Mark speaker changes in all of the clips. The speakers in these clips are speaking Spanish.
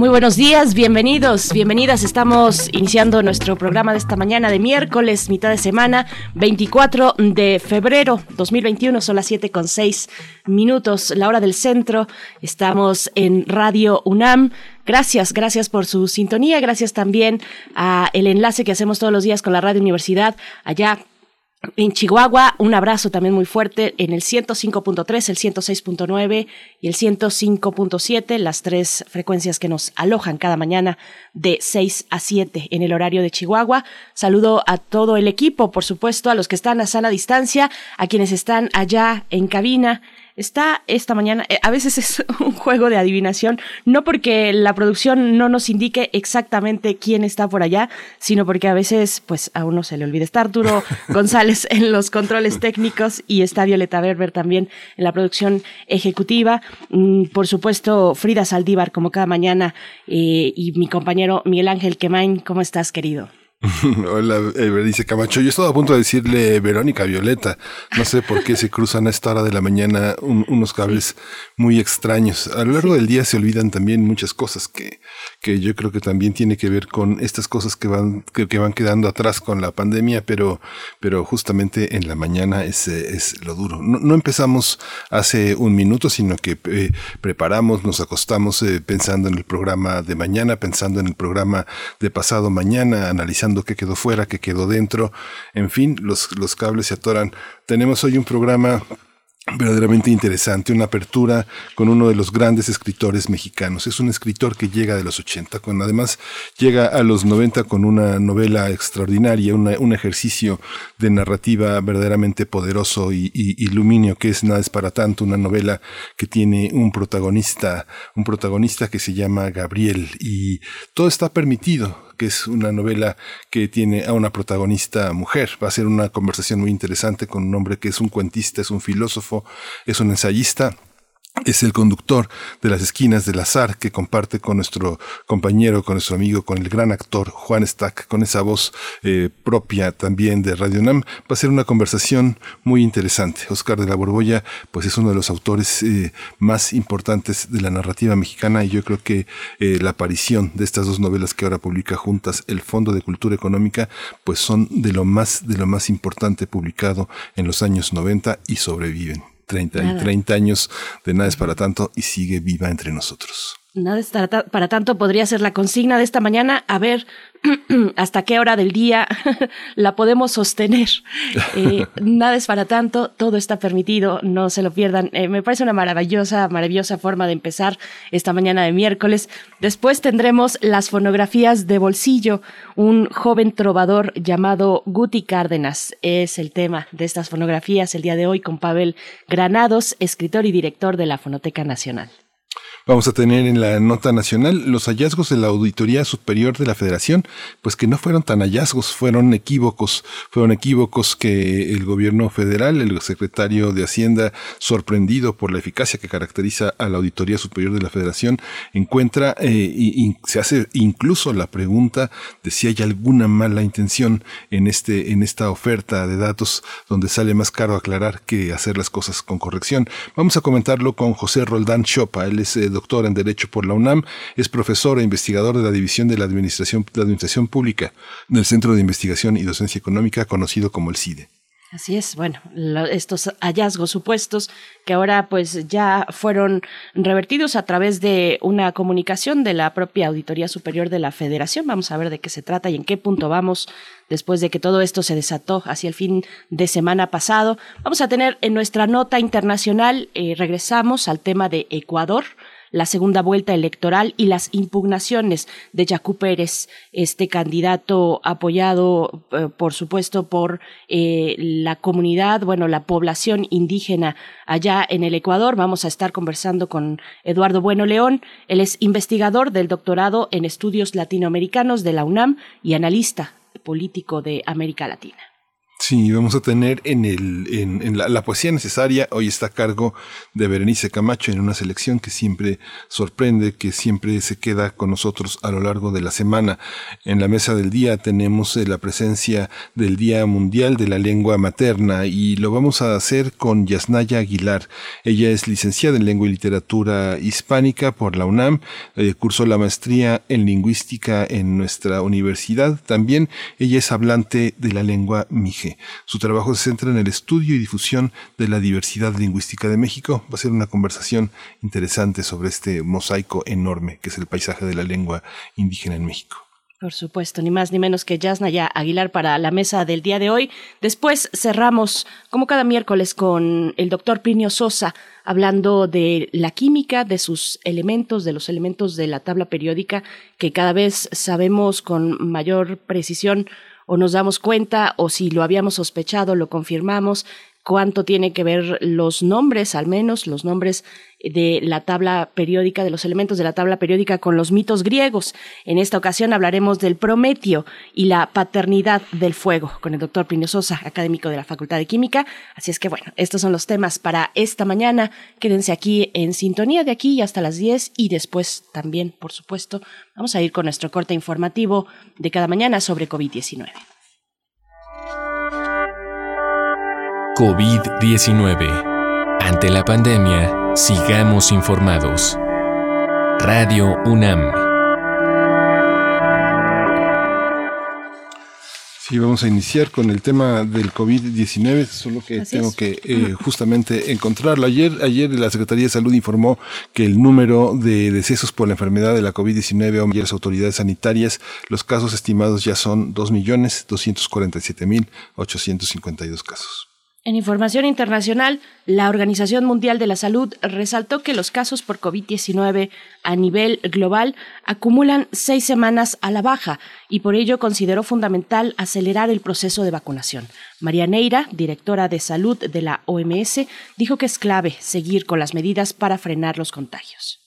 Speaker 1: Muy buenos días, bienvenidos, bienvenidas. Estamos iniciando nuestro programa de esta mañana de miércoles, mitad de semana, 24 de febrero 2021, son las 7 con 6 minutos, la hora del centro. Estamos en Radio UNAM. Gracias, gracias por su sintonía, gracias también a el enlace que hacemos todos los días con la Radio Universidad allá en Chihuahua, un abrazo también muy fuerte en el 105.3, el 106.9 y el 105.7, las tres frecuencias que nos alojan cada mañana de 6 a 7 en el horario de Chihuahua. Saludo a todo el equipo, por supuesto, a los que están a sana distancia, a quienes están allá en cabina está esta mañana, eh, a veces es un juego de adivinación, no porque la producción no nos indique exactamente quién está por allá, sino porque a veces pues a uno se le olvida. Está Arturo González en los controles técnicos y está Violeta Berber también en la producción ejecutiva. Mm, por supuesto, Frida Saldívar como cada mañana eh, y mi compañero Miguel Ángel Quemain, ¿cómo estás querido?
Speaker 2: Hola, dice Camacho. Yo estaba a punto de decirle Verónica Violeta. No sé por qué se cruzan a esta hora de la mañana unos cables muy extraños. A lo largo del día se olvidan también muchas cosas que, que yo creo que también tiene que ver con estas cosas que van, que, van quedando atrás con la pandemia, pero, pero justamente en la mañana es, es lo duro. No, empezamos hace un minuto, sino que eh, preparamos, nos acostamos eh, pensando en el programa de mañana, pensando en el programa de pasado mañana, analizando que quedó fuera, que quedó dentro, en fin, los, los cables se atoran. Tenemos hoy un programa verdaderamente interesante, una apertura con uno de los grandes escritores mexicanos. Es un escritor que llega de los 80, con, además llega a los 90 con una novela extraordinaria, un ejercicio de narrativa verdaderamente poderoso y, y, iluminio, que es Nada es para tanto, una novela que tiene un protagonista, un protagonista que se llama Gabriel y todo está permitido que es una novela que tiene a una protagonista mujer. Va a ser una conversación muy interesante con un hombre que es un cuentista, es un filósofo, es un ensayista es el conductor de las esquinas del azar que comparte con nuestro compañero, con nuestro amigo, con el gran actor Juan Stack, con esa voz eh, propia también de Radio Nam. Va a ser una conversación muy interesante. Oscar de la Borbolla, pues es uno de los autores eh, más importantes de la narrativa mexicana y yo creo que eh, la aparición de estas dos novelas que ahora publica juntas el Fondo de Cultura Económica, pues son de lo más, de lo más importante publicado en los años 90 y sobreviven. 30 y 30 años de nada es para tanto y sigue viva entre nosotros.
Speaker 1: Nada es para tanto podría ser la consigna de esta mañana. A ver hasta qué hora del día la podemos sostener. Eh, nada es para tanto, todo está permitido, no se lo pierdan. Eh, me parece una maravillosa, maravillosa forma de empezar esta mañana de miércoles. Después tendremos las fonografías de bolsillo. Un joven trovador llamado Guti Cárdenas es el tema de estas fonografías el día de hoy con Pavel Granados, escritor y director de la Fonoteca Nacional.
Speaker 2: Vamos a tener en la nota nacional los hallazgos de la Auditoría Superior de la Federación, pues que no fueron tan hallazgos, fueron equívocos, fueron equívocos que el gobierno federal, el secretario de Hacienda, sorprendido por la eficacia que caracteriza a la Auditoría Superior de la Federación, encuentra eh, y, se hace incluso la pregunta de si hay alguna mala intención en este en esta oferta de datos donde sale más caro aclarar que hacer las cosas con corrección. Vamos a comentarlo con José Roldán Chopa, él es eh, doctor en Derecho por la UNAM, es profesor e investigador de la División de la Administración, Pública del Centro de Investigación y Docencia Económica, conocido como el CIDE.
Speaker 1: Así es, bueno, estos hallazgos supuestos que ahora pues ya fueron revertidos a través de una comunicación de la propia Auditoría Superior de la Federación. Vamos a ver de qué se trata y en qué punto vamos después de que todo esto se desató hacia el fin de semana pasado. Vamos a tener en nuestra nota internacional, eh, regresamos al tema de Ecuador la segunda vuelta electoral y las impugnaciones de Yacu Pérez, este candidato apoyado, eh, por supuesto, por eh, la comunidad, bueno, la población indígena allá en el Ecuador. Vamos a estar conversando con Eduardo Bueno León. Él es investigador del doctorado en estudios latinoamericanos de la UNAM y analista político de América Latina.
Speaker 2: Sí, vamos a tener en, el, en, la, poesía necesaria, hoy está a cargo de Berenice Camacho en una selección que siempre sorprende, que siempre se queda con nosotros a lo largo de la semana. En la mesa del día tenemos eh, la presencia del Día Mundial de la Lengua Materna y lo vamos a hacer con Yasnaya Aguilar. Ella es licenciada en Lengua y Literatura Hispánica por la UNAM, eh, cursó la maestría en Lingüística en nuestra universidad. También ella es hablante de la lengua mije. Su trabajo se centra en el estudio y difusión de la diversidad lingüística de México. Va a ser una conversación interesante sobre este mosaico enorme que es el paisaje de la lengua indígena en México.
Speaker 1: Por supuesto, ni más ni menos que Yasnaya Aguilar para la mesa del día de hoy. Después cerramos, como cada miércoles, con el doctor Plinio Sosa, hablando de la química, de sus elementos, de los elementos de la tabla periódica, que cada vez sabemos con mayor precisión o nos damos cuenta o si lo habíamos sospechado, lo confirmamos, cuánto tiene que ver los nombres, al menos los nombres de la tabla periódica, de los elementos de la tabla periódica con los mitos griegos. En esta ocasión hablaremos del Prometio y la paternidad del fuego con el doctor Plinio Sosa, académico de la Facultad de Química. Así es que bueno, estos son los temas para esta mañana. Quédense aquí en sintonía de aquí hasta las 10 y después también, por supuesto, vamos a ir con nuestro corte informativo de cada mañana sobre COVID-19.
Speaker 3: COVID-19. Ante la pandemia, Sigamos informados. Radio UNAM.
Speaker 2: Sí, vamos a iniciar con el tema del COVID-19, solo que tengo que eh, justamente encontrarlo. Ayer, ayer la Secretaría de Salud informó que el número de decesos por la enfermedad de la COVID-19 y las autoridades sanitarias, los casos estimados ya son 2.247.852 casos.
Speaker 1: En información internacional, la Organización Mundial de la Salud resaltó que los casos por COVID-19 a nivel global acumulan seis semanas a la baja y por ello consideró fundamental acelerar el proceso de vacunación. María Neira, directora de salud de la OMS, dijo que es clave seguir con las medidas para frenar los contagios.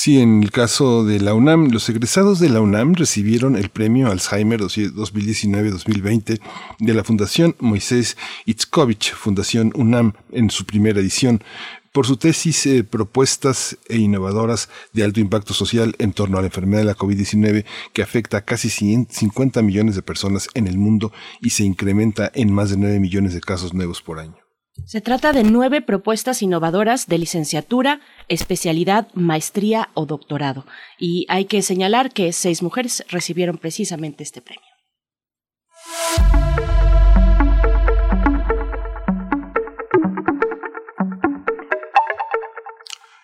Speaker 2: Sí, en el caso de la UNAM, los egresados de la UNAM recibieron el premio Alzheimer 2019-2020 de la Fundación Moisés Itzkovich, Fundación UNAM, en su primera edición por su tesis eh, propuestas e innovadoras de alto impacto social en torno a la enfermedad de la COVID-19 que afecta a casi 50 millones de personas en el mundo y se incrementa en más de 9 millones de casos nuevos por año.
Speaker 1: Se trata de nueve propuestas innovadoras de licenciatura, especialidad, maestría o doctorado. Y hay que señalar que seis mujeres recibieron precisamente este premio.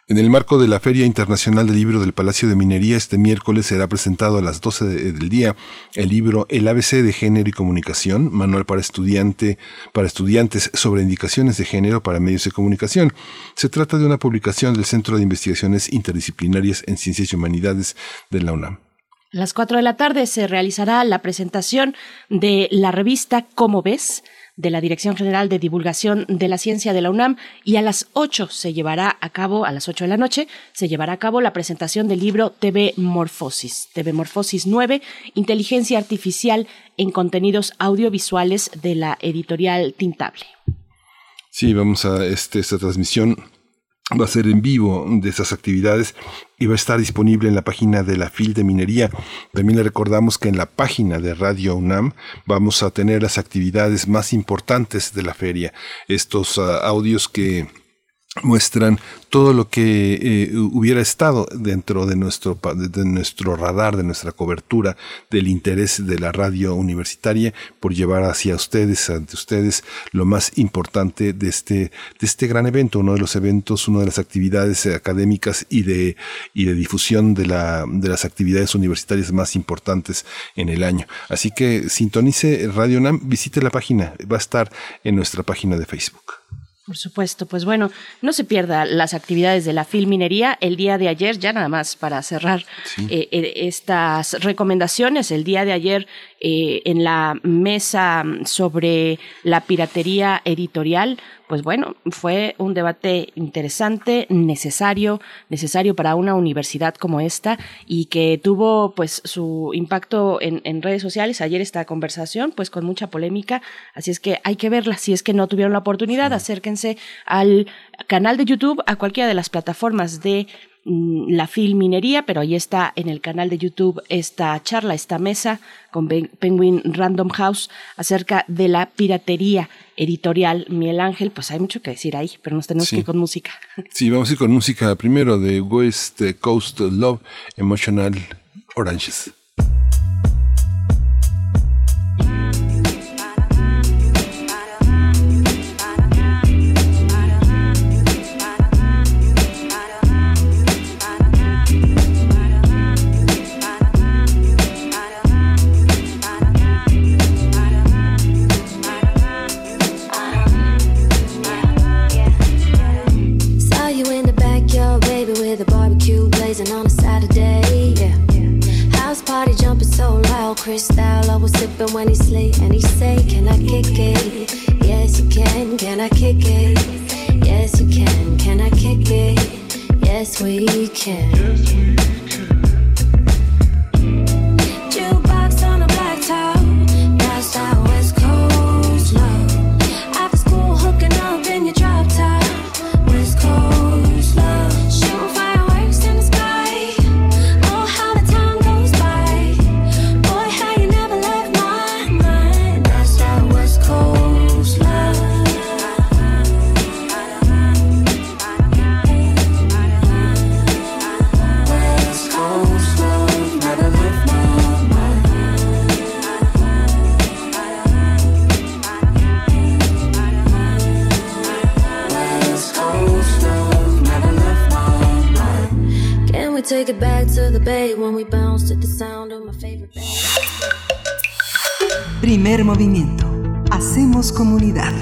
Speaker 2: En el marco de la Feria Internacional del Libro del Palacio de Minería, este miércoles será presentado a las 12 del día el libro El ABC de Género y Comunicación, manual para, estudiante, para estudiantes sobre indicaciones de género para medios de comunicación. Se trata de una publicación del Centro de Investigaciones Interdisciplinarias en Ciencias y Humanidades de la UNAM.
Speaker 1: A las 4 de la tarde se realizará la presentación de la revista Cómo ves, de la Dirección General de Divulgación de la Ciencia de la UNAM y a las 8 se llevará a cabo, a las 8 de la noche, se llevará a cabo la presentación del libro TV Morfosis, TV Morfosis 9, Inteligencia Artificial en Contenidos Audiovisuales de la editorial Tintable.
Speaker 2: Sí, vamos a este, esta transmisión va a ser en vivo de esas actividades y va a estar disponible en la página de la FIL de Minería. También le recordamos que en la página de Radio UNAM vamos a tener las actividades más importantes de la feria. Estos ah, audios que muestran todo lo que eh, hubiera estado dentro de nuestro, de nuestro radar, de nuestra cobertura, del interés de la radio universitaria por llevar hacia ustedes, ante ustedes, lo más importante de este, de este gran evento, uno de los eventos, una de las actividades académicas y de, y de difusión de, la, de las actividades universitarias más importantes en el año. Así que sintonice Radio NAM, visite la página, va a estar en nuestra página de Facebook.
Speaker 1: Por supuesto, pues bueno, no se pierda las actividades de la Filminería. El día de ayer, ya nada más para cerrar eh, eh, estas recomendaciones, el día de ayer eh, en la mesa sobre la piratería editorial, pues bueno, fue un debate interesante, necesario, necesario para una universidad como esta y que tuvo pues su impacto en, en redes sociales. Ayer esta conversación pues con mucha polémica, así es que hay que verla. Si es que no tuvieron la oportunidad, acérquense al canal de YouTube, a cualquiera de las plataformas de mm, la filminería, pero ahí está en el canal de YouTube esta charla, esta mesa con Penguin Random House acerca de la piratería editorial. Miguel Ángel, pues hay mucho que decir ahí, pero nos tenemos que ir con música.
Speaker 2: Sí, vamos a ir con música primero de West Coast Love Emotional Oranges.
Speaker 4: I was sipping when he slay and he say, Can I kick it? Yes, you can. Can I kick it? Yes, you can. Can I kick it? Yes, we can. Yes, we can.
Speaker 5: Primer movimiento. Hacemos comunidad.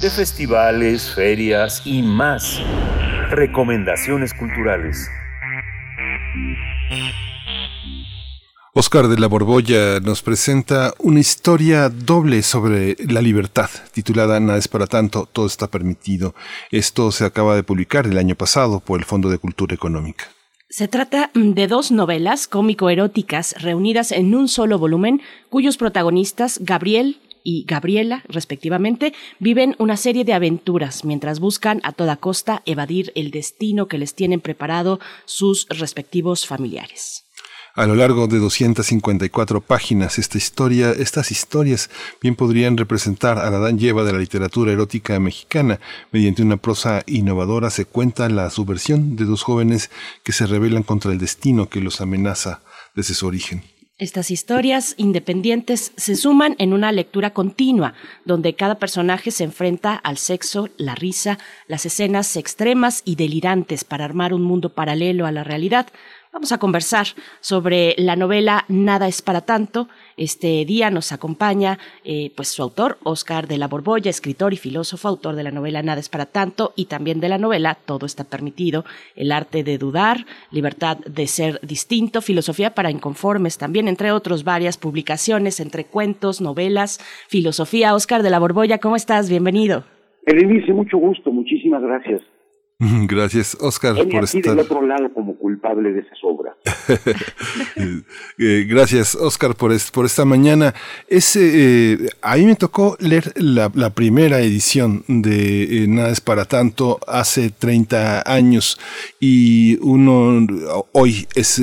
Speaker 6: De festivales, ferias y más. Recomendaciones culturales.
Speaker 2: Oscar de la Borbolla nos presenta una historia doble sobre la libertad, titulada Nada es para tanto, todo está permitido. Esto se acaba de publicar el año pasado por el Fondo de Cultura Económica.
Speaker 1: Se trata de dos novelas cómico-eróticas reunidas en un solo volumen, cuyos protagonistas, Gabriel y Gabriela, respectivamente, viven una serie de aventuras mientras buscan a toda costa evadir el destino que les tienen preparado sus respectivos familiares.
Speaker 2: A lo largo de 254 páginas, esta historia, estas historias bien podrían representar a la Dan Lleva de la literatura erótica mexicana. Mediante una prosa innovadora se cuenta la subversión de dos jóvenes que se rebelan contra el destino que los amenaza desde su origen.
Speaker 1: Estas historias independientes se suman en una lectura continua, donde cada personaje se enfrenta al sexo, la risa, las escenas extremas y delirantes para armar un mundo paralelo a la realidad, Vamos a conversar sobre la novela Nada es para tanto. Este día nos acompaña eh, pues su autor, Oscar de la Borbolla, escritor y filósofo, autor de la novela Nada es para tanto y también de la novela Todo está permitido, el arte de dudar, libertad de ser distinto, filosofía para inconformes, también entre otros varias publicaciones entre cuentos, novelas, filosofía. Oscar de la Borbolla, ¿cómo estás? Bienvenido.
Speaker 7: Berenice, mucho gusto, muchísimas gracias.
Speaker 2: Gracias, Oscar,
Speaker 7: por estar. del otro lado como culpable de esas obras.
Speaker 2: Eh, gracias, Oscar, por, por esta mañana. Ese, eh, a mí me tocó leer la, primera edición de eh, Nada es para tanto hace 30 años y uno hoy es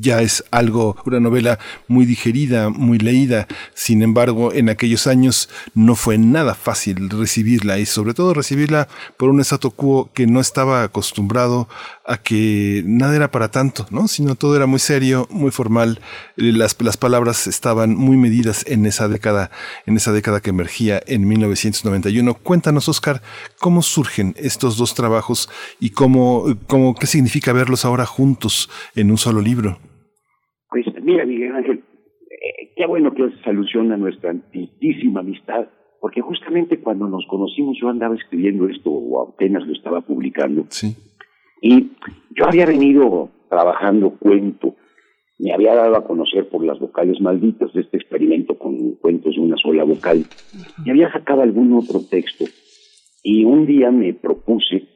Speaker 2: ya es algo, una novela muy digerida, muy leída. Sin embargo, en aquellos años no fue nada fácil recibirla y sobre todo recibirla por un statu quo que no estaba acostumbrado a que nada era para tanto, ¿no? Sino todo era muy serio, muy formal. Las, las palabras estaban muy medidas en esa década, en esa década que emergía en 1991. Cuéntanos, Oscar, cómo surgen estos dos trabajos y cómo, cómo qué significa verlos ahora juntos en un solo libro.
Speaker 7: Pues mira, Miguel Ángel, eh, qué bueno que haces alusión a nuestra antiquísima amistad porque justamente cuando nos conocimos yo andaba escribiendo esto o apenas lo estaba publicando.
Speaker 2: Sí.
Speaker 7: Y yo había venido trabajando cuento me había dado a conocer por las vocales malditas de este experimento con cuentos de una sola vocal y había sacado algún otro texto y un día me propuse,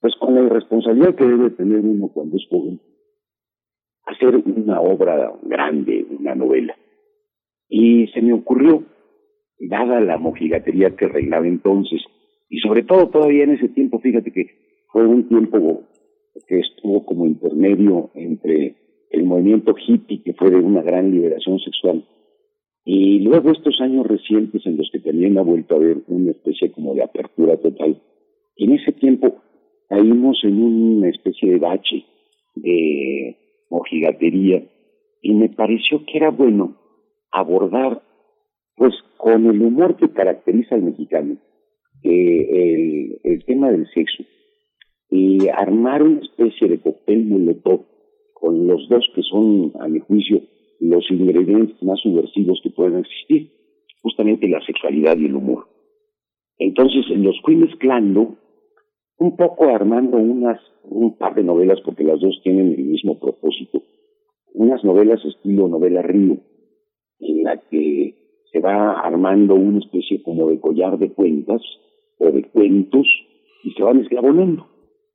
Speaker 7: pues con la irresponsabilidad que debe tener uno cuando es joven, hacer una obra grande, una novela. Y se me ocurrió, dada la mojigatería que reinaba entonces, y sobre todo todavía en ese tiempo, fíjate que fue un tiempo que estuvo como intermedio entre el movimiento hippie, que fue de una gran liberación sexual, y luego estos años recientes en los que también ha vuelto a haber una especie como de apertura total. En ese tiempo caímos en una especie de bache de mojigatería y me pareció que era bueno abordar, pues con el humor que caracteriza al mexicano, el, el tema del sexo y armar una especie de cóctel molotov con los dos que son, a mi juicio, los ingredientes más subversivos que pueden existir, justamente la sexualidad y el humor. Entonces los fui mezclando, un poco armando unas, un par de novelas, porque las dos tienen el mismo propósito, unas novelas estilo novela Río, en la que se va armando una especie como de collar de cuentas o de cuentos y se van esclavonando,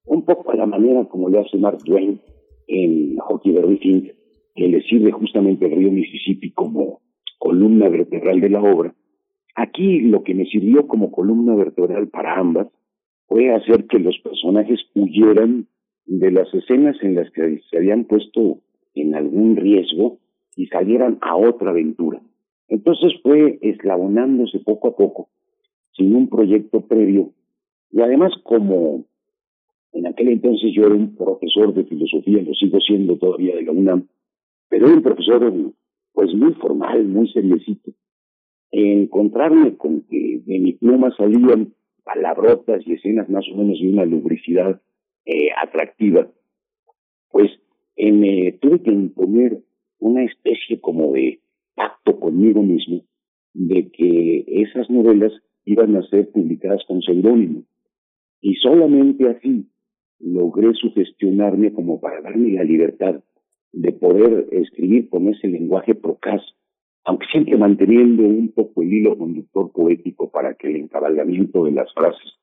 Speaker 7: un poco a la manera como le hace Mark Twain en Hockey Fink, que le sirve justamente el río Mississippi como columna vertebral de la obra. Aquí lo que me sirvió como columna vertebral para ambas fue hacer que los personajes huyeran de las escenas en las que se habían puesto en algún riesgo y salieran a otra aventura. Entonces fue eslabonándose poco a poco, sin un proyecto previo, y además como en aquel entonces yo era un profesor de filosofía, lo sigo siendo todavía de la UNAM, pero era un profesor pues muy formal, muy seriecito. Encontrarme con que de mi pluma salían palabrotas y escenas más o menos de una lubricidad eh, atractiva, pues eh, me tuve que imponer una especie como de pacto conmigo mismo de que esas novelas iban a ser publicadas con seudónimo. Y solamente así logré sugestionarme como para darme la libertad de poder escribir con ese lenguaje procaz, aunque siempre manteniendo un poco el hilo conductor poético para que el encabalgamiento de las frases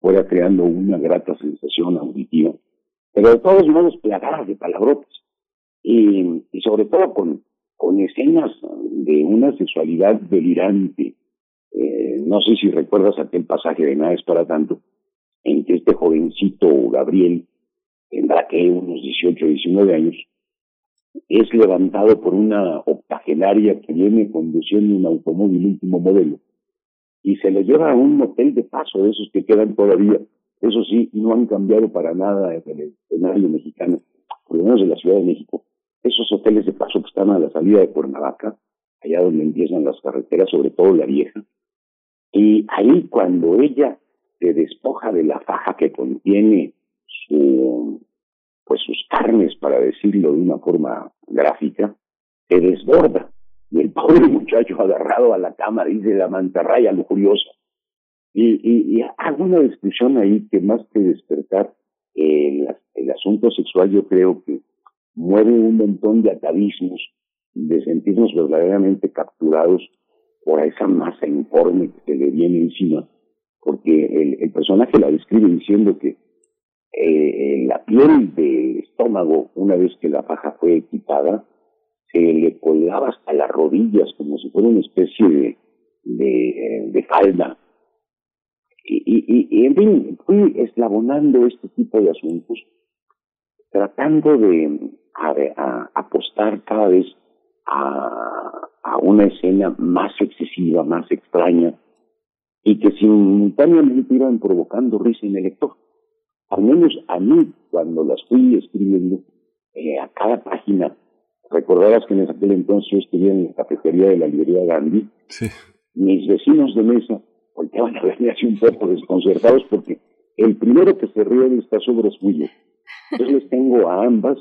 Speaker 7: fuera creando una grata sensación auditiva, pero de todos modos plagadas de palabrotas y, y sobre todo con, con escenas de una sexualidad delirante. Eh, no sé si recuerdas aquel pasaje de Nada es para tanto, en que este jovencito Gabriel tendrá que unos 18, 19 años, es levantado por una octogenaria que viene conduciendo un automóvil último modelo y se le lleva a un hotel de paso de esos que quedan todavía. Eso sí, no han cambiado para nada en el escenario mexicano, por lo menos en la Ciudad de México. Esos hoteles de paso que están a la salida de Cuernavaca, allá donde empiezan las carreteras, sobre todo la vieja. Y ahí cuando ella se despoja de la faja que contiene su pues sus carnes, para decirlo de una forma gráfica, se desborda. Y el pobre muchacho agarrado a la cama dice la mantarraya lujuriosa. Y, y, y hago una descripción ahí que más que despertar el, el asunto sexual, yo creo que mueve un montón de atavismos, de sentirnos verdaderamente capturados por esa masa informe que se le viene encima, porque el, personaje la describe diciendo que eh, la piel del estómago, una vez que la faja fue equipada, se le colgaba hasta las rodillas como si fuera una especie de, de, de falda. Y, y, en fin, fui eslabonando este tipo de asuntos, tratando de a, a, apostar cada vez a, a una escena más excesiva, más extraña, y que simultáneamente iban provocando risa en el lector al menos a mí, cuando las fui escribiendo, eh, a cada página, recordarás que en aquel entonces yo en la cafetería de la librería Gandhi, sí. mis vecinos de mesa volteaban a verme así un poco desconcertados porque el primero que se ríe de estas obras fui yo. Entonces les tengo a ambas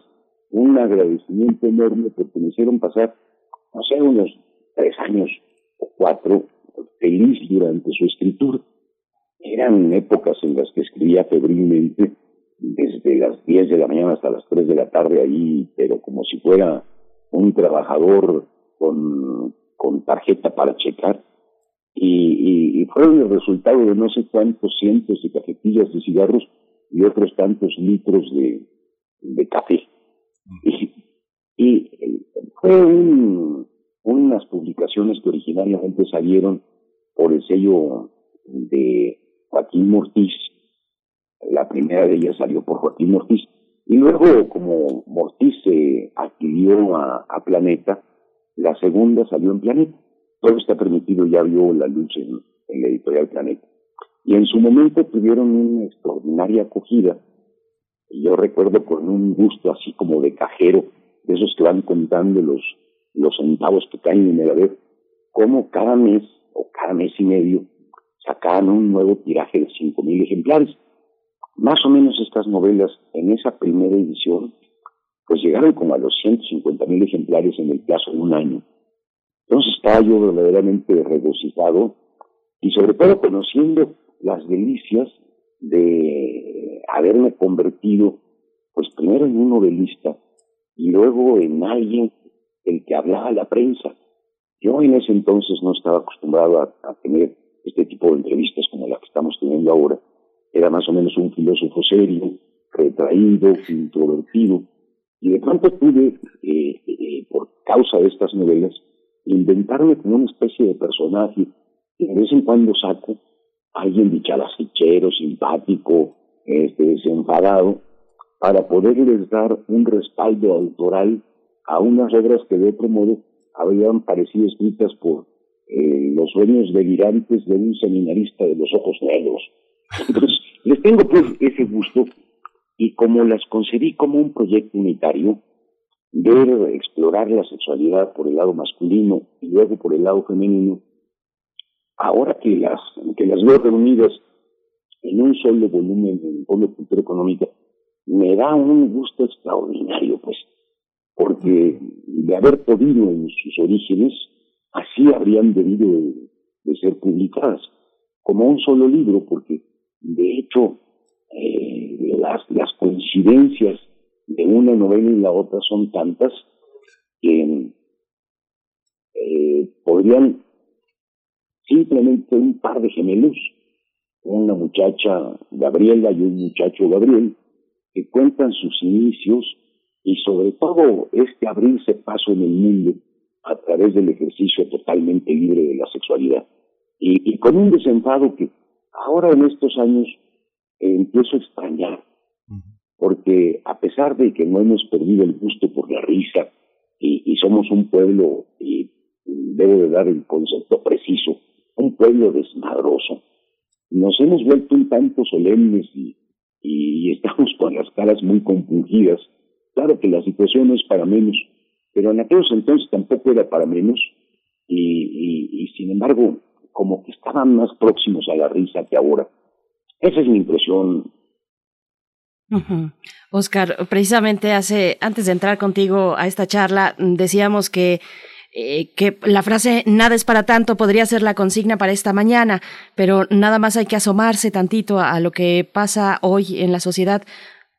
Speaker 7: un agradecimiento enorme porque me hicieron pasar, no sé, unos tres años o cuatro feliz durante su escritura. Eran épocas en las que escribía febrilmente, desde las 10 de la mañana hasta las 3 de la tarde ahí, pero como si fuera un trabajador con, tarjeta para checar y, y, fueron el resultado de no sé cuántos cientos de cajetillas de cigarros y otros tantos litros de café. Y, y fue un, unas publicaciones que originariamente salieron por el sello de Joaquín Mortiz. La primera de ellas salió por Joaquín Mortiz. Y luego, como Mortiz se adquirió a, Planeta, la segunda salió en Planeta. Todo está permitido, ya vio la luz en, en la editorial Planeta. Y en su momento tuvieron una extraordinaria acogida. Yo recuerdo con un gusto así como de cajero, de esos que van contando los, los centavos que caen en el haber, cómo cada mes o cada mes y medio sacaban un nuevo tiraje de 5.000 ejemplares. Más o menos estas novelas en esa primera edición, pues llegaron como a los 150.000 ejemplares en el plazo de un año. Entonces estaba yo verdaderamente regocijado y sobre todo conociendo las delicias de haberme convertido, pues primero en un novelista y luego en alguien el que hablaba la prensa. Yo en ese entonces no estaba acostumbrado a, tener este tipo de entrevistas como la que estamos teniendo ahora. Era más o menos un filósofo serio, retraído, introvertido. Y de pronto pude, eh, eh, por causa de estas novelas, inventarme como una especie de personaje que de vez en cuando saco alguien dicharachero, simpático, este, desenfadado, para poderles dar un respaldo autoral a unas obras que de otro modo habían parecido escritas por eh, los sueños delirantes de un seminarista de los ojos negros. Entonces, les tengo pues ese gusto y como las concebí como un proyecto unitario, ver explorar la sexualidad por el lado masculino y luego por el lado femenino, ahora que las, que las veo reunidas en un solo volumen en de Cultura Económica, me da un gusto extraordinario, pues, porque de haber podido en sus orígenes, así habrían debido de, ser publicadas, como un solo libro, porque de hecho eh, las, las coincidencias de una novela y la otra son tantas que eh, podrían simplemente un par de gemelos, una muchacha Gabriela y un muchacho Gabriel, que cuentan sus inicios y sobre todo este abrirse paso en el mundo a través del ejercicio totalmente libre de la sexualidad. Y, con un desenfado que ahora en estos años eh, empiezo a extrañar, porque a pesar de que no hemos perdido el gusto por la risa y, somos un pueblo, y debo de dar el concepto preciso, un pueblo desmadroso, nos hemos vuelto un tanto solemnes y, y estamos con las caras muy compungidas Claro que la situación no es para menos, pero en aquellos entonces tampoco era para menos y, sin embargo como que estaban más próximos a la risa que ahora. Esa es mi impresión.
Speaker 1: Oscar, precisamente hace antes de entrar contigo a esta charla decíamos que eh, que la frase nada es para tanto podría ser la consigna para esta mañana, pero nada más hay que asomarse tantito a lo que pasa hoy en la sociedad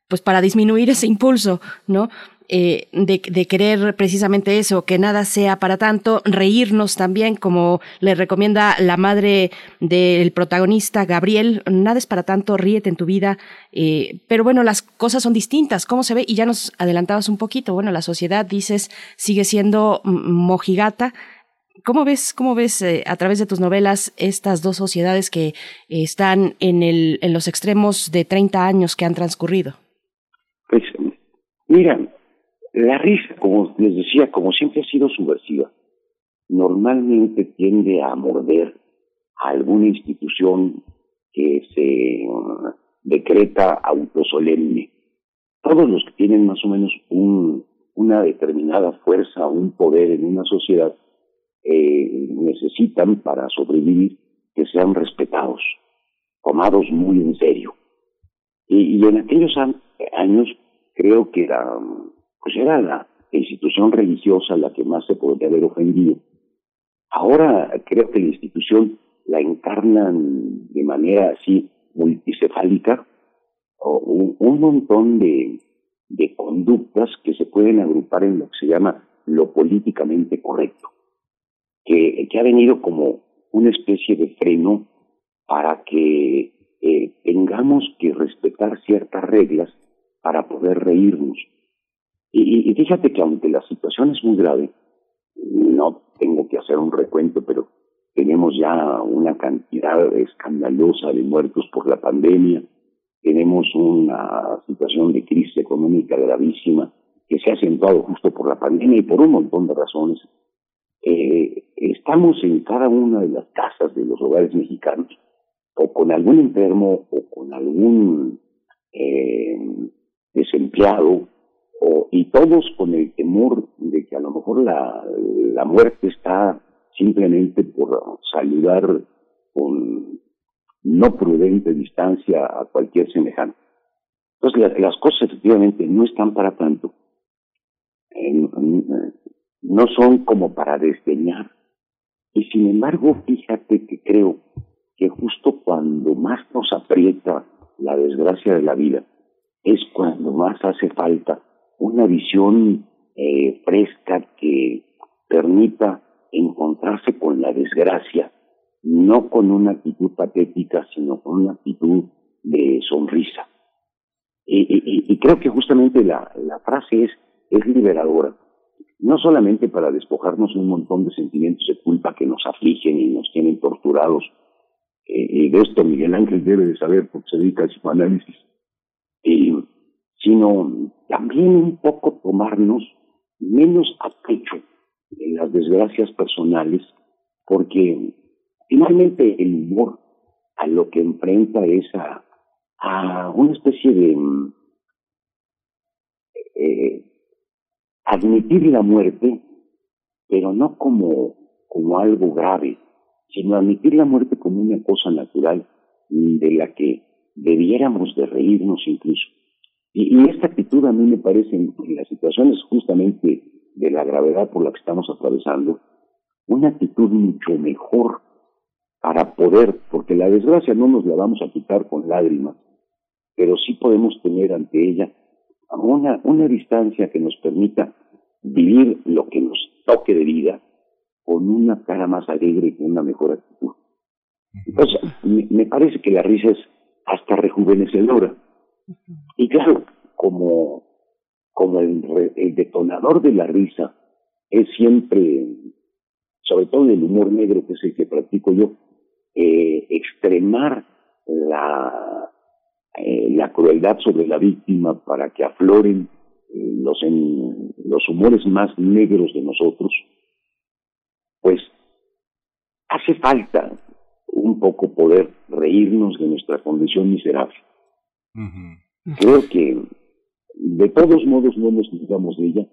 Speaker 1: pues para disminuir ese impulso, ¿no? Eh, de, querer precisamente eso, que nada sea para tanto, reírnos también, como le recomienda la madre del protagonista, Gabriel, nada es para tanto, ríete en tu vida, eh, pero bueno, las cosas son distintas, ¿cómo se ve? Y ya nos adelantabas un poquito, bueno, la sociedad, dices, sigue siendo mojigata, ¿Cómo ves, cómo ves eh, a través de tus novelas estas dos sociedades que están en, el, en los extremos de 30 años que han transcurrido?
Speaker 7: Pues, mira, la risa, como les decía, como siempre ha sido subversiva, normalmente tiende a morder a alguna institución que se decreta autosolemne. Todos los que tienen más o menos un, una determinada fuerza, un poder en una sociedad, eh, necesitan para sobrevivir que sean respetados, tomados muy en serio. Y, y en aquellos años creo que era, pues era la institución religiosa la que más se podría haber ofendido. Ahora creo que la institución la encarnan de manera así multicefálica un, un montón de, conductas que se pueden agrupar en lo que se llama lo políticamente correcto, que, que ha venido como una especie de freno para que eh, tengamos que respetar ciertas reglas para poder reírnos. Y, y, fíjate que aunque la situación es muy grave, no tengo que hacer un recuento, pero tenemos ya una cantidad escandalosa de muertos por la pandemia, tenemos una situación de crisis económica gravísima que se ha acentuado justo por la pandemia y por un montón de razones. Eh, estamos en cada una de las casas de los hogares mexicanos o con algún enfermo o con algún eh, desempleado o, y todos con el temor de que a lo mejor la, la muerte está simplemente por saludar con no prudente distancia a cualquier semejante. Entonces las cosas efectivamente no están para tanto, no son como para desdeñar. Y sin embargo, fíjate que creo que justo cuando más nos aprieta la desgracia de la vida, es cuando más hace falta una visión eh, fresca que permita encontrarse con la desgracia, no con una actitud patética, sino con una actitud de sonrisa. Y, creo que justamente la, frase es, es liberadora, no solamente para despojarnos un montón de sentimientos de culpa que nos afligen y nos tienen torturados, eh, y de esto Miguel Ángel debe de saber porque se dedica al psicoanálisis, eh, sino también un poco tomarnos menos a pecho en las desgracias personales, porque finalmente el humor a lo que enfrenta es a, una especie de eh, admitir la muerte, pero no como, como algo grave, sino admitir la muerte como una cosa natural de la que debiéramos de reírnos incluso. Y, y esta actitud a mí me parece, en las situaciones justamente de la gravedad por la que estamos atravesando, una actitud mucho mejor para poder, porque la desgracia no nos la vamos a quitar con lágrimas, pero sí podemos tener ante ella una, una distancia que nos permita vivir lo que nos toque de vida con una cara más alegre y con una mejor actitud. Entonces, me, parece que la risa es hasta rejuvenecedora. Y claro, como, como el, el detonador de la risa es siempre, sobre todo el humor negro, que es el que practico yo, eh, extremar la, eh, la crueldad sobre la víctima para que afloren eh, los, en, los humores más negros de nosotros, pues hace falta un poco poder reírnos de nuestra condición miserable. Creo que de todos modos no nos digamos de ella,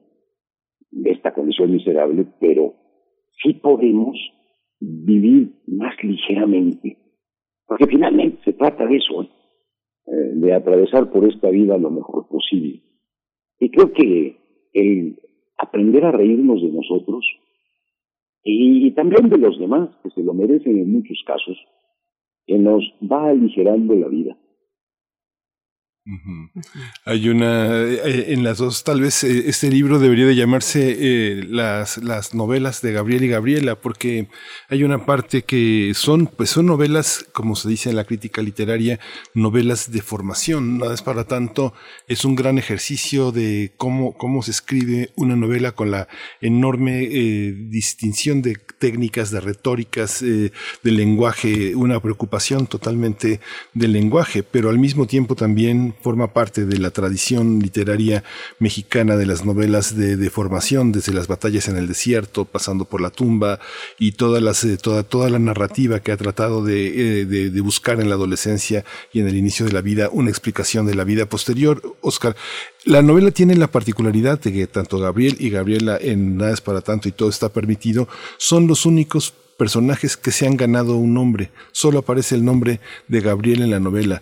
Speaker 7: de esta condición miserable, pero sí podemos vivir más ligeramente, porque finalmente se trata de eso, eh, de atravesar por esta vida lo mejor posible. Y creo que el aprender a reírnos de nosotros y, también de los demás, que se lo merecen en muchos casos, nos va aligerando la vida.
Speaker 2: Hay una, eh, en las dos, tal vez eh, este libro debería de llamarse eh, las, las novelas de Gabriel y Gabriela, porque hay una parte que son, pues son novelas, como se dice en la crítica literaria, novelas de formación. Nada es para tanto, es un gran ejercicio de cómo, cómo se escribe una novela con la enorme distinción de técnicas, de retóricas, de lenguaje, una preocupación totalmente del lenguaje, pero al mismo tiempo también forma parte de la tradición literaria mexicana de las novelas de, formación, desde las batallas en el desierto, pasando por la tumba y todas las, eh, toda, toda la narrativa que ha tratado eh, de, de, buscar en la adolescencia y en el inicio de la vida una explicación de la vida posterior. Oscar, la novela tiene la particularidad de que tanto Gabriel y Gabriela en Nada es para tanto y todo está permitido son los únicos personajes que se han ganado un nombre. Solo aparece el nombre de Gabriel en la novela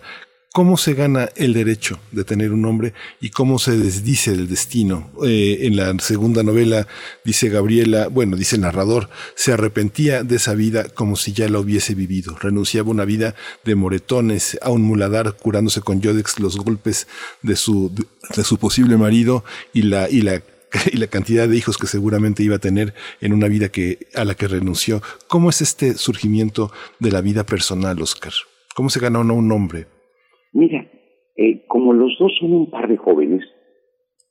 Speaker 2: cómo se gana el derecho de tener un nombre y cómo se desdice del destino. Eh, en la segunda novela dice Gabriela, bueno, dice el narrador, se arrepentía de esa vida como si ya la hubiese vivido. Renunciaba a una vida de moretones, a un muladar curándose con Yodex los golpes de su, de su posible marido y la, y la y la cantidad de hijos que seguramente iba a tener en una vida que, a la que renunció. ¿Cómo es este surgimiento de la vida personal, Oscar? ¿Cómo se ganó un nombre?
Speaker 7: Mira, eh, como los dos son un par de jóvenes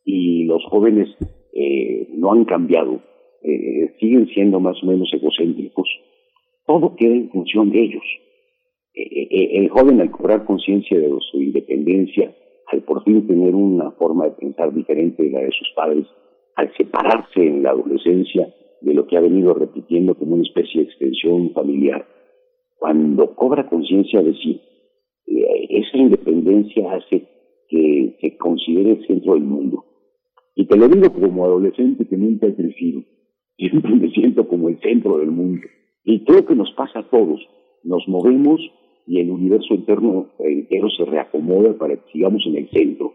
Speaker 7: y los jóvenes eh, no han cambiado, eh, siguen siendo más o menos egocéntricos, todo queda en función de ellos. el joven al cobrar conciencia de su independencia, al por fin tener una forma de pensar diferente de la de sus padres, al separarse en la adolescencia de lo que ha venido repitiendo como una especie de extensión familiar, cuando cobra conciencia de sí, eh, esa independencia hace que se considere el centro del mundo. Y te lo digo como adolescente que nunca he crecido, siempre me siento como el centro del mundo. Y creo que nos pasa a todos, nos movemos y el universo interno entero se reacomoda para que sigamos en el centro.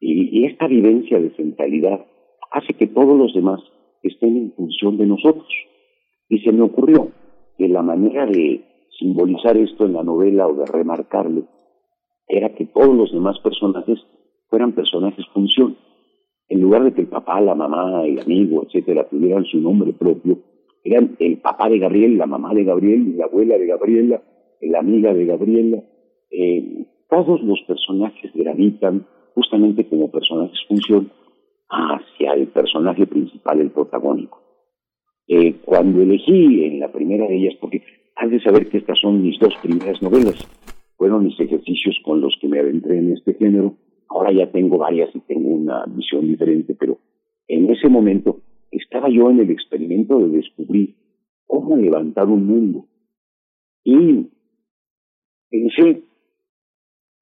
Speaker 7: Y, y esta vivencia de centralidad hace que todos los demás estén en función de nosotros. Y se me ocurrió que la manera de simbolizar esto en la novela o de remarcarlo era que todos los demás personajes fueran personajes función. En lugar de que el papá, la mamá, el amigo, etcétera, tuvieran su nombre propio, eran el papá de Gabriel, la mamá de Gabriel, la abuela de Gabriela, la amiga de Gabriela. Eh, todos los personajes gravitan justamente como personajes función hacia el personaje principal, el protagónico. Eh, cuando elegí en la primera de ellas, porque has de saber que estas son mis dos primeras novelas, fueron mis ejercicios con los que me adentré en este género, ahora ya tengo varias y tengo una visión diferente, pero en ese momento estaba yo en el experimento de descubrir cómo levantar un mundo. Y pensé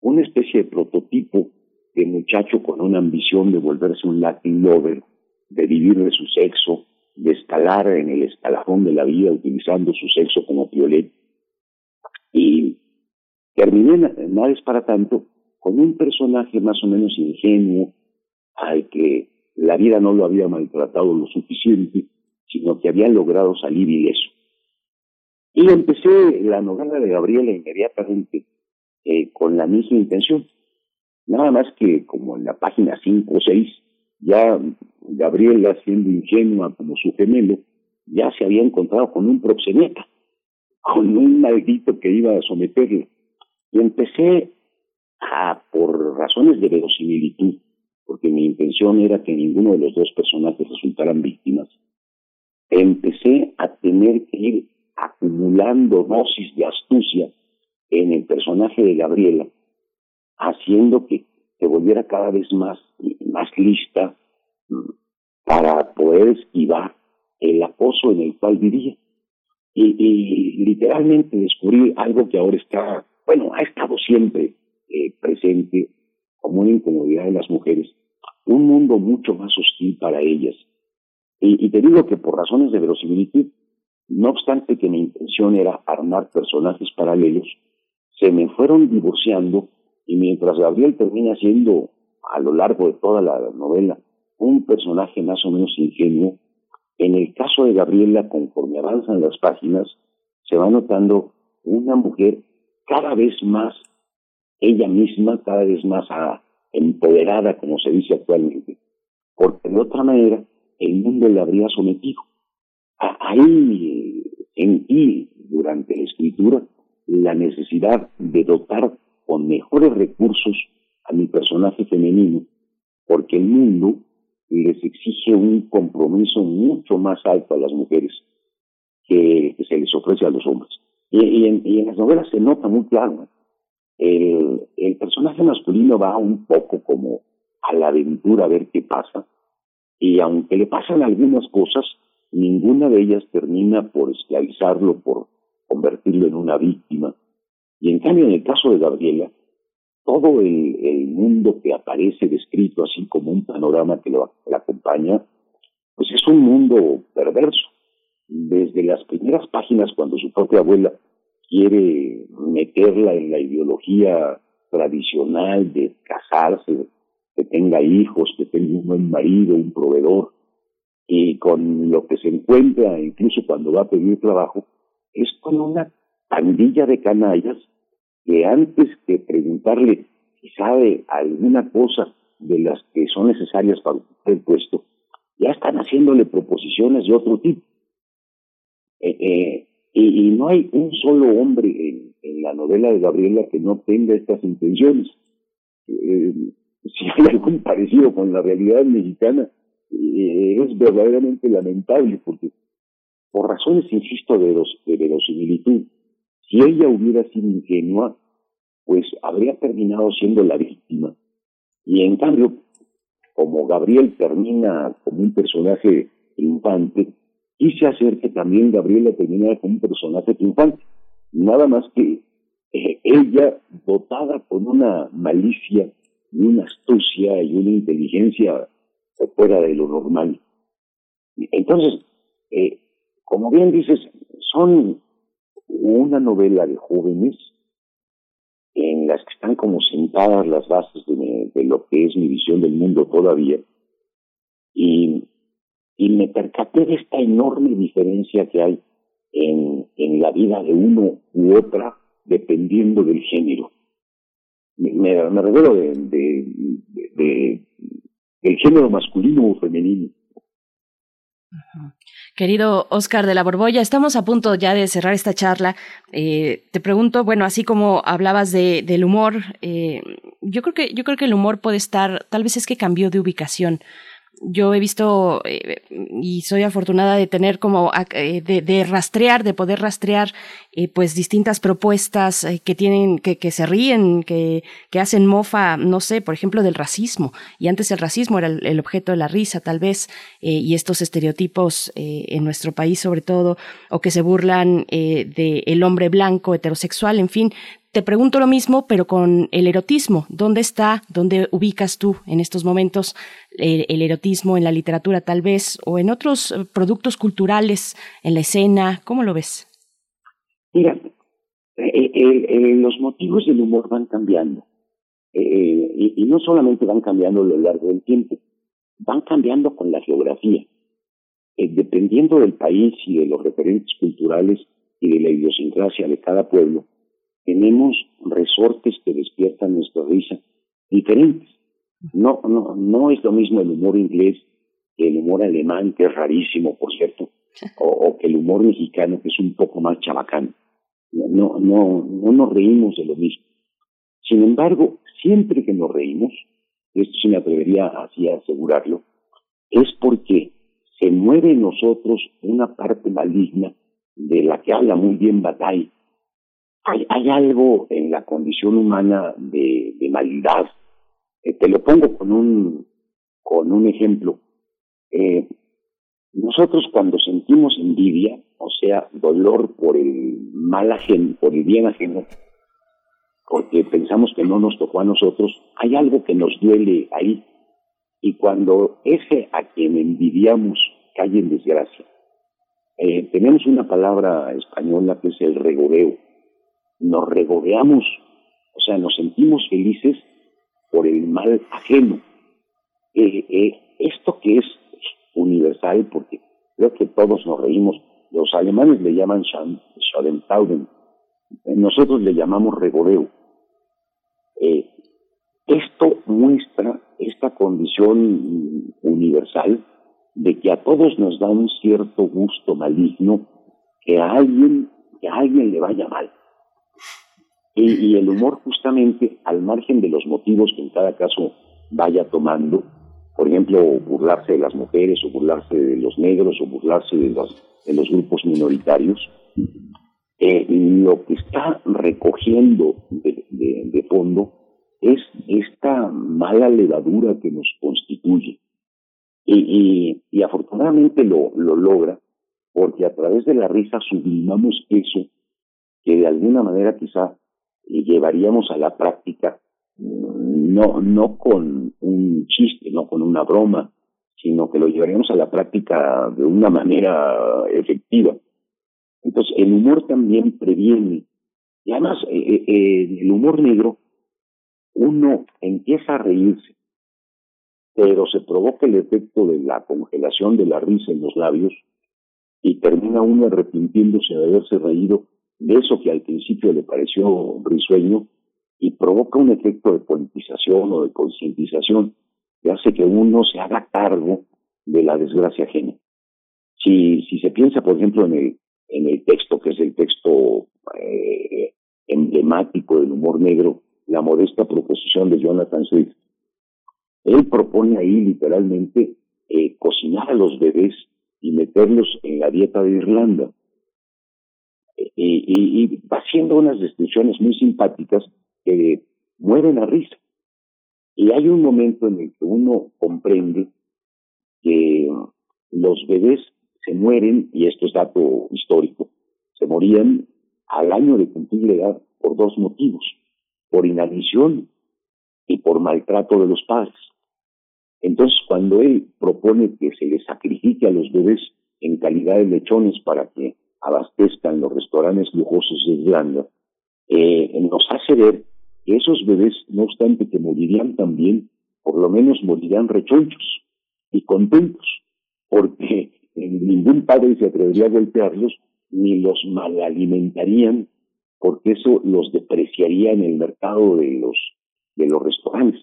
Speaker 7: una especie de prototipo de muchacho con una ambición de volverse un Latin lover, de vivir de su sexo, de escalar en el escalafón de la vida utilizando su sexo como piolet. Y terminé, nada es para tanto, con un personaje más o menos ingenuo, al que la vida no lo había maltratado lo suficiente, sino que había logrado salir ileso. Y empecé la novela de Gabriela inmediatamente eh, con la misma intención. Nada más que como en la página 5 o 6, ya Gabriela, siendo ingenua como su gemelo, ya se había encontrado con un proxeneta, con un maldito que iba a someterle. Y empecé a, por razones de verosimilitud, porque mi intención era que ninguno de los dos personajes resultaran víctimas, empecé a tener que ir acumulando dosis de astucia en el personaje de Gabriela, haciendo que se volviera cada vez más, más lista mm, para poder esquivar el acoso en el cual vivía. Y, literalmente descubrí algo que ahora está, bueno, ha estado siempre eh, presente como una incomodidad de las mujeres, un mundo mucho más hostil para ellas. Y, y te digo que por razones de verosimilitud, no obstante que mi intención era armar personajes paralelos, se me fueron divorciando y mientras Gabriel termina siendo, a lo largo de toda la novela, un personaje más o menos ingenuo, en el caso de Gabriela, conforme avanzan las páginas, se va notando una mujer cada vez más ella misma, cada vez más ah, empoderada, como se dice actualmente, porque de otra manera el mundo le habría sometido. Ahí sentí durante la escritura la necesidad de dotar con mejores recursos a mi personaje femenino, porque el mundo les exige un compromiso mucho más alto a las mujeres que, se les ofrece a los hombres. Y, en, las novelas se nota muy claro. El, el personaje masculino va un poco como a la aventura a ver qué pasa, y aunque le pasan algunas cosas, ninguna de ellas termina por esclavizarlo, por convertirlo en una víctima, y en cambio, en el caso de Gabriela, todo el, mundo que aparece descrito así como un panorama que lo, la acompaña, pues es un mundo perverso. Desde las primeras páginas, cuando su propia abuela quiere meterla en la ideología tradicional de casarse, que tenga hijos, que tenga un buen marido, un proveedor, y con lo que se encuentra, incluso cuando va a pedir trabajo, es con una pandilla de canallas que antes que preguntarle si sabe alguna cosa de las que son necesarias para ocupar el puesto, ya están haciéndole proposiciones de otro tipo. Eh, eh, y, no hay un solo hombre en, la novela de Gabriela que no tenga estas intenciones. Eh, si hay algún parecido con la realidad mexicana, es verdaderamente lamentable porque por razones, insisto, de, los, de verosimilitud, si ella hubiera sido ingenua, pues habría terminado siendo la víctima. Y en cambio, como Gabriel termina como un personaje triunfante, quise hacer que también Gabriela terminara como un personaje triunfante. Nada más que eh, ella, dotada con una malicia y una astucia y una inteligencia fuera de lo normal. Entonces, eh, como bien dices, son una novela de jóvenes en las que están como sentadas las bases de, lo que es mi visión del mundo todavía. Y, y me percaté de esta enorme diferencia que hay en, en la vida de uno u otra dependiendo del género. Me, me, de, de, de, del género masculino o femenino.
Speaker 1: Querido Oscar de la Borbolla, estamos a punto ya de cerrar esta charla. Eh, te pregunto, bueno, así como hablabas de, del humor, eh, yo creo que yo creo que el humor puede estar, tal vez es que cambió de ubicación yo he visto eh, y soy afortunada de tener como eh, de, rastrear, de poder rastrear eh, pues distintas propuestas que tienen, que, que se ríen, que, que, hacen mofa, no sé, por ejemplo, del racismo. Y antes el racismo era el, objeto de la risa, tal vez, y estos estereotipos en nuestro país sobre todo, o que se burlan del el hombre blanco heterosexual, en fin, te pregunto lo mismo, pero con el erotismo. ¿Dónde está, dónde ubicas tú en estos momentos el, erotismo en la literatura tal vez o en otros eh, productos culturales, en la escena? ¿Cómo lo ves?
Speaker 7: Mira, eh, eh, los motivos del humor van cambiando. Y, y, no solamente van cambiando a lo largo del tiempo, van cambiando con la geografía. dependiendo del país y de los referentes culturales y de la idiosincrasia de cada pueblo, tenemos resortes que despiertan nuestra risa diferentes. No, no, no es lo mismo el humor inglés que el humor alemán, que es rarísimo, por cierto, o, que el humor mexicano, que es un poco más chabacán. No, no, no nos reímos de lo mismo. Sin embargo, siempre que nos reímos, esto sí me atrevería así a asegurarlo, es porque se mueve en nosotros una parte maligna de la que habla muy bien Bataille, hay, algo en la condición humana de, maldad. Te lo pongo con un, con un ejemplo. Eh, nosotros cuando sentimos envidia, o sea, dolor por el mal ajeno, por el bien ajeno, porque pensamos que no nos tocó a nosotros, hay algo que nos duele ahí. Y cuando ese a quien envidiamos cae en desgracia, eh, tenemos una palabra española que es el regodeo nos regodeamos, o sea, nos sentimos felices por el mal ajeno. Eh, eh, esto que es universal, porque creo que todos nos reímos, los alemanes le llaman Schadenfreude, nosotros le llamamos regodeo. Eh, esto muestra esta condición universal de que a todos nos da un cierto gusto maligno que a alguien, que a alguien le vaya mal. Y, el humor justamente, al margen de los motivos que en cada caso vaya tomando, por ejemplo, burlarse de las mujeres o burlarse de los negros o burlarse de los, de los grupos minoritarios, eh, lo que está recogiendo de, fondo es esta mala levadura que nos constituye. Y, y, afortunadamente lo, lo logra porque a través de la risa sublimamos eso que de alguna manera quizá llevaríamos a la práctica no, no con un chiste, no con una broma, sino que lo llevaríamos a la práctica de una manera efectiva. Entonces, el humor también previene. Y además, eh, eh, eh, el humor negro, uno empieza a reírse, pero se provoca el efecto de la congelación de la risa en los labios y termina uno arrepintiéndose de haberse reído de eso que al principio le pareció risueño y provoca un efecto de politización o de concientización que hace que uno se haga cargo de la desgracia ajena. Si, si se piensa, por ejemplo, en el, en el texto, que es el texto eh, emblemático del humor negro, la modesta proposición de Jonathan Swift, él propone ahí literalmente eh, cocinar a los bebés y meterlos en la dieta de Irlanda. Y, y, haciendo unas descripciones muy simpáticas que mueven a risa. Y hay un momento en el que uno comprende que los bebés se mueren, y esto es dato histórico, se morían al año de cumplir edad por dos motivos, por inanición y por maltrato de los padres. Entonces, cuando él propone que se les sacrifique a los bebés en calidad de lechones para que abastezcan los restaurantes lujosos de Irlanda, eh, nos hace ver que esos bebés, no obstante que morirían también, por lo menos morirían rechonchos y contentos, porque ningún padre se atrevería a golpearlos ni los malalimentarían, porque eso los depreciaría en el mercado de los, de los restaurantes.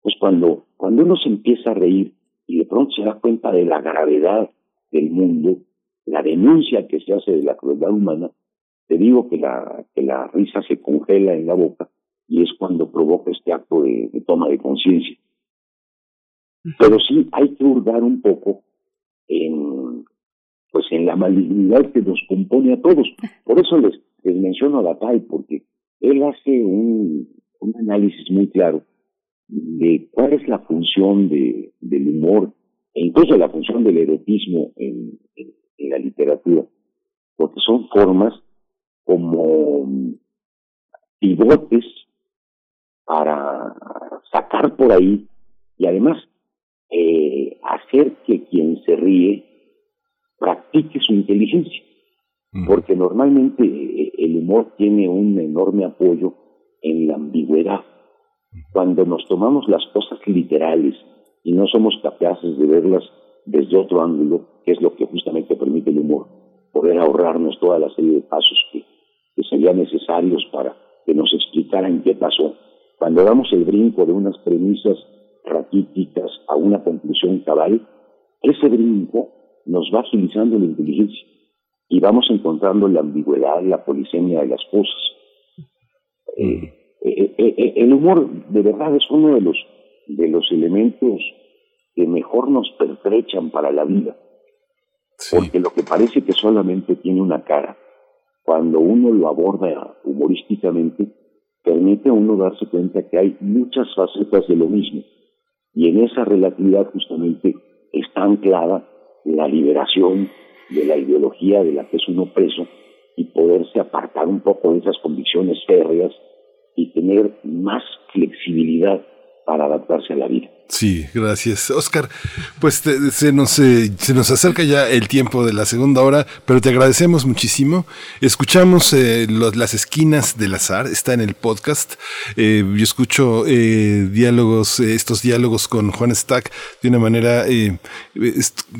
Speaker 7: Pues cuando, cuando uno se empieza a reír y de pronto se da cuenta de la gravedad del mundo, la denuncia que se hace de la crueldad humana, te digo que la, que la risa se congela en la boca y es cuando provoca este acto de, toma de conciencia. Pero sí hay que hurgar un poco en, pues en la malignidad que nos compone a todos. Por eso les, les menciono a Bataille, porque él hace un, un análisis muy claro de cuál es la función de, del humor e incluso la función del erotismo en, en, la literatura, porque son formas como pivotes para sacar por ahí y además eh, hacer que quien se ríe practique su inteligencia, porque normalmente eh, el humor tiene un enorme apoyo en la ambigüedad. Cuando nos tomamos las cosas literales y no somos capaces de verlas desde otro ángulo, que es lo que justamente permite el humor, poder ahorrarnos toda la serie de pasos que, que serían necesarios para que nos explicaran qué pasó. Cuando damos el brinco de unas premisas raquíticas a una conclusión cabal, ese brinco nos va agilizando la inteligencia y vamos encontrando la ambigüedad, la polisemia de las cosas. Eh, eh, eh, el humor de verdad es uno de los de los elementos que mejor nos pertrechan para la vida. Porque lo que parece que solamente tiene una cara, cuando uno lo aborda humorísticamente, permite a uno darse cuenta que hay muchas facetas de lo mismo. Y en esa relatividad justamente está anclada la liberación de la ideología de la que es uno preso y poderse apartar un poco de esas convicciones férreas y tener más flexibilidad para adaptarse a la vida.
Speaker 2: Sí, gracias. Oscar, pues se, nos, eh, se nos acerca ya el tiempo de la segunda hora, pero te agradecemos muchísimo. Escuchamos eh, las esquinas del azar, está en el podcast. Eh, yo escucho diálogos, estos diálogos con Juan Stack de una manera,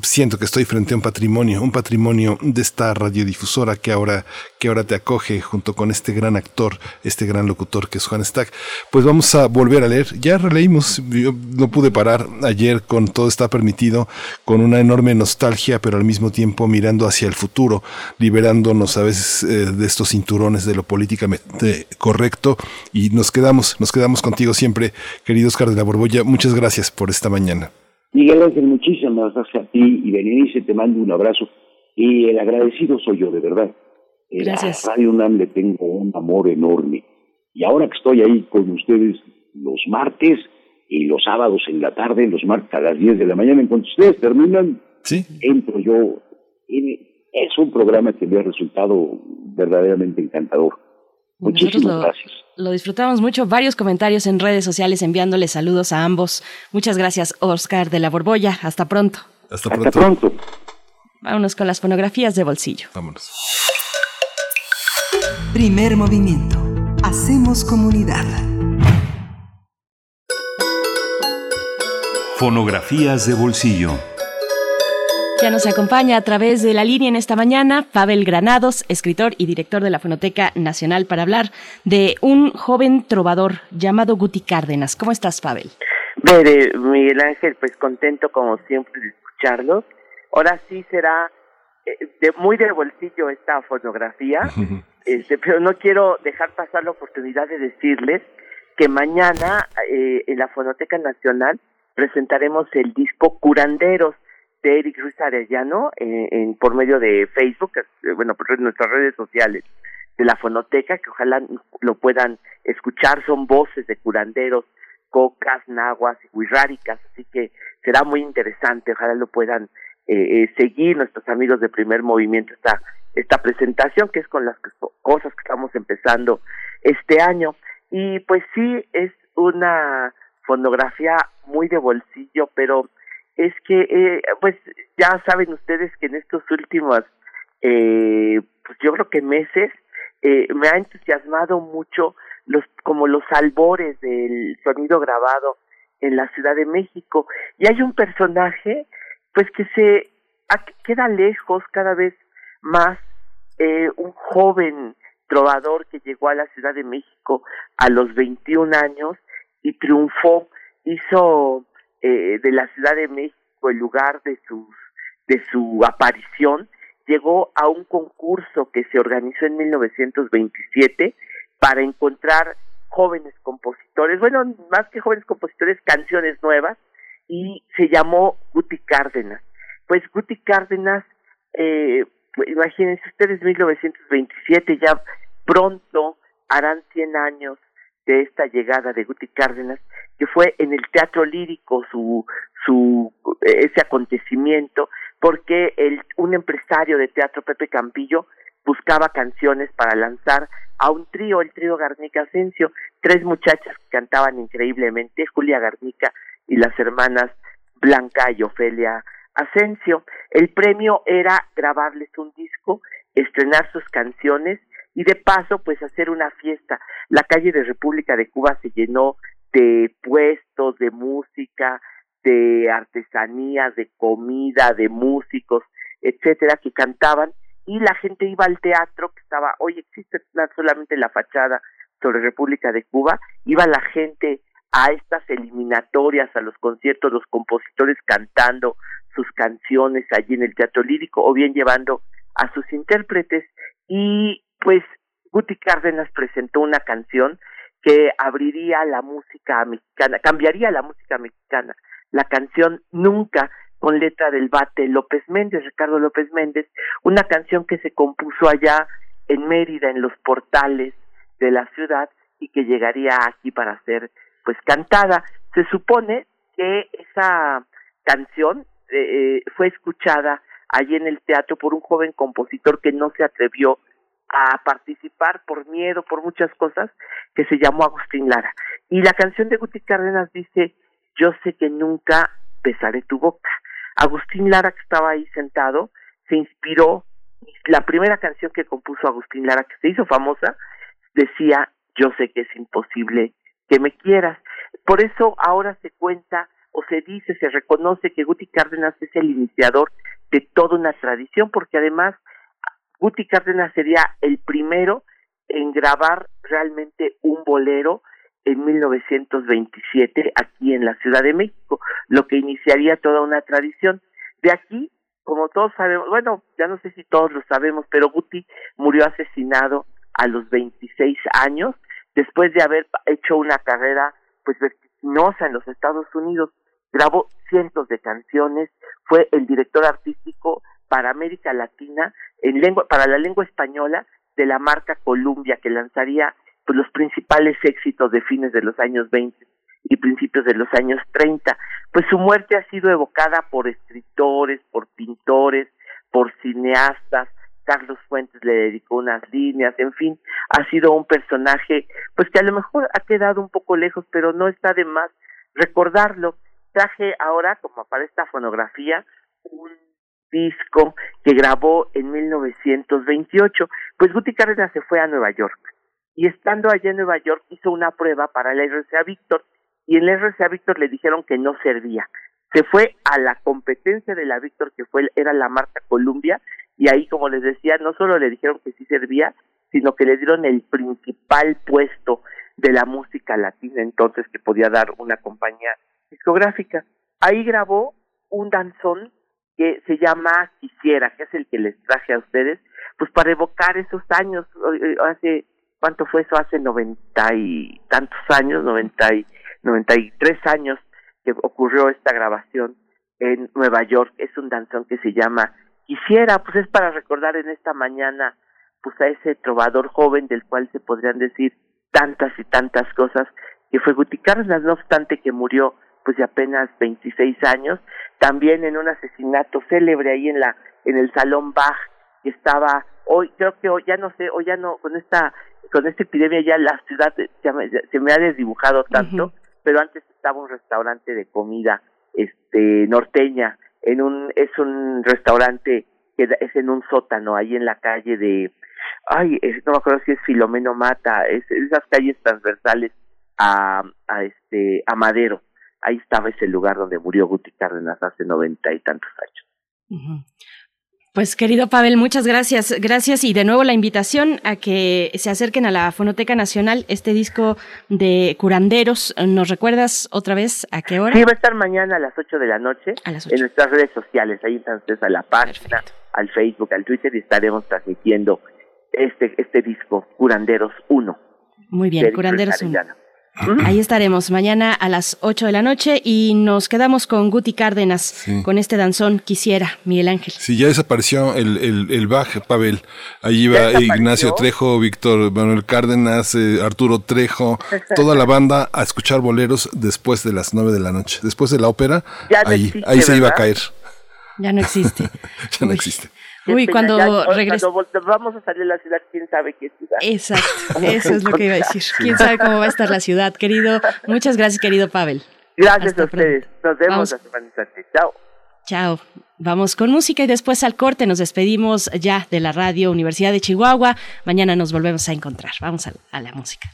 Speaker 2: siento que estoy frente a un patrimonio, un patrimonio de esta radiodifusora que ahora, que ahora te acoge junto con este gran actor, este gran locutor que es Juan Stack. Pues vamos a volver a leer. Ya releímos, yo no pude de parar ayer con Todo está permitido, con una enorme nostalgia, pero al mismo tiempo mirando hacia el futuro, liberándonos a veces eh, de estos cinturones de lo políticamente correcto. Y nos quedamos, nos quedamos contigo siempre, querido Oscar de la Borbolla. Muchas gracias por esta mañana.
Speaker 7: Miguel Ángel, muchísimas gracias a ti y Berenice, te mando un abrazo. Y el agradecido soy yo, de verdad.
Speaker 8: Gracias.
Speaker 7: A Radio UNAM le tengo un amor enorme. Y ahora que estoy ahí con ustedes los martes, y los sábados en la tarde, los martes a las 10 de la mañana, en cuanto ustedes terminan,
Speaker 2: ¿Sí?
Speaker 7: entro yo. es un programa que me ha resultado verdaderamente encantador. Muchísimas gracias.
Speaker 8: Lo disfrutamos mucho. Varios comentarios en redes sociales enviándole saludos a ambos. Muchas gracias, Oscar de la Borbolla. Hasta pronto.
Speaker 2: Hasta pronto.
Speaker 7: Hasta pronto.
Speaker 8: Vámonos con las fonografías de bolsillo.
Speaker 2: Vámonos.
Speaker 5: Primer movimiento. Hacemos comunidad.
Speaker 6: Fonografías de bolsillo.
Speaker 8: Ya nos acompaña a través de la línea en esta mañana Pavel Granados, escritor y director de la Fonoteca Nacional, para hablar de un joven trovador llamado Guti Cárdenas. ¿Cómo estás, Pavel?
Speaker 9: Bere, Miguel Ángel, pues contento como siempre de escucharlos. Ahora sí será eh, de, muy de bolsillo esta fotografía, este, pero no quiero dejar pasar la oportunidad de decirles que mañana eh, en la Fonoteca Nacional presentaremos el disco Curanderos de Eric Ruiz Arellano eh, en, por medio de Facebook, eh, bueno, por nuestras redes sociales de la fonoteca, que ojalá lo puedan escuchar, son voces de curanderos, cocas, nahuas y huirráricas, así que será muy interesante, ojalá lo puedan eh, eh, seguir nuestros amigos de primer movimiento esta, esta presentación, que es con las cosas que estamos empezando este año. Y pues sí, es una fonografía muy de bolsillo, pero es que, eh, pues ya saben ustedes que en estos últimos, eh, pues yo creo que meses, eh, me ha entusiasmado mucho los como los albores del sonido grabado en la Ciudad de México. Y hay un personaje pues que se queda lejos cada vez más eh, un joven trovador que llegó a la Ciudad de México a los 21 años y triunfó hizo eh, de la Ciudad de México el lugar de sus de su aparición llegó a un concurso que se organizó en 1927 para encontrar jóvenes compositores, bueno, más que jóvenes compositores, canciones nuevas, y se llamó Guti Cárdenas. Pues Guti Cárdenas, eh, pues, imagínense ustedes, 1927, ya pronto harán 100 años de esta llegada de Guti Cárdenas, que fue en el teatro lírico su, su, ese acontecimiento, porque el, un empresario de teatro, Pepe Campillo, buscaba canciones para lanzar a un trío, el trío Garnica Asensio, tres muchachas que cantaban increíblemente, Julia Garnica y las hermanas Blanca y Ofelia Asensio. El premio era grabarles un disco, estrenar sus canciones y de paso pues hacer una fiesta. La calle de República de Cuba se llenó de puestos de música, de artesanía, de comida, de músicos, etcétera, que cantaban y la gente iba al teatro que estaba, hoy existe solamente la fachada sobre República de Cuba, iba la gente a estas eliminatorias, a los conciertos, los compositores cantando sus canciones allí en el teatro lírico o bien llevando a sus intérpretes y pues Guti Cárdenas presentó una canción que abriría la música mexicana, cambiaría la música mexicana. La canción Nunca con letra del bate López Méndez, Ricardo López Méndez, una canción que se compuso allá en Mérida, en los portales de la ciudad y que llegaría aquí para ser pues cantada. Se supone que esa canción eh, eh, fue escuchada allí en el teatro por un joven compositor que no se atrevió a participar por miedo, por muchas cosas, que se llamó Agustín Lara. Y la canción de Guti Cárdenas dice, yo sé que nunca besaré tu boca. Agustín Lara, que estaba ahí sentado, se inspiró. La primera canción que compuso Agustín Lara, que se hizo famosa, decía, yo sé que es imposible que me quieras. Por eso ahora se cuenta o se dice, se reconoce que Guti Cárdenas es el iniciador de toda una tradición, porque además Guti Cárdenas sería el primero en grabar realmente un bolero en 1927 aquí en la Ciudad de México, lo que iniciaría toda una tradición. De aquí, como todos sabemos, bueno, ya no sé si todos lo sabemos, pero Guti murió asesinado a los 26 años después de haber hecho una carrera pues vertiginosa en los Estados Unidos. Grabó cientos de canciones, fue el director artístico para América Latina en lengua para la lengua española de la marca Columbia que lanzaría pues, los principales éxitos de fines de los años 20 y principios de los años 30. Pues su muerte ha sido evocada por escritores, por pintores, por cineastas. Carlos Fuentes le dedicó unas líneas, en fin, ha sido un personaje, pues que a lo mejor ha quedado un poco lejos, pero no está de más recordarlo. Traje ahora, como para esta fonografía, un disco que grabó en 1928. Pues Guti Cárdenas se fue a Nueva York y estando allá en Nueva York hizo una prueba para la RCA Víctor y en la RCA Víctor le dijeron que no servía. Se fue a la competencia de la Víctor que fue era la marca Columbia y ahí como les decía no solo le dijeron que sí servía, sino que le dieron el principal puesto de la música latina entonces que podía dar una compañía discográfica. Ahí grabó un danzón que se llama Quisiera, que es el que les traje a ustedes, pues para evocar esos años, hace, ¿cuánto fue eso? Hace noventa y tantos años, noventa y, noventa y tres años que ocurrió esta grabación en Nueva York, es un danzón que se llama Quisiera, pues es para recordar en esta mañana pues a ese trovador joven del cual se podrían decir tantas y tantas cosas, que fue Guti no obstante que murió pues de apenas 26 años, también en un asesinato célebre ahí en la en el Salón Bach, que estaba hoy creo que hoy ya no sé, hoy ya no con esta con esta epidemia ya la ciudad se me ha desdibujado tanto, pero antes estaba un restaurante de comida este norteña, en un es un restaurante que es en un sótano ahí en la calle de ay, no me acuerdo si es Filomeno Mata, es, esas calles transversales a, a este a Madero. Ahí estaba ese lugar donde murió Guti Cárdenas hace noventa y tantos años.
Speaker 1: Pues querido Pavel, muchas gracias. Gracias y de nuevo la invitación a que se acerquen a la Fonoteca Nacional, este disco de curanderos. ¿Nos recuerdas otra vez a qué hora?
Speaker 9: Sí, va a estar mañana a las 8 de la noche en nuestras redes sociales. Ahí están ustedes a la página, al Facebook, al Twitter y estaremos transmitiendo este, este disco, Curanderos 1.
Speaker 1: Muy bien, Curanderos 1. Ahí estaremos mañana a las 8 de la noche y nos quedamos con Guti Cárdenas, con este danzón Quisiera, Miguel Ángel.
Speaker 2: Sí, ya desapareció el, el, el Baj, Pavel. Ahí iba Ignacio Trejo, Víctor Manuel Cárdenas, eh, Arturo Trejo, toda la banda a escuchar boleros después de las 9 de la noche. Después de la ópera, ahí, ahí se iba a caer.
Speaker 1: Ya no existe.
Speaker 2: ya no existe.
Speaker 1: Uy, cuando
Speaker 9: regresamos. vamos a salir de la ciudad, quién sabe qué ciudad.
Speaker 1: Exacto, eso es lo que iba a decir. Quién sabe cómo va a estar la ciudad, querido. Muchas gracias, querido Pavel.
Speaker 9: Gracias a ustedes. Nos vemos la semana Chao.
Speaker 1: Chao. Vamos con música y después al corte nos despedimos ya de la radio Universidad de Chihuahua. Mañana nos volvemos a encontrar. Vamos a, a la música.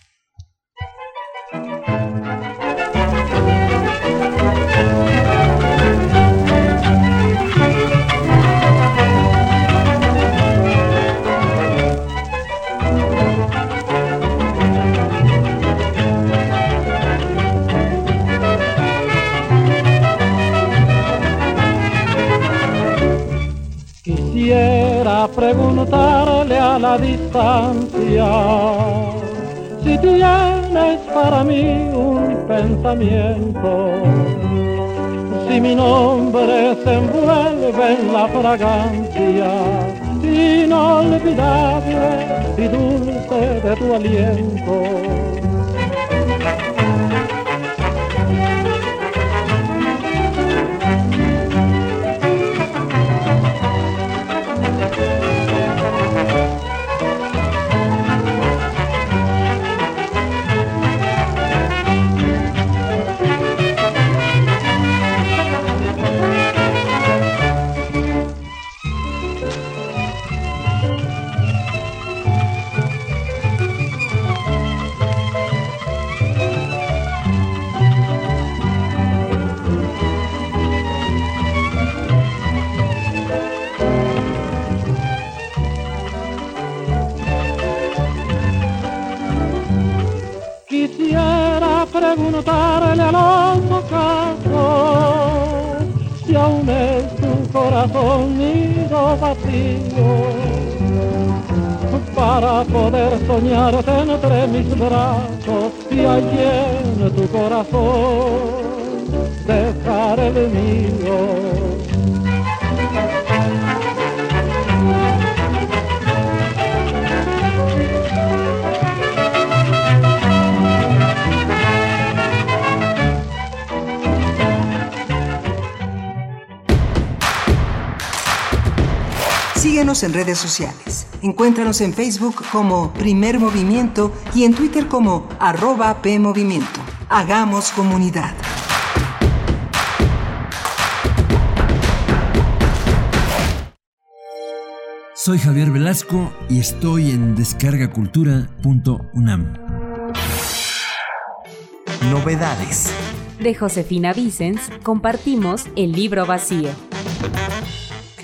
Speaker 10: Quisiera preguntarle a la distancia si tienes para mí un pensamiento, si mi nombre se envuelve en la fragancia inolvidable y dulce de tu aliento preguntarle al ocaso si aún es tu corazón nido vacío para poder soñarte entre mis brazos y allí en tu corazón dejar el mío
Speaker 5: Síguenos en redes sociales. Encuéntranos en Facebook como Primer Movimiento y en Twitter como arroba PMovimiento. Hagamos comunidad.
Speaker 11: Soy Javier Velasco y estoy en descargacultura.unam.
Speaker 12: Novedades. De Josefina Vicens compartimos el libro vacío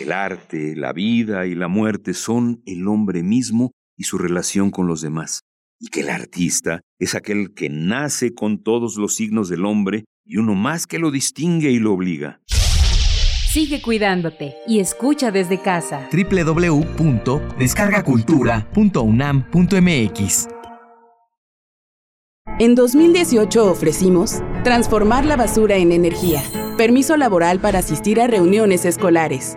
Speaker 6: el arte, la vida y la muerte son el hombre mismo y su relación con los demás, y que el artista es aquel que nace con todos los signos del hombre y uno más que lo distingue y lo obliga.
Speaker 13: Sigue cuidándote y escucha desde casa.
Speaker 14: www.descargacultura.unam.mx
Speaker 15: En 2018 ofrecimos transformar la basura en energía, permiso laboral para asistir a reuniones escolares,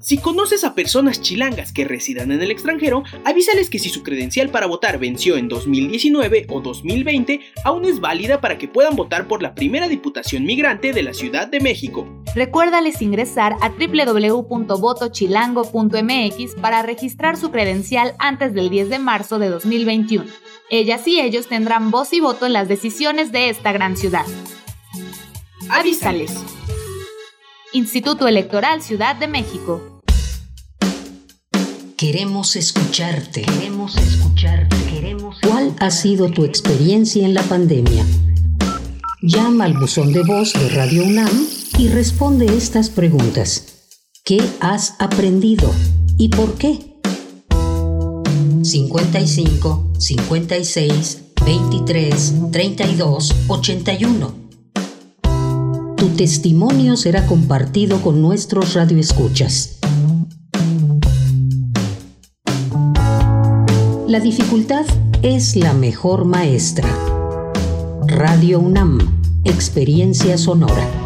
Speaker 16: Si conoces a personas chilangas que residan en el extranjero, avísales que si su credencial para votar venció en 2019 o 2020, aún es válida para que puedan votar por la primera diputación migrante de la Ciudad de México.
Speaker 17: Recuérdales ingresar a www.votochilango.mx para registrar su credencial antes del 10 de marzo de 2021. Ellas y ellos tendrán voz y voto en las decisiones de esta gran ciudad. Avísales. Instituto Electoral Ciudad de México.
Speaker 18: Queremos escucharte. Queremos escucharte. Queremos ¿Cuál ha sido tu experiencia en la pandemia? Llama al buzón de voz de Radio UNAM y responde estas preguntas. ¿Qué has aprendido y por qué? 55 56 23 32 81. Tu testimonio será compartido con nuestros radioescuchas. La dificultad es la mejor maestra. Radio UNAM, experiencia sonora.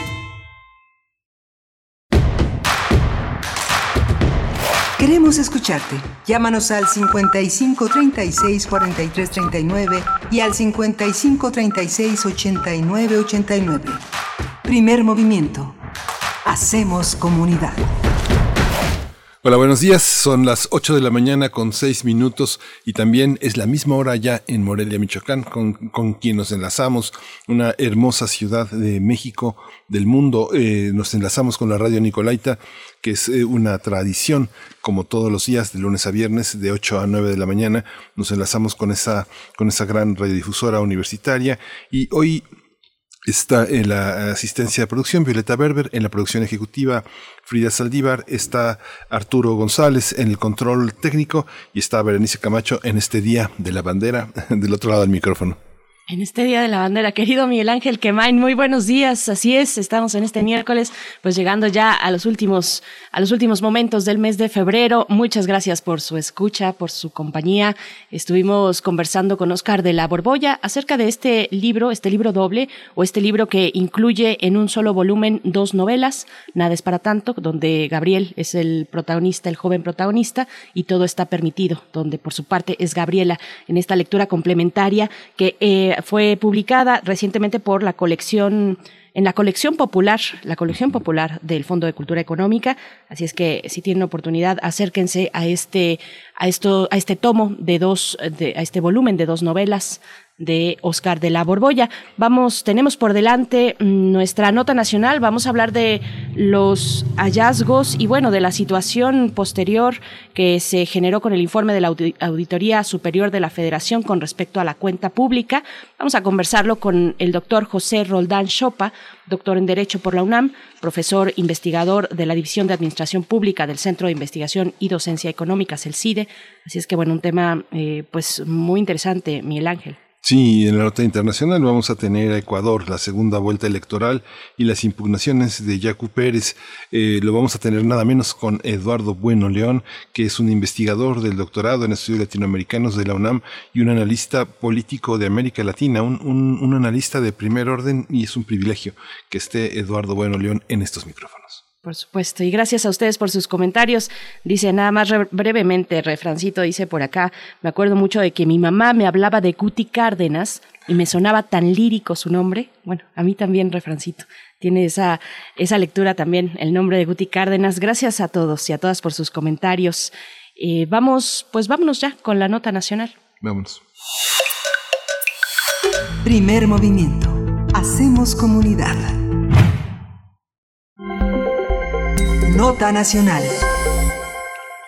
Speaker 5: Queremos escucharte. Llámanos al 55 36 43 39 y al 55 36 89 89. Primer movimiento. Hacemos comunidad.
Speaker 2: Hola, buenos días. Son las 8 de la mañana con 6 minutos y también es la misma hora ya en Morelia, Michoacán, con, con quien nos enlazamos, una hermosa ciudad de México, del mundo. Eh, nos enlazamos con la radio Nicolaita, que es eh, una tradición, como todos los días, de lunes a viernes, de 8 a 9 de la mañana. Nos enlazamos con esa, con esa gran radiodifusora universitaria y hoy Está en la asistencia de producción Violeta Berber, en la producción ejecutiva Frida Saldívar, está Arturo González en el control técnico y está Berenice Camacho en este día de la bandera del otro lado del micrófono.
Speaker 1: En este Día de la Bandera, querido Miguel Ángel Quemain, muy buenos días. Así es, estamos en este miércoles, pues llegando ya a los últimos, a los últimos momentos del mes de febrero. Muchas gracias por su escucha, por su compañía. Estuvimos conversando con Oscar de la Borbolla acerca de este libro, este libro doble, o este libro que incluye en un solo volumen dos novelas, Nada es para tanto, donde Gabriel es el protagonista, el joven protagonista, y todo está permitido, donde por su parte es Gabriela, en esta lectura complementaria que eh, fue publicada recientemente por la colección en la colección popular, la colección popular del Fondo de Cultura Económica. Así es que si tienen oportunidad, acérquense a este, a esto, a este tomo de dos, de, a este volumen de dos novelas de Oscar de la Borbolla. Vamos, tenemos por delante mm, nuestra nota nacional, vamos a hablar de los hallazgos y bueno, de la situación posterior que se generó con el informe de la Auditoría Superior de la Federación con respecto a la cuenta pública. Vamos a conversarlo con el doctor José Roldán Chopa, doctor en Derecho por la UNAM, profesor investigador de la División de Administración Pública del Centro de Investigación y Docencia Económicas, el CIDE. Así es que bueno, un tema eh, pues muy interesante, Miguel Ángel.
Speaker 2: Sí, en la nota internacional vamos a tener a Ecuador, la segunda vuelta electoral y las impugnaciones de Yacu Pérez. Eh, lo vamos a tener nada menos con Eduardo Bueno León, que es un investigador del doctorado en estudios latinoamericanos de la UNAM y un analista político de América Latina, un, un analista de primer orden y es un privilegio que esté Eduardo Bueno León en estos micrófonos.
Speaker 1: Por supuesto, y gracias a ustedes por sus comentarios. Dice nada más brevemente, refrancito dice por acá, me acuerdo mucho de que mi mamá me hablaba de Guti Cárdenas y me sonaba tan lírico su nombre. Bueno, a mí también, refrancito. Tiene esa, esa lectura también, el nombre de Guti Cárdenas. Gracias a todos y a todas por sus comentarios. Eh, vamos, pues vámonos ya con la nota nacional.
Speaker 2: Vámonos.
Speaker 5: Primer movimiento. Hacemos comunidad. Nota Nacional.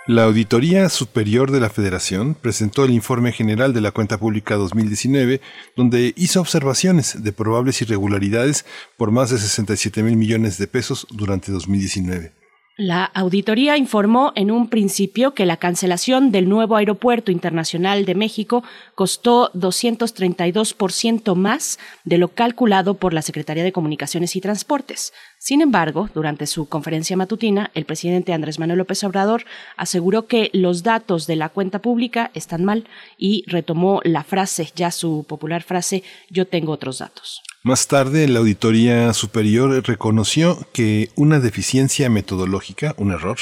Speaker 2: La Auditoría Superior de la Federación presentó el Informe General de la Cuenta Pública 2019, donde hizo observaciones de probables irregularidades por más de 67 mil millones de pesos durante 2019.
Speaker 1: La auditoría informó en un principio que la cancelación del nuevo Aeropuerto Internacional de México costó 232% más de lo calculado por la Secretaría de Comunicaciones y Transportes. Sin embargo, durante su conferencia matutina, el presidente Andrés Manuel López Obrador aseguró que los datos de la cuenta pública están mal y retomó la frase, ya su popular frase, yo tengo otros datos.
Speaker 2: Más tarde, la Auditoría Superior reconoció que una deficiencia metodológica, un error,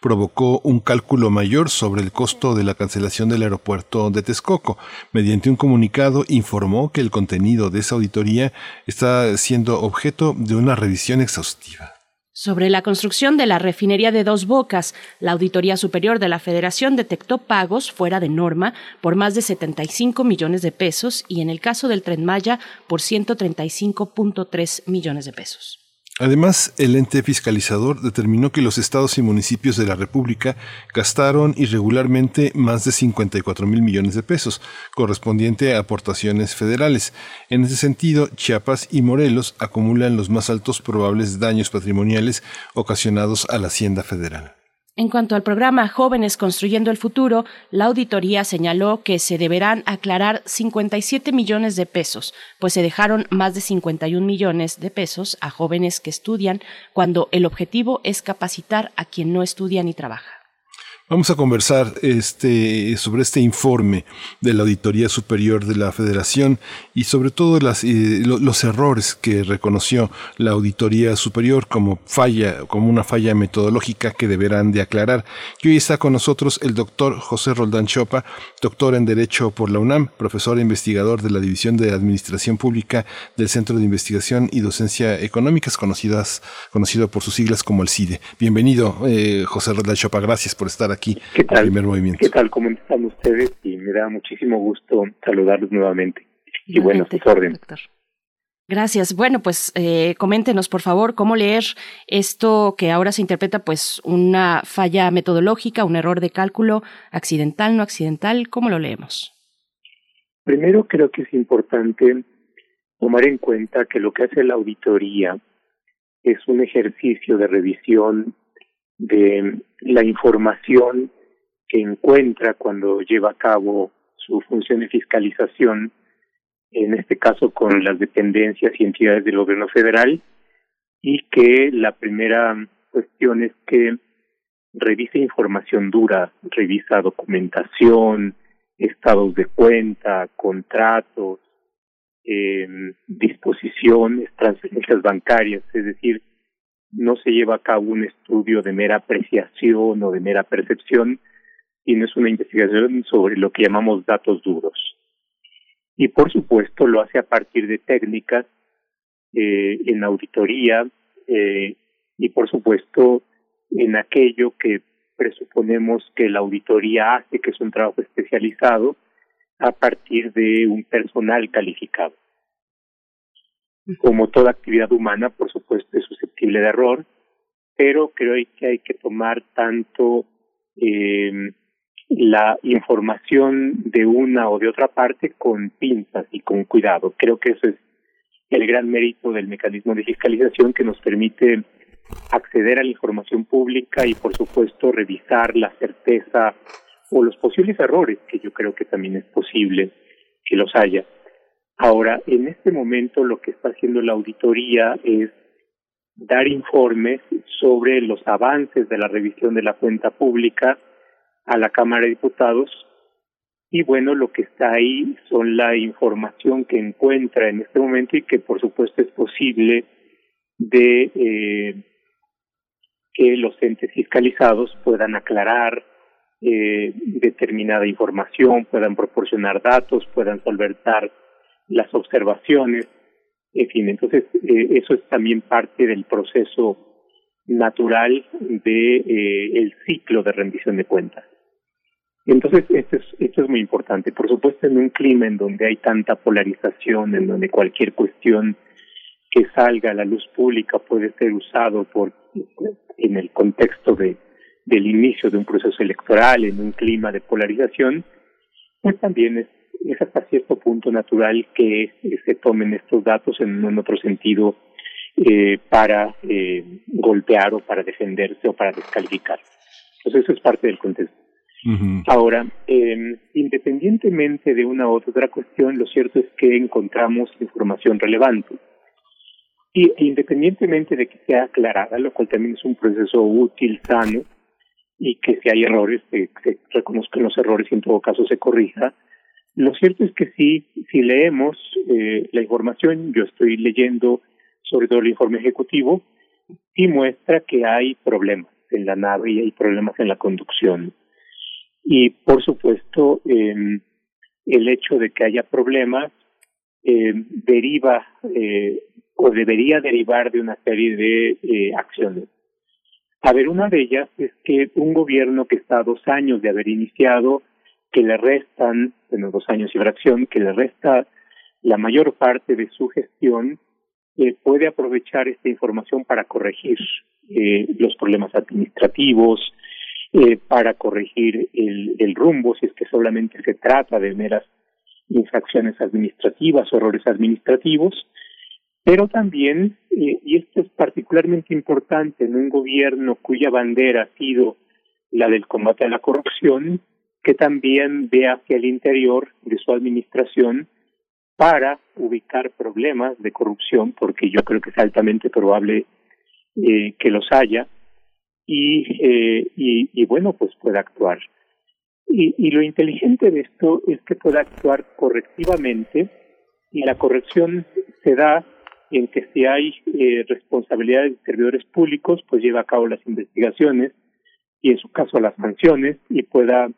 Speaker 2: provocó un cálculo mayor sobre el costo de la cancelación del aeropuerto de Texcoco. Mediante un comunicado informó que el contenido de esa auditoría está siendo objeto de una revisión exhaustiva.
Speaker 1: Sobre la construcción de la refinería de Dos Bocas, la Auditoría Superior de la Federación detectó pagos fuera de norma por más de 75 millones de pesos y en el caso del Tren Maya por 135.3 millones de pesos.
Speaker 2: Además, el ente fiscalizador determinó que los estados y municipios de la República gastaron irregularmente más de 54 mil millones de pesos, correspondiente a aportaciones federales. En ese sentido, Chiapas y Morelos acumulan los más altos probables daños patrimoniales ocasionados a la Hacienda Federal.
Speaker 1: En cuanto al programa Jóvenes Construyendo el Futuro, la auditoría señaló que se deberán aclarar 57 millones de pesos, pues se dejaron más de 51 millones de pesos a jóvenes que estudian cuando el objetivo es capacitar a quien no estudia ni trabaja.
Speaker 2: Vamos a conversar este, sobre este informe de la Auditoría Superior de la Federación y sobre todo eh, los errores que reconoció la Auditoría Superior como falla, como una falla metodológica que deberán de aclarar. Y hoy está con nosotros el doctor José Roldán Chopa, doctor en Derecho por la UNAM, profesor e investigador de la División de Administración Pública del Centro de Investigación y Docencia Económicas, conocidas, conocido por sus siglas como el CIDE. Bienvenido, eh, José Roldán Chopa, gracias por estar aquí
Speaker 19: ¿Qué tal?
Speaker 2: primer movimiento.
Speaker 19: ¿Qué tal? ¿Cómo están ustedes? Y me da muchísimo gusto saludarlos nuevamente. Y bueno, sus órdenes.
Speaker 1: Gracias. Bueno, pues eh, coméntenos, por favor, cómo leer esto que ahora se interpreta pues una falla metodológica, un error de cálculo, accidental, no accidental, ¿cómo lo leemos?
Speaker 19: Primero creo que es importante tomar en cuenta que lo que hace la auditoría es un ejercicio de revisión de la información que encuentra cuando lleva a cabo su función de fiscalización, en este caso con las dependencias y entidades del gobierno federal, y que la primera cuestión es que revisa información dura, revisa documentación, estados de cuenta, contratos, eh, disposiciones, transferencias bancarias, es decir, no se lleva a cabo un estudio de mera apreciación o de mera percepción, sino es una investigación sobre lo que llamamos datos duros. Y por supuesto lo hace a partir de técnicas eh, en auditoría eh, y por supuesto en aquello que presuponemos que la auditoría hace, que es un trabajo especializado, a partir de un personal calificado. Como toda actividad humana, por supuesto, es susceptible de error, pero creo que hay que tomar tanto eh, la información de una o de otra parte con pinzas y con cuidado. Creo que eso es el gran mérito del mecanismo de fiscalización que nos permite acceder a la información pública y, por supuesto, revisar la certeza o los posibles errores, que yo creo que también es posible que los haya. Ahora, en este momento lo que está haciendo la auditoría es dar informes sobre los avances de la revisión de la cuenta pública a la Cámara de Diputados. Y bueno, lo que está ahí son la información que encuentra en este momento y que por supuesto es posible de eh, que los entes fiscalizados puedan aclarar eh, determinada información, puedan proporcionar datos, puedan solventar las observaciones, en fin, entonces eh, eso es también parte del proceso natural de eh, el ciclo de rendición de cuentas. Entonces, esto es, esto es muy importante. Por supuesto, en un clima en donde hay tanta polarización, en donde cualquier cuestión que salga a la luz pública puede ser usado por en el contexto de del inicio de un proceso electoral en un clima de polarización, pues también es, es hasta cierto punto natural que se tomen estos datos en, otro sentido eh, para eh, golpear o para defenderse o para descalificar. Entonces eso es parte del contexto. Ahora, eh, independientemente de una u otra cuestión, lo cierto es que encontramos información relevante. Y independientemente de que sea aclarada, lo cual también es un proceso útil, sano, y que si hay errores, se, se reconozcan los errores y en todo caso se corrija. Lo cierto es que sí, si leemos eh, la información, yo estoy leyendo sobre todo el informe ejecutivo, y muestra que hay problemas en la nave y hay problemas en la conducción. Y por supuesto, eh, el hecho de que haya problemas eh, deriva eh, o debería derivar de una serie de eh, acciones. A ver, una de ellas es que un gobierno que está a dos años de haber iniciado, que le restan, bueno, dos años y fracción, que le resta la mayor parte de su gestión, eh, puede aprovechar esta información para corregir eh, los problemas administrativos, eh, para corregir el, rumbo, si es que solamente se trata de meras infracciones administrativas o errores administrativos, pero también, y esto es particularmente importante en un gobierno cuya bandera ha sido la del combate a la corrupción, que también ve hacia el interior de su administración para ubicar problemas de corrupción, porque yo creo que es altamente probable eh, que los haya, y, eh, y, y bueno, pues pueda actuar. Y, y lo inteligente de esto es que pueda actuar correctivamente y la corrección se da en que si hay eh, responsabilidades de servidores públicos, pues lleva a cabo las investigaciones y en su caso las sanciones y pueda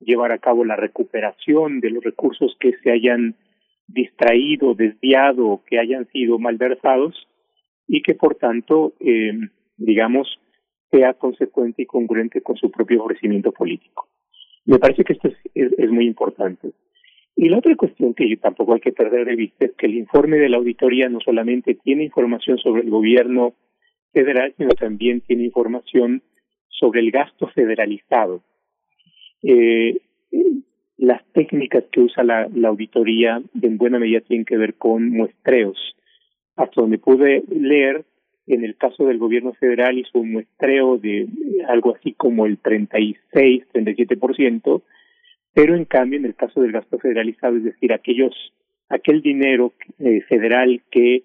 Speaker 19: llevar a cabo la recuperación de los recursos que se hayan distraído, desviado que hayan sido malversados y que por tanto, eh, digamos, sea consecuente y congruente con su propio ofrecimiento político. Me parece que esto es, es, muy importante. Y la otra cuestión que tampoco hay que perder de vista es que el informe de la auditoría no solamente tiene información sobre el gobierno federal, sino también tiene información sobre el gasto federalizado. Eh, las técnicas que usa la, auditoría en buena medida tienen que ver con muestreos. Hasta donde pude leer, en el caso del gobierno federal hizo un muestreo de algo así como el 36, 37%, pero en cambio en el caso del gasto federalizado, es decir, aquellos aquel dinero eh, federal que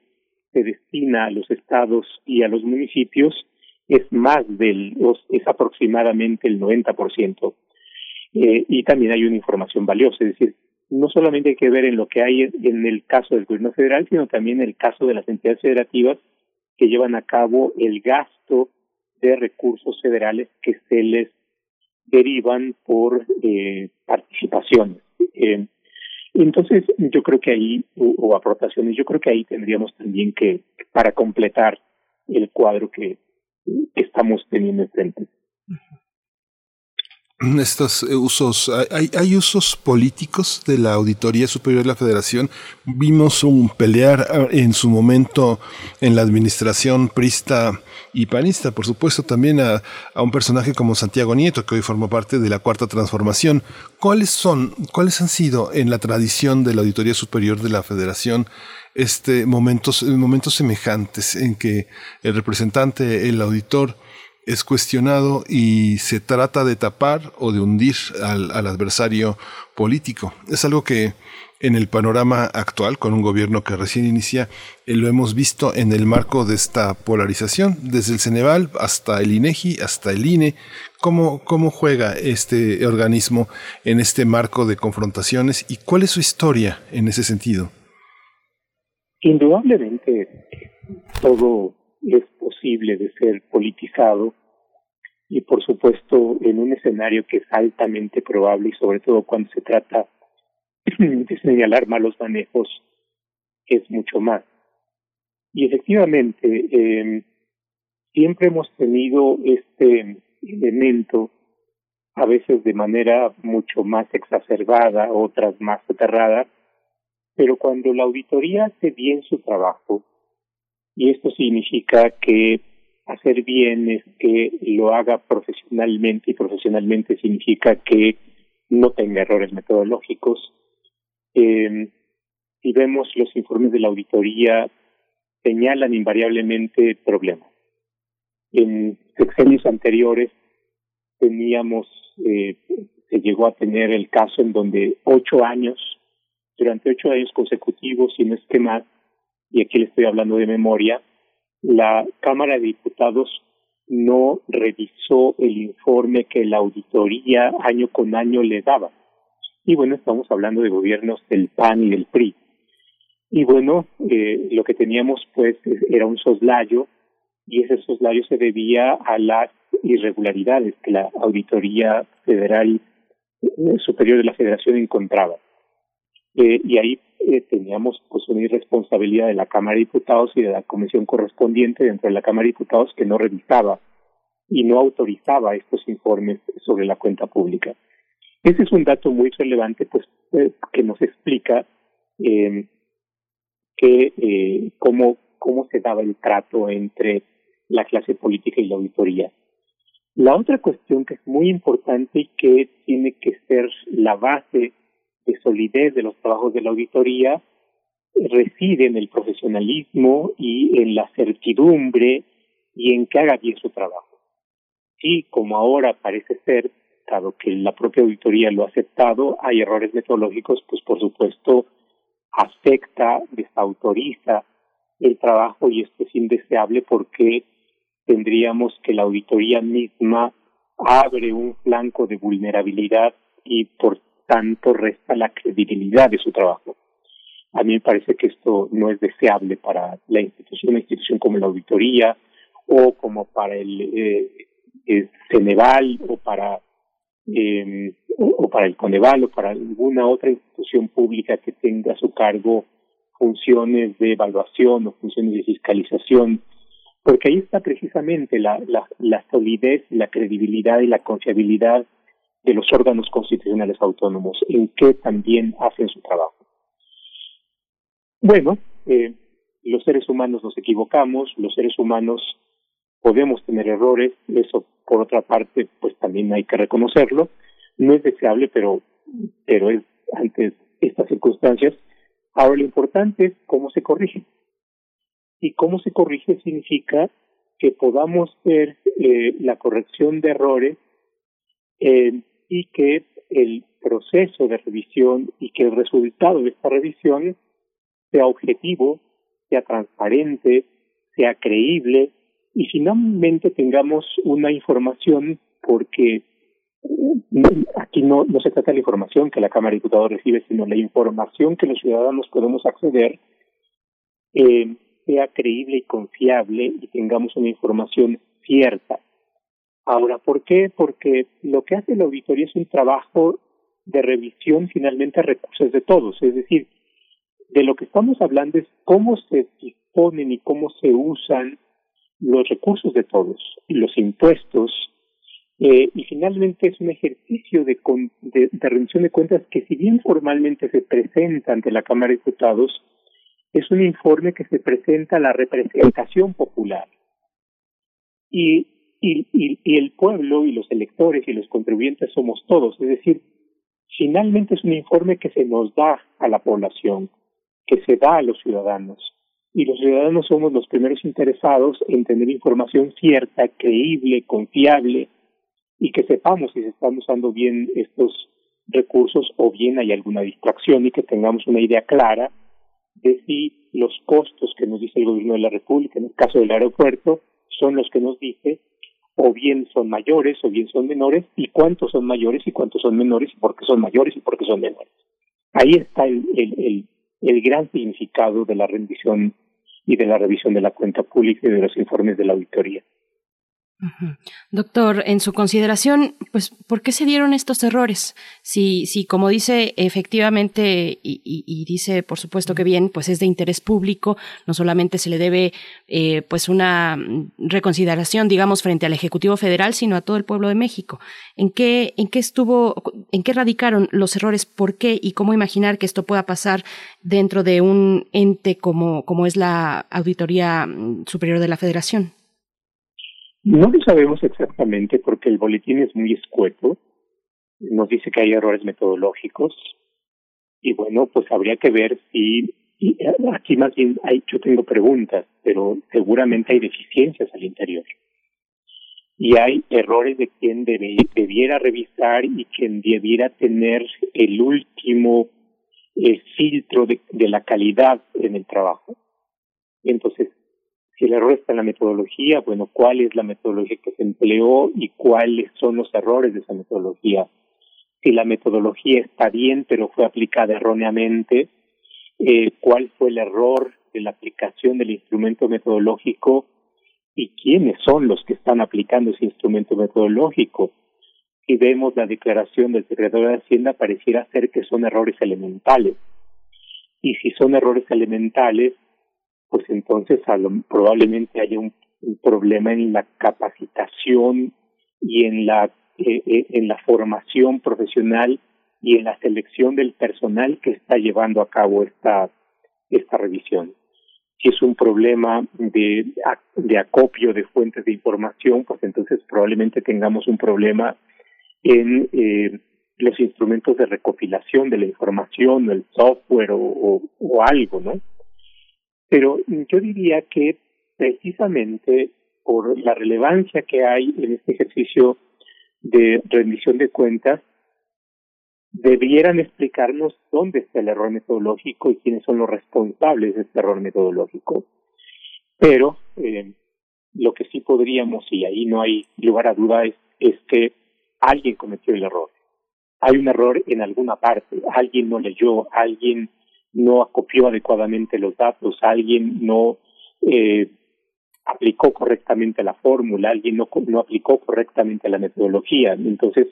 Speaker 19: se destina a los estados y a los municipios es más del es aproximadamente el 90%. Eh, y también hay una información valiosa, es decir, no solamente hay que ver en lo que hay en el caso del gobierno federal, sino también en el caso de las entidades federativas que llevan a cabo el gasto de recursos federales que se les derivan por eh, participaciones. Eh, entonces, yo creo que ahí, o, aportaciones, yo creo que ahí tendríamos también que, para completar el cuadro que, estamos teniendo enfrente
Speaker 2: estos eh, usos, hay, hay, usos políticos de la Auditoría Superior de la Federación. Vimos un pelear ah, en su momento en la administración prista y panista, por supuesto, también a, a, un personaje como Santiago Nieto, que hoy forma parte de la Cuarta Transformación. ¿Cuáles son, cuáles han sido en la tradición de la Auditoría Superior de la Federación este momentos, momentos semejantes en que el representante, el auditor, es cuestionado y se trata de tapar o de hundir al, adversario político. Es algo que en el panorama actual, con un gobierno que recién inicia, eh, lo hemos visto en el marco de esta polarización, desde el Ceneval hasta el INEGI, hasta el INE. ¿Cómo, ¿Cómo juega este organismo en este marco de confrontaciones y cuál es su historia en ese sentido?
Speaker 19: Indudablemente todo posible de ser politizado y por supuesto en un escenario que es altamente probable y sobre todo cuando se trata de señalar malos manejos es mucho más. Y efectivamente, eh, siempre hemos tenido este elemento, a veces de manera mucho más exacerbada, otras más soterrada, pero cuando la auditoría hace bien su trabajo, y esto significa que hacer bien es que lo haga profesionalmente y profesionalmente significa que no tenga errores metodológicos. Eh, si vemos los informes de la auditoría, señalan invariablemente problemas. En sexenios anteriores teníamos, eh, se llegó a tener el caso en donde ocho años, durante ocho años consecutivos, si no es que y aquí le estoy hablando de memoria, la Cámara de Diputados no revisó el informe que la auditoría año con año le daba. Y bueno, estamos hablando de gobiernos del PAN y del PRI. Y bueno, eh, lo que teníamos pues era un soslayo y ese soslayo se debía a las irregularidades que la Auditoría Federal eh, Superior de la Federación encontraba. Eh, y ahí eh, teníamos pues una irresponsabilidad de la Cámara de Diputados y de la comisión correspondiente dentro de la Cámara de Diputados que no revisaba y no autorizaba estos informes sobre la cuenta pública. Ese es un dato muy relevante pues eh, que nos explica eh, que eh, cómo cómo se daba el trato entre la clase política y la auditoría. La otra cuestión que es muy importante y que tiene que ser la base de solidez de los trabajos de la auditoría reside en el profesionalismo y en la certidumbre y en que haga bien su trabajo. Y como ahora parece ser, dado que la propia auditoría lo ha aceptado, hay errores metodológicos, pues por supuesto afecta, desautoriza el trabajo y esto es indeseable porque tendríamos que la auditoría misma abre un flanco de vulnerabilidad y por tanto resta la credibilidad de su trabajo. A mí me parece que esto no es deseable para la institución, una institución como la auditoría o como para el, eh, Ceneval o para eh, o para el Coneval o para alguna otra institución pública que tenga a su cargo funciones de evaluación o funciones de fiscalización, porque ahí está precisamente la, la, la solidez, la credibilidad y la confiabilidad de los órganos constitucionales autónomos, en qué también hacen su trabajo. Bueno, eh, los seres humanos nos equivocamos, los seres humanos podemos tener errores, eso por otra parte pues también hay que reconocerlo, no es deseable, pero pero es antes estas circunstancias. Ahora lo importante es cómo se corrige. Y cómo se corrige significa que podamos ver eh, la corrección de errores eh, y que el proceso de revisión y que el resultado de esta revisión sea objetivo, sea transparente, sea creíble y finalmente tengamos una información porque aquí no, no se trata de la información que la Cámara de Diputados recibe, sino la información que los ciudadanos podemos acceder eh, sea creíble y confiable y tengamos una información cierta. Ahora, ¿por qué? Porque lo que hace la auditoría es un trabajo de revisión finalmente a recursos de todos, es decir, de lo que estamos hablando es cómo se disponen y cómo se usan los recursos de todos, los impuestos, eh, y finalmente es un ejercicio de, de, rendición de cuentas que si bien formalmente se presenta ante la Cámara de Diputados, es un informe que se presenta a la representación popular. Y, y, y, el pueblo y los electores y los contribuyentes somos todos, es decir, finalmente es un informe que se nos da a la población, que se da a los ciudadanos. Y los ciudadanos somos los primeros interesados en tener información cierta, creíble, confiable, y que sepamos si se están usando bien estos recursos o bien hay alguna distracción y que tengamos una idea clara de si los costos que nos dice el gobierno de la República, en el caso del aeropuerto, son los que nos dice, o bien son mayores o bien son menores, y cuántos son mayores y cuántos son menores, y por qué son mayores y por qué son menores. Ahí está el, el, el, el gran significado de la rendición y de la revisión de la cuenta pública y de los informes de la auditoría.
Speaker 1: Doctor, en su consideración, pues, ¿por qué se dieron estos errores? Si, si como dice efectivamente, y, dice por supuesto que bien, pues es de interés público, no solamente se le debe eh, pues una reconsideración, digamos, frente al Ejecutivo Federal, sino a todo el pueblo de México. ¿En qué, en qué estuvo, en qué radicaron los errores? ¿Por qué? ¿Y cómo imaginar que esto pueda pasar dentro de un ente como, como es la Auditoría Superior de la Federación?
Speaker 19: No lo sabemos exactamente porque el boletín es muy escueto. Nos dice que hay errores metodológicos. Y bueno, pues habría que ver si. Y aquí más bien hay, yo tengo preguntas, pero seguramente hay deficiencias al interior. Y hay errores de quien debiera revisar y quien debiera tener el último eh, filtro de, de la calidad en el trabajo. Entonces, si el error está en la metodología, bueno, cuál es la metodología que se empleó y cuáles son los errores de esa metodología. Si la metodología está bien, pero fue aplicada erróneamente, eh, cuál fue el error de la aplicación del instrumento metodológico y quiénes son los que están aplicando ese instrumento metodológico. Si vemos la declaración del secretario de Hacienda, pareciera ser que son errores elementales. Y si son errores elementales, pues entonces probablemente haya un, problema en la capacitación y en la eh, eh, en la formación profesional y en la selección del personal que está llevando a cabo esta esta revisión. Si es un problema de, de acopio de fuentes de información, pues entonces probablemente tengamos un problema en eh, los instrumentos de recopilación de la información, el software o algo, ¿no? Pero yo diría que precisamente por la relevancia que hay en este ejercicio de rendición de cuentas, debieran explicarnos dónde está el error metodológico y quiénes son los responsables de este error metodológico. Pero eh, lo que sí podríamos, y ahí no hay lugar a duda, es, es que alguien cometió el error. Hay un error en alguna parte, alguien no leyó, alguien no acopió adecuadamente los datos, alguien no eh, aplicó correctamente la fórmula, alguien no, no aplicó correctamente la metodología. Entonces,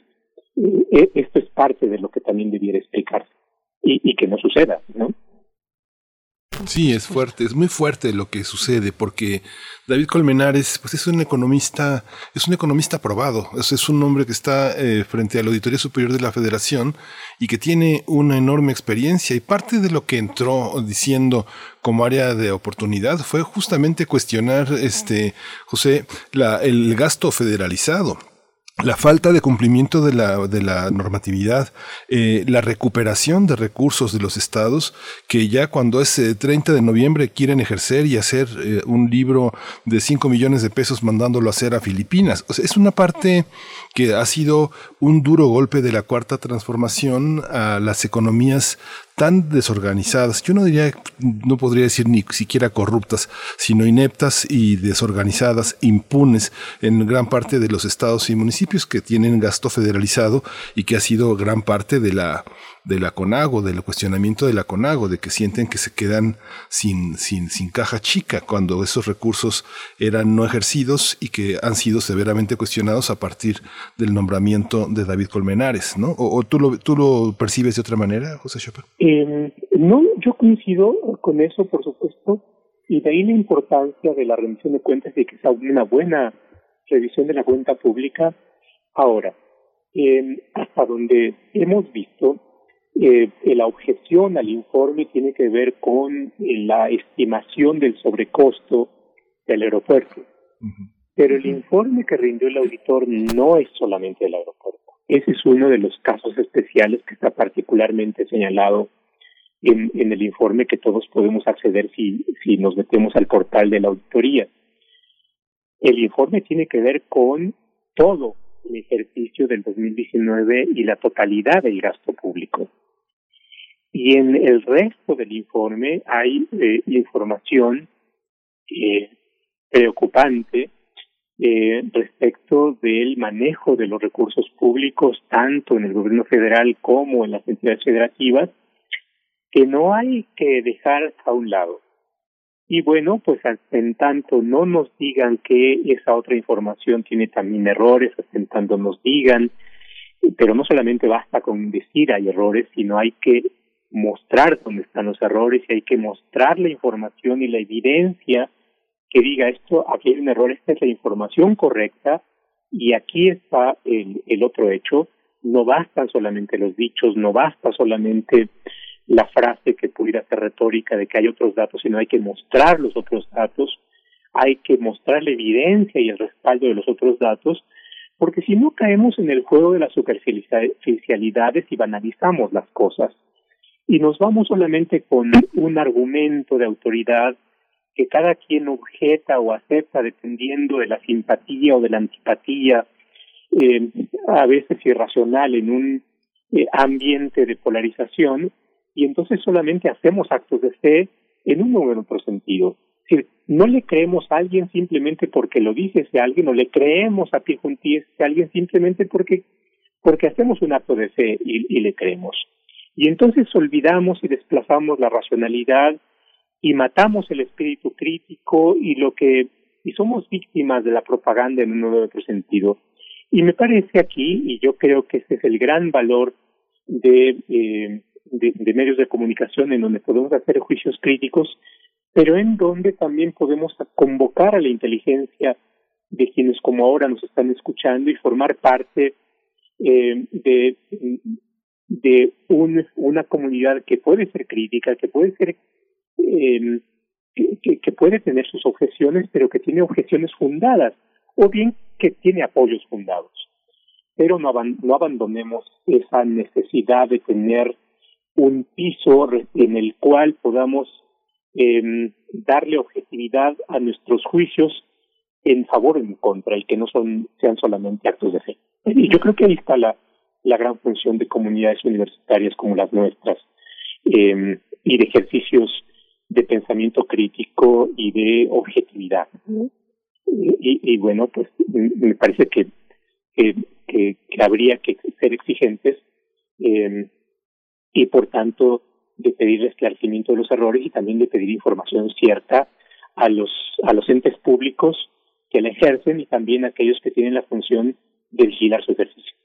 Speaker 19: eh, esto es parte de lo que también debiera explicarse y, y que no suceda, ¿no?
Speaker 2: Sí, es fuerte, es muy fuerte lo que sucede porque David Colmenares pues es un economista, es un economista aprobado, es, un hombre que está eh, frente a la Auditoría Superior de la Federación y que tiene una enorme experiencia y parte de lo que entró diciendo como área de oportunidad fue justamente cuestionar este José la, el gasto federalizado la falta de cumplimiento de la, de la normatividad, eh, la recuperación de recursos de los estados que ya cuando es 30 eh, de noviembre quieren ejercer y hacer eh, un libro de 5 millones de pesos mandándolo a hacer a Filipinas. O sea, es una parte que ha sido un duro golpe de la cuarta transformación a las economías tan desorganizadas, yo no diría, no podría decir ni siquiera corruptas, sino ineptas y desorganizadas, impunes en gran parte de los estados y municipios que tienen gasto federalizado y que ha sido gran parte de la de la CONAGO, del cuestionamiento de la CONAGO, de que sienten que se quedan sin, sin, sin caja chica cuando esos recursos eran no ejercidos y que han sido severamente cuestionados a partir del nombramiento de David Colmenares, ¿no? ¿O, tú, lo, tú lo percibes de otra manera, José Chopin?
Speaker 19: Eh, no, yo coincido con eso, por supuesto, y de ahí la importancia de la rendición de cuentas, de que sea una buena revisión de la cuenta pública. Ahora, eh, hasta donde hemos visto, eh, la objeción al informe tiene que ver con eh, la estimación del sobrecosto del aeropuerto. Pero el informe que rindió el auditor no es solamente el aeropuerto. Ese es uno de los casos especiales que está particularmente señalado en, en el informe que todos podemos acceder si, si nos metemos al portal de la auditoría. El informe tiene que ver con todo el ejercicio del 2019 y la totalidad del gasto público. Y en el resto del informe hay eh, información eh, preocupante eh, respecto del manejo de los recursos públicos tanto en el gobierno federal como en las entidades federativas que no hay que dejar a un lado. Y bueno, pues en tanto no nos digan que esa otra información tiene también errores, en tanto nos digan, pero no solamente basta con decir hay errores, sino hay que mostrar dónde están los errores y hay que mostrar la información y la evidencia que diga esto, aquí hay un error, esta es la información correcta y aquí está el, otro hecho. No bastan solamente los dichos, no basta solamente la frase que pudiera ser retórica de que hay otros datos, sino hay que mostrar los otros datos, hay que mostrar la evidencia y el respaldo de los otros datos, porque si no caemos en el juego de las superficialidades y banalizamos las cosas y nos vamos solamente con un argumento de autoridad que cada quien objeta o acepta dependiendo de la simpatía o de la antipatía, eh, a veces irracional en un eh, ambiente de polarización, y entonces solamente hacemos actos de fe en un o en otro sentido. Decir, no le creemos a alguien simplemente porque lo dice ese alguien, o le creemos a pie juntillas a alguien simplemente porque, porque hacemos un acto de fe y le creemos. Y entonces olvidamos y desplazamos la racionalidad y matamos el espíritu crítico y lo que y somos víctimas de la propaganda en un u otro sentido. Y me parece aquí, y yo creo que ese es el gran valor de, eh, de, de medios de comunicación en donde podemos hacer juicios críticos, pero en donde también podemos convocar a la inteligencia de quienes como ahora nos están escuchando y formar parte eh, de, de un, una comunidad que puede ser crítica, que puede ser eh, que, puede tener sus objeciones, pero que tiene objeciones fundadas, o bien que tiene apoyos fundados. Pero no, no abandonemos esa necesidad de tener un piso en el cual podamos eh, darle objetividad a nuestros juicios en favor o en contra y que no son sean solamente actos de fe. Y yo creo que ahí está la, la gran función de comunidades universitarias como las nuestras eh, y de ejercicios de pensamiento crítico y de objetividad. Y, y, bueno, pues me parece que, que, que, habría que ser exigentes eh, y por tanto de pedir esclarecimiento de los errores y también de pedir información cierta a los a los entes públicos que la ejercen y también a aquellos que tienen la función de vigilar su ejercicio.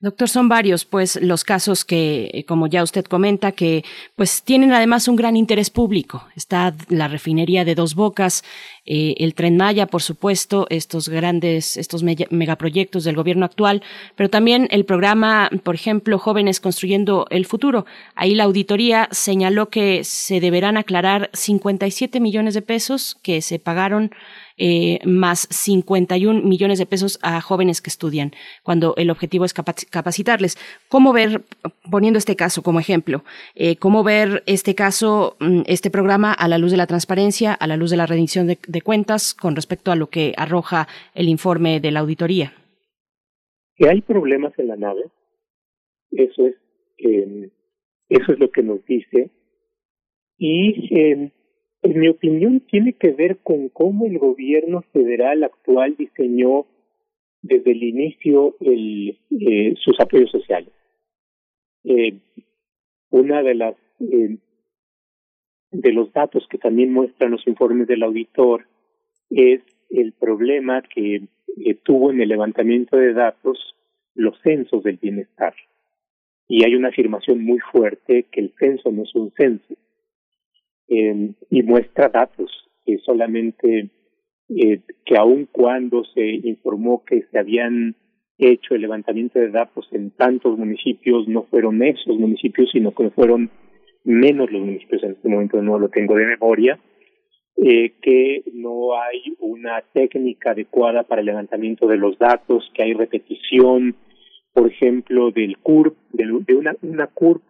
Speaker 1: Doctor, son varios, pues, los casos que, eh, como ya usted comenta, que, pues, tienen además un gran interés público. Está la refinería de Dos Bocas, eh, el Tren Maya, por supuesto, estos grandes, estos megaproyectos del gobierno actual, pero también el programa, por ejemplo, Jóvenes Construyendo el Futuro. Ahí la auditoría señaló que se deberán aclarar 57 millones de pesos que se pagaron eh, más 51 millones de pesos a jóvenes que estudian, cuando el objetivo es capacitarles. ¿Cómo ver, poniendo este caso como ejemplo, eh, cómo ver este caso, mm, este programa a la luz de la transparencia, a la luz de la rendición de, cuentas con respecto a lo que arroja el informe de la auditoría?
Speaker 19: Que hay problemas en la nave, eso es, eh, eso es lo que nos dice. Y eh, en mi opinión tiene que ver con cómo el gobierno federal actual diseñó desde el inicio el, eh, sus apoyos sociales. Eh, una de las eh, de los datos que también muestran los informes del auditor es el problema que tuvo en el levantamiento de datos los censos del bienestar. Y hay una afirmación muy fuerte que el censo no es un censo. Y muestra datos que solamente eh, que aun cuando se informó que se habían hecho el levantamiento de datos en tantos municipios, no fueron esos municipios, sino que fueron menos los municipios. En este momento, no lo tengo de memoria, eh, que no hay una técnica adecuada para el levantamiento de los datos, que hay repetición, por ejemplo, del CURP, de, una, una CURP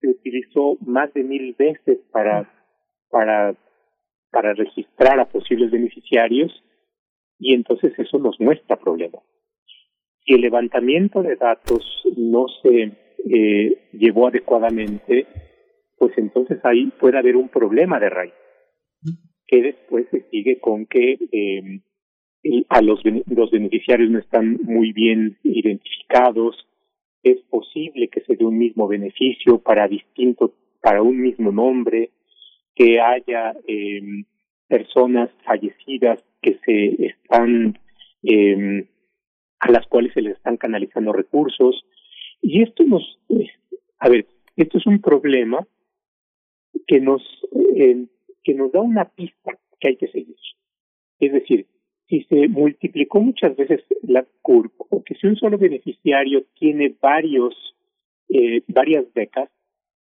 Speaker 19: se utilizó más de mil veces para, para, para registrar a posibles beneficiarios y entonces eso nos muestra problemas. Si el levantamiento de datos no se eh, llevó adecuadamente, pues entonces ahí puede haber un problema de raíz, que después se sigue con que eh, a los, los beneficiarios no están muy bien identificados, es posible que se dé un mismo beneficio para distinto, para un mismo nombre, que haya eh, personas fallecidas que se están, eh, a las cuales se les están canalizando recursos. Y esto nos, a ver, esto es un problema que nos, eh, que nos da una pista que hay que seguir. Es decir, si se multiplicó muchas veces la curva, o que si un solo beneficiario tiene varios, eh, varias becas,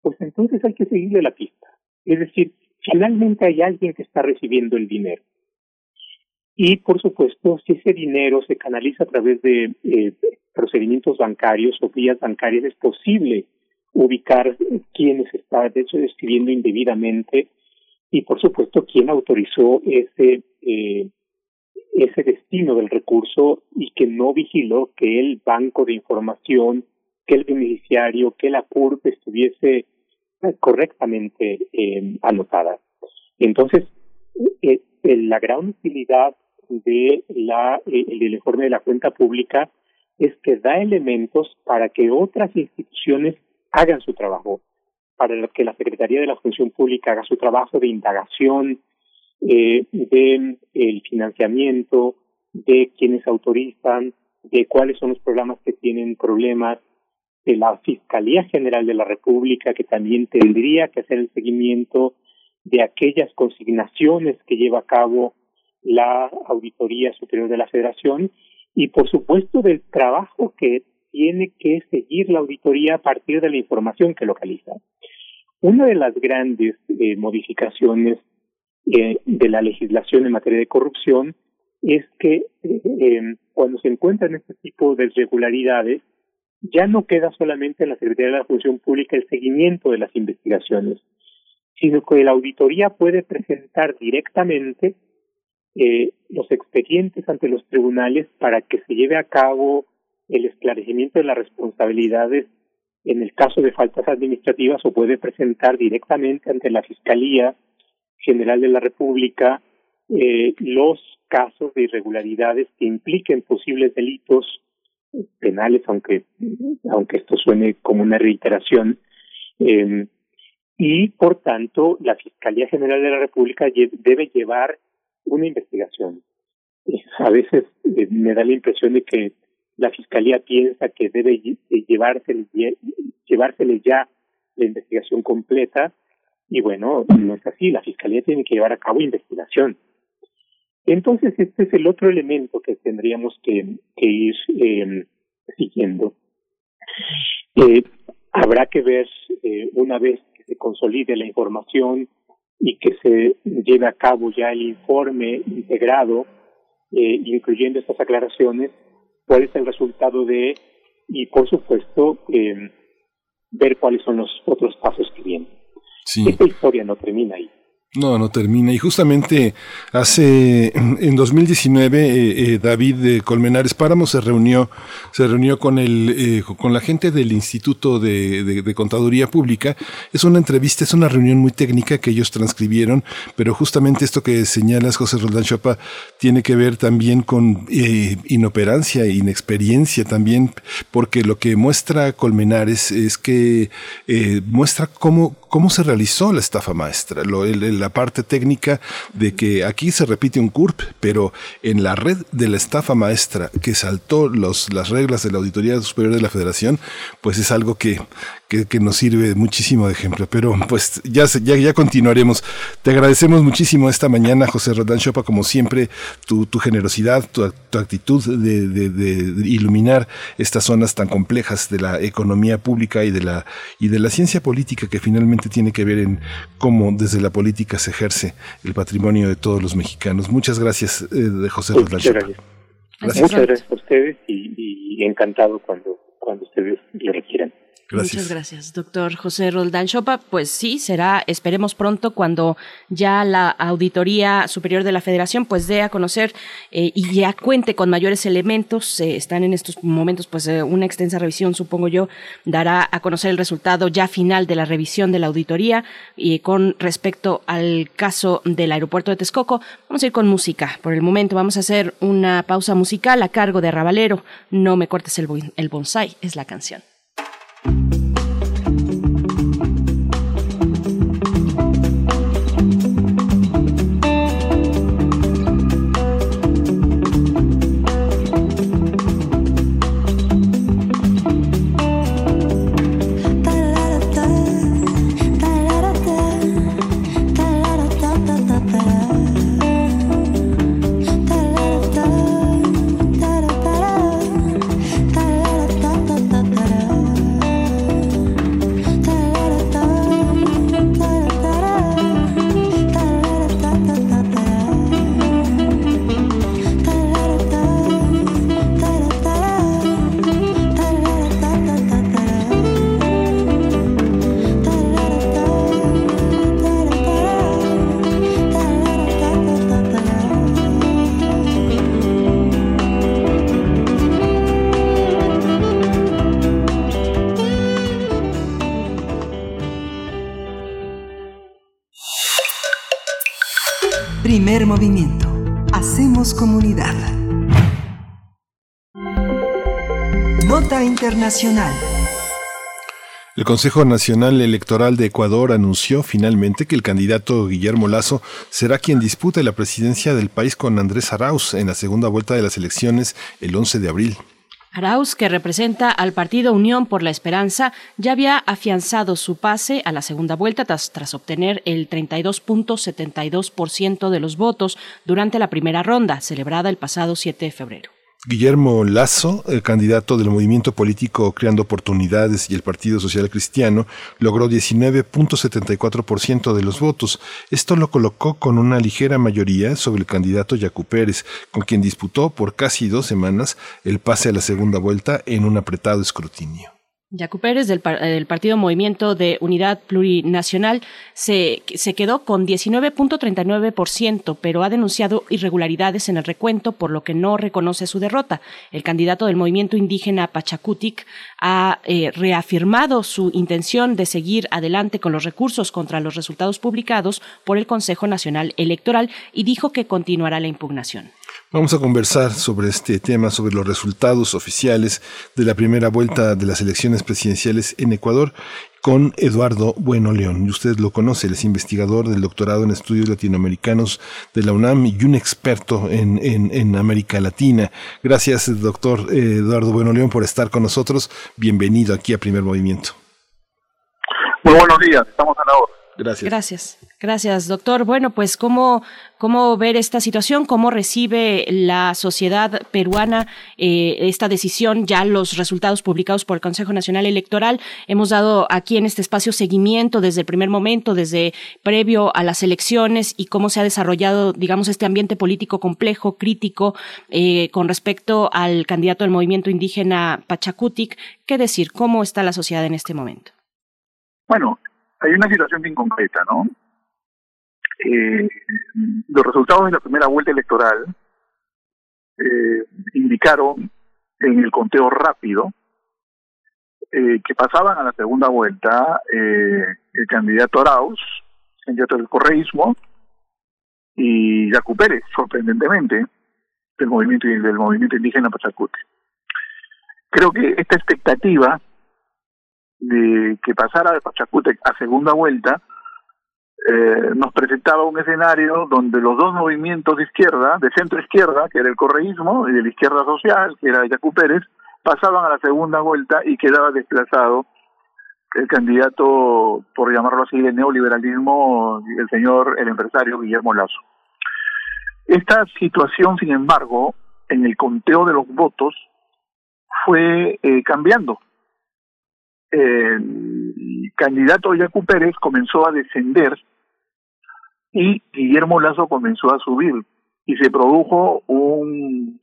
Speaker 19: pues entonces hay que seguirle la pista. Es decir, finalmente hay alguien que está recibiendo el dinero. Y por supuesto, si ese dinero se canaliza a través de eh, procedimientos bancarios o vías bancarias, es posible ubicar quién se está, de hecho, describiendo indebidamente y, por supuesto, quién autorizó ese eh, ese destino del recurso y que no vigiló que el banco de información, que el beneficiario, que la CURP estuviese correctamente eh, anotada. Entonces, eh, la gran utilidad de la, eh, del informe de la cuenta pública es que da elementos para que otras instituciones hagan su trabajo, para que la Secretaría de la Función Pública haga su trabajo de indagación, eh, de el financiamiento, de quienes autorizan, de cuáles son los programas que tienen problemas, de la Fiscalía General de la República, que también tendría que hacer el seguimiento de aquellas consignaciones que lleva a cabo la Auditoría Superior de la Federación y, por supuesto, del trabajo que tiene que seguir la auditoría a partir de la información que localiza. Una de las grandes eh, modificaciones eh, de la legislación en materia de corrupción es que eh, em, cuando se encuentran este tipo de irregularidades, ya no queda solamente en la Secretaría de la Función Pública el seguimiento de las investigaciones, sino que la auditoría puede presentar directamente eh, los expedientes ante los tribunales para que se lleve a cabo el esclarecimiento de las responsabilidades en el caso de faltas administrativas o puede presentar directamente ante la Fiscalía General de la República eh, los casos de irregularidades que impliquen posibles delitos penales, aunque aunque esto suene como una reiteración, eh, y por tanto la Fiscalía General de la República debe llevar una investigación. A veces eh, me da la impresión de que la Fiscalía piensa que debe llevársele, llevársele ya la investigación completa y bueno, no es así, la Fiscalía tiene que llevar a cabo investigación. Entonces, este es el otro elemento que tendríamos que, ir eh, siguiendo. Eh, habrá que ver, eh, una vez que se consolide la información y que se lleve a cabo ya el informe integrado eh, incluyendo estas aclaraciones, cuál es el resultado de, y por supuesto, eh, ver cuáles son los otros pasos que vienen. Esta historia no termina ahí.
Speaker 2: No, no termina. Y justamente hace, en 2019, eh, eh, David de Colmenares Páramo se reunió, se reunió con el, eh, con la gente del Instituto de, de, Contaduría Pública. Es una entrevista, es una reunión muy técnica que ellos transcribieron, pero justamente esto que señalas, José Roldán Chopa, tiene que ver también con inoperancia, inexperiencia también, porque lo que muestra Colmenares es que muestra cómo, cómo se realizó la estafa maestra. La parte técnica de que aquí se repite un CURP, pero en la red de la estafa maestra que saltó los, las reglas de la Auditoría Superior de la Federación, pues es algo que, que, nos sirve muchísimo de ejemplo. Pero pues ya, ya, ya continuaremos. Te agradecemos muchísimo esta mañana, José Rodán Chopa, como siempre, tu, tu generosidad, tu, tu actitud de, de, de, iluminar estas zonas tan complejas de la economía pública y de la, y de la ciencia política que finalmente tiene que ver en cómo desde la política se ejerce el patrimonio de todos los mexicanos. Muchas gracias, eh, de José Rodán
Speaker 19: Chopa. Muchas gracias a ustedes y, y encantado cuando, cuando ustedes lo requieran.
Speaker 1: Muchas gracias, doctor José Roldán Chopa. Pues sí, será, esperemos pronto cuando ya la Auditoría Superior de la Federación pues dé a conocer eh, y ya cuente con mayores elementos. están en estos momentos pues eh, una extensa revisión, supongo yo, dará a conocer el resultado ya final de la revisión de la auditoría y con respecto al caso del aeropuerto de Texcoco. Vamos a ir con música. Por el momento vamos a hacer una pausa musical a cargo de Rabalero. No me cortes el, el bonsai, es la canción.
Speaker 5: Internacional.
Speaker 2: El Consejo Nacional Electoral de Ecuador anunció finalmente que el candidato Guillermo Lazo será quien dispute la presidencia del país con Andrés Arauz en la segunda vuelta de las elecciones el 11 de abril.
Speaker 1: Arauz, que representa al partido Unión por la Esperanza, ya había afianzado su pase a la segunda vuelta tras, tras obtener el 32.72% de los votos durante la primera ronda, celebrada el pasado 7 de febrero.
Speaker 2: Guillermo Lazo, el candidato del movimiento político Creando Oportunidades y el Partido Social Cristiano, logró 19.74% de los votos. Esto lo colocó con una ligera mayoría sobre el candidato Yacu Pérez, con quien disputó por casi dos semanas el pase a la segunda vuelta en un apretado escrutinio.
Speaker 1: Yacu del, Partido Movimiento de Unidad Plurinacional, se, se quedó con 19.39%, pero ha denunciado irregularidades en el recuento, por lo que no reconoce su derrota. El candidato del movimiento indígena Pachacutic ha eh, reafirmado su intención de seguir adelante con los recursos contra los resultados publicados por el Consejo Nacional Electoral y dijo que continuará la impugnación.
Speaker 2: Vamos a conversar sobre este tema, sobre los resultados oficiales de la primera vuelta de las elecciones presidenciales en Ecuador con Eduardo Bueno León. Y usted lo conoce, él es investigador del doctorado en estudios latinoamericanos de la UNAM y un experto en, en, América Latina. Gracias, doctor eh, Eduardo Bueno León, por estar con nosotros. Bienvenido aquí a Primer Movimiento.
Speaker 20: Muy buenos días, estamos a la hora.
Speaker 2: Gracias.
Speaker 1: Gracias. Gracias, doctor. Bueno, pues cómo, cómo ver esta situación, cómo recibe la sociedad peruana eh, esta decisión, ya los resultados publicados por el Consejo Nacional Electoral. Hemos dado aquí en este espacio seguimiento desde el primer momento, desde previo a las elecciones y cómo se ha desarrollado, digamos, este ambiente político complejo, crítico, eh, con respecto al candidato del movimiento indígena Pachacutic. ¿Qué decir? ¿Cómo está la sociedad en este momento?
Speaker 20: Bueno, hay una situación bien concreta, ¿no? Eh, los resultados de la primera vuelta electoral eh, indicaron en el conteo rápido eh, que pasaban a la segunda vuelta el candidato Arauz, candidato del correísmo, y Yacu Pérez, sorprendentemente, del movimiento del movimiento indígena Pachacute. Creo que esta expectativa de que pasara de Pachacútec a segunda vuelta, eh, nos presentaba un escenario donde los dos movimientos de izquierda, de centro izquierda, que era el correísmo, y de la izquierda social, que era Yacu Pérez, pasaban a la segunda vuelta y quedaba desplazado el candidato, por llamarlo así, de neoliberalismo, el señor, el empresario Guillermo Lazo. Esta situación, sin embargo, en el conteo de los votos, fue eh, cambiando el candidato Yacu Pérez comenzó a descender y Guillermo Lazo comenzó a subir y se produjo un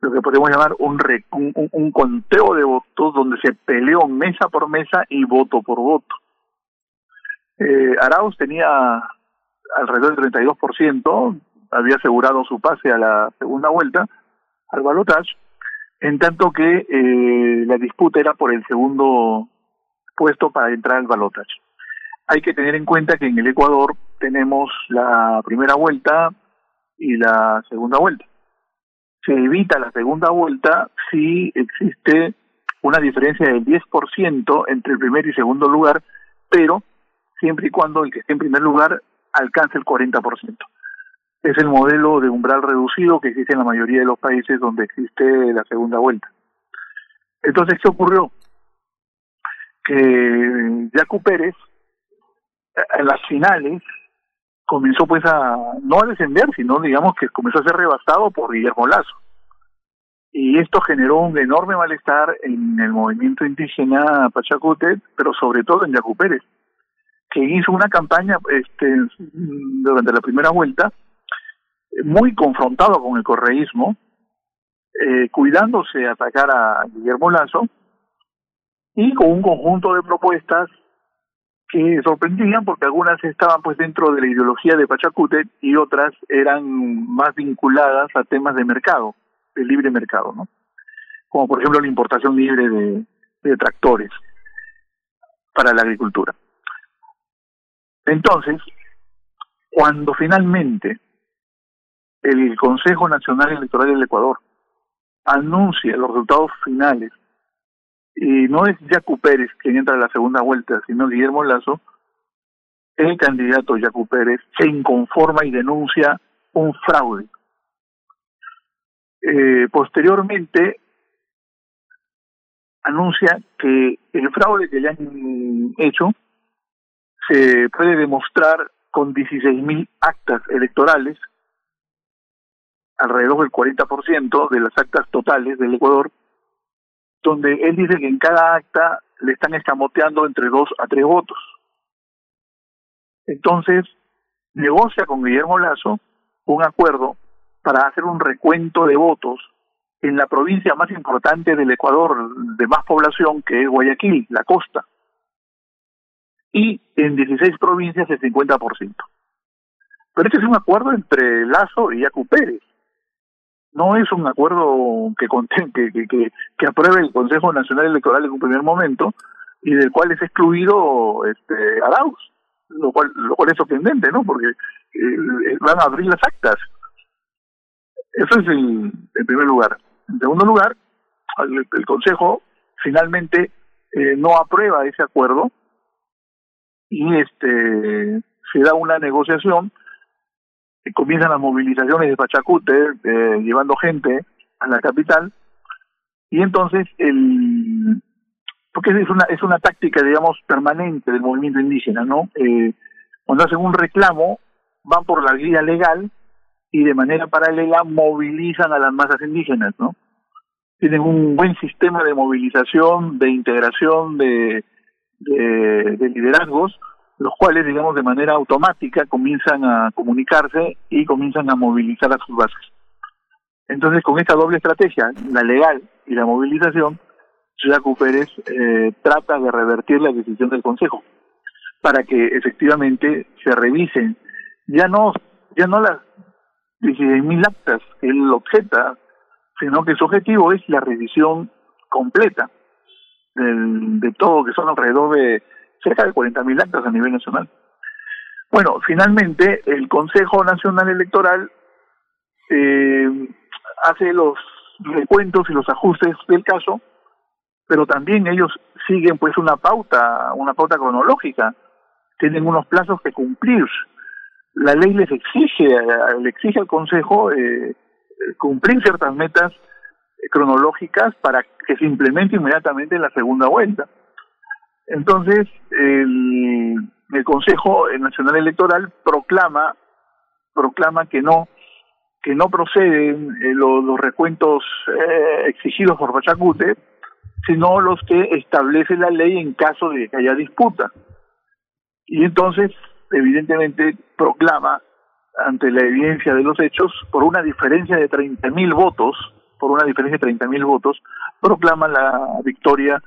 Speaker 20: lo que podemos llamar un, un, un conteo de votos donde se peleó mesa por mesa y voto por voto. Eh, Arauz tenía alrededor del 32%, había asegurado su pase a la segunda vuelta, al balotaje, en tanto que eh, la disputa era por el segundo puesto para entrar al balotaje. Hay que tener en cuenta que en el Ecuador tenemos la primera vuelta y la segunda vuelta. Se evita la segunda vuelta si existe una diferencia del 10% entre el primer y segundo lugar, pero siempre y cuando el que esté en primer lugar alcance el 40% es el modelo de umbral reducido que existe en la mayoría de los países donde existe la segunda vuelta. Entonces, ¿qué ocurrió? Que Jacu Pérez, en las finales, comenzó pues a, no a descender, sino digamos que comenzó a ser rebasado por Guillermo Lazo. Y esto generó un enorme malestar en el movimiento indígena Pachacute, pero sobre todo en Yacu Pérez, que hizo una campaña este, durante la primera vuelta muy confrontado con el correísmo, eh, cuidándose de atacar a Guillermo Lazo y con un conjunto de propuestas que sorprendían porque algunas estaban pues dentro de la ideología de Pachacute y otras eran más vinculadas a temas de mercado, de libre mercado, ¿no? Como por ejemplo la importación libre de, de tractores para la agricultura. Entonces, cuando finalmente el Consejo Nacional Electoral del Ecuador anuncia los resultados finales y no es Yacu Pérez quien entra a la segunda vuelta, sino Guillermo Lazo, el candidato Yacu Pérez se inconforma y denuncia un fraude. Eh, posteriormente anuncia que el fraude que le han hecho se puede demostrar con 16.000 actas electorales alrededor del 40% de las actas totales del Ecuador, donde él dice que en cada acta le están escamoteando entre dos a tres votos. Entonces, negocia con Guillermo Lazo un acuerdo para hacer un recuento de votos en la provincia más importante del Ecuador, de más población, que es Guayaquil, la costa. Y en 16 provincias el 50%. Pero este es un acuerdo entre Lazo y Yacu Pérez no es un acuerdo que, que, que, que, apruebe el Consejo Nacional Electoral en un primer momento y del cual es excluido este Arauz, lo cual, lo cual es sorprendente, ¿no? Porque eh, van a abrir las actas. Eso es en, primer lugar. En segundo lugar, el, Consejo finalmente eh, no aprueba ese acuerdo y este se da una negociación comienzan las movilizaciones de Pachacute, eh, llevando gente a la capital, y entonces el porque es una es una táctica digamos permanente del movimiento indígena no eh, Cuando hacen un reclamo, van por la vía legal y de manera paralela movilizan a las masas indígenas, ¿no? Tienen un buen sistema de movilización, de integración, de, de liderazgos, los cuales, digamos, de manera automática comienzan a comunicarse y comienzan a movilizar a sus bases. Entonces, con esta doble estrategia, la legal y la movilización, Jaco Pérez eh, trata de revertir la decisión del Consejo para que efectivamente se revisen ya no ya no las 16.000 actas que él objeta, sino que su objetivo es la revisión completa del, de todo, que son alrededor de cerca de 40.000 actas a nivel nacional. Bueno, finalmente el Consejo Nacional Electoral eh, hace los recuentos y los ajustes del caso, pero también ellos siguen pues una pauta, una pauta cronológica, tienen unos plazos que cumplir. La ley les exige, le exige al Consejo eh, cumplir ciertas metas cronológicas para que se implemente inmediatamente en la segunda vuelta. Entonces, el, Consejo Nacional Electoral proclama proclama que no que no proceden eh, los, los, recuentos eh, exigidos por Pachacute, sino los que establece la ley en caso de que haya disputa. Y entonces, evidentemente, proclama, ante la evidencia de los hechos, por una diferencia de 30.000 votos, por una diferencia de 30.000 votos, proclama la victoria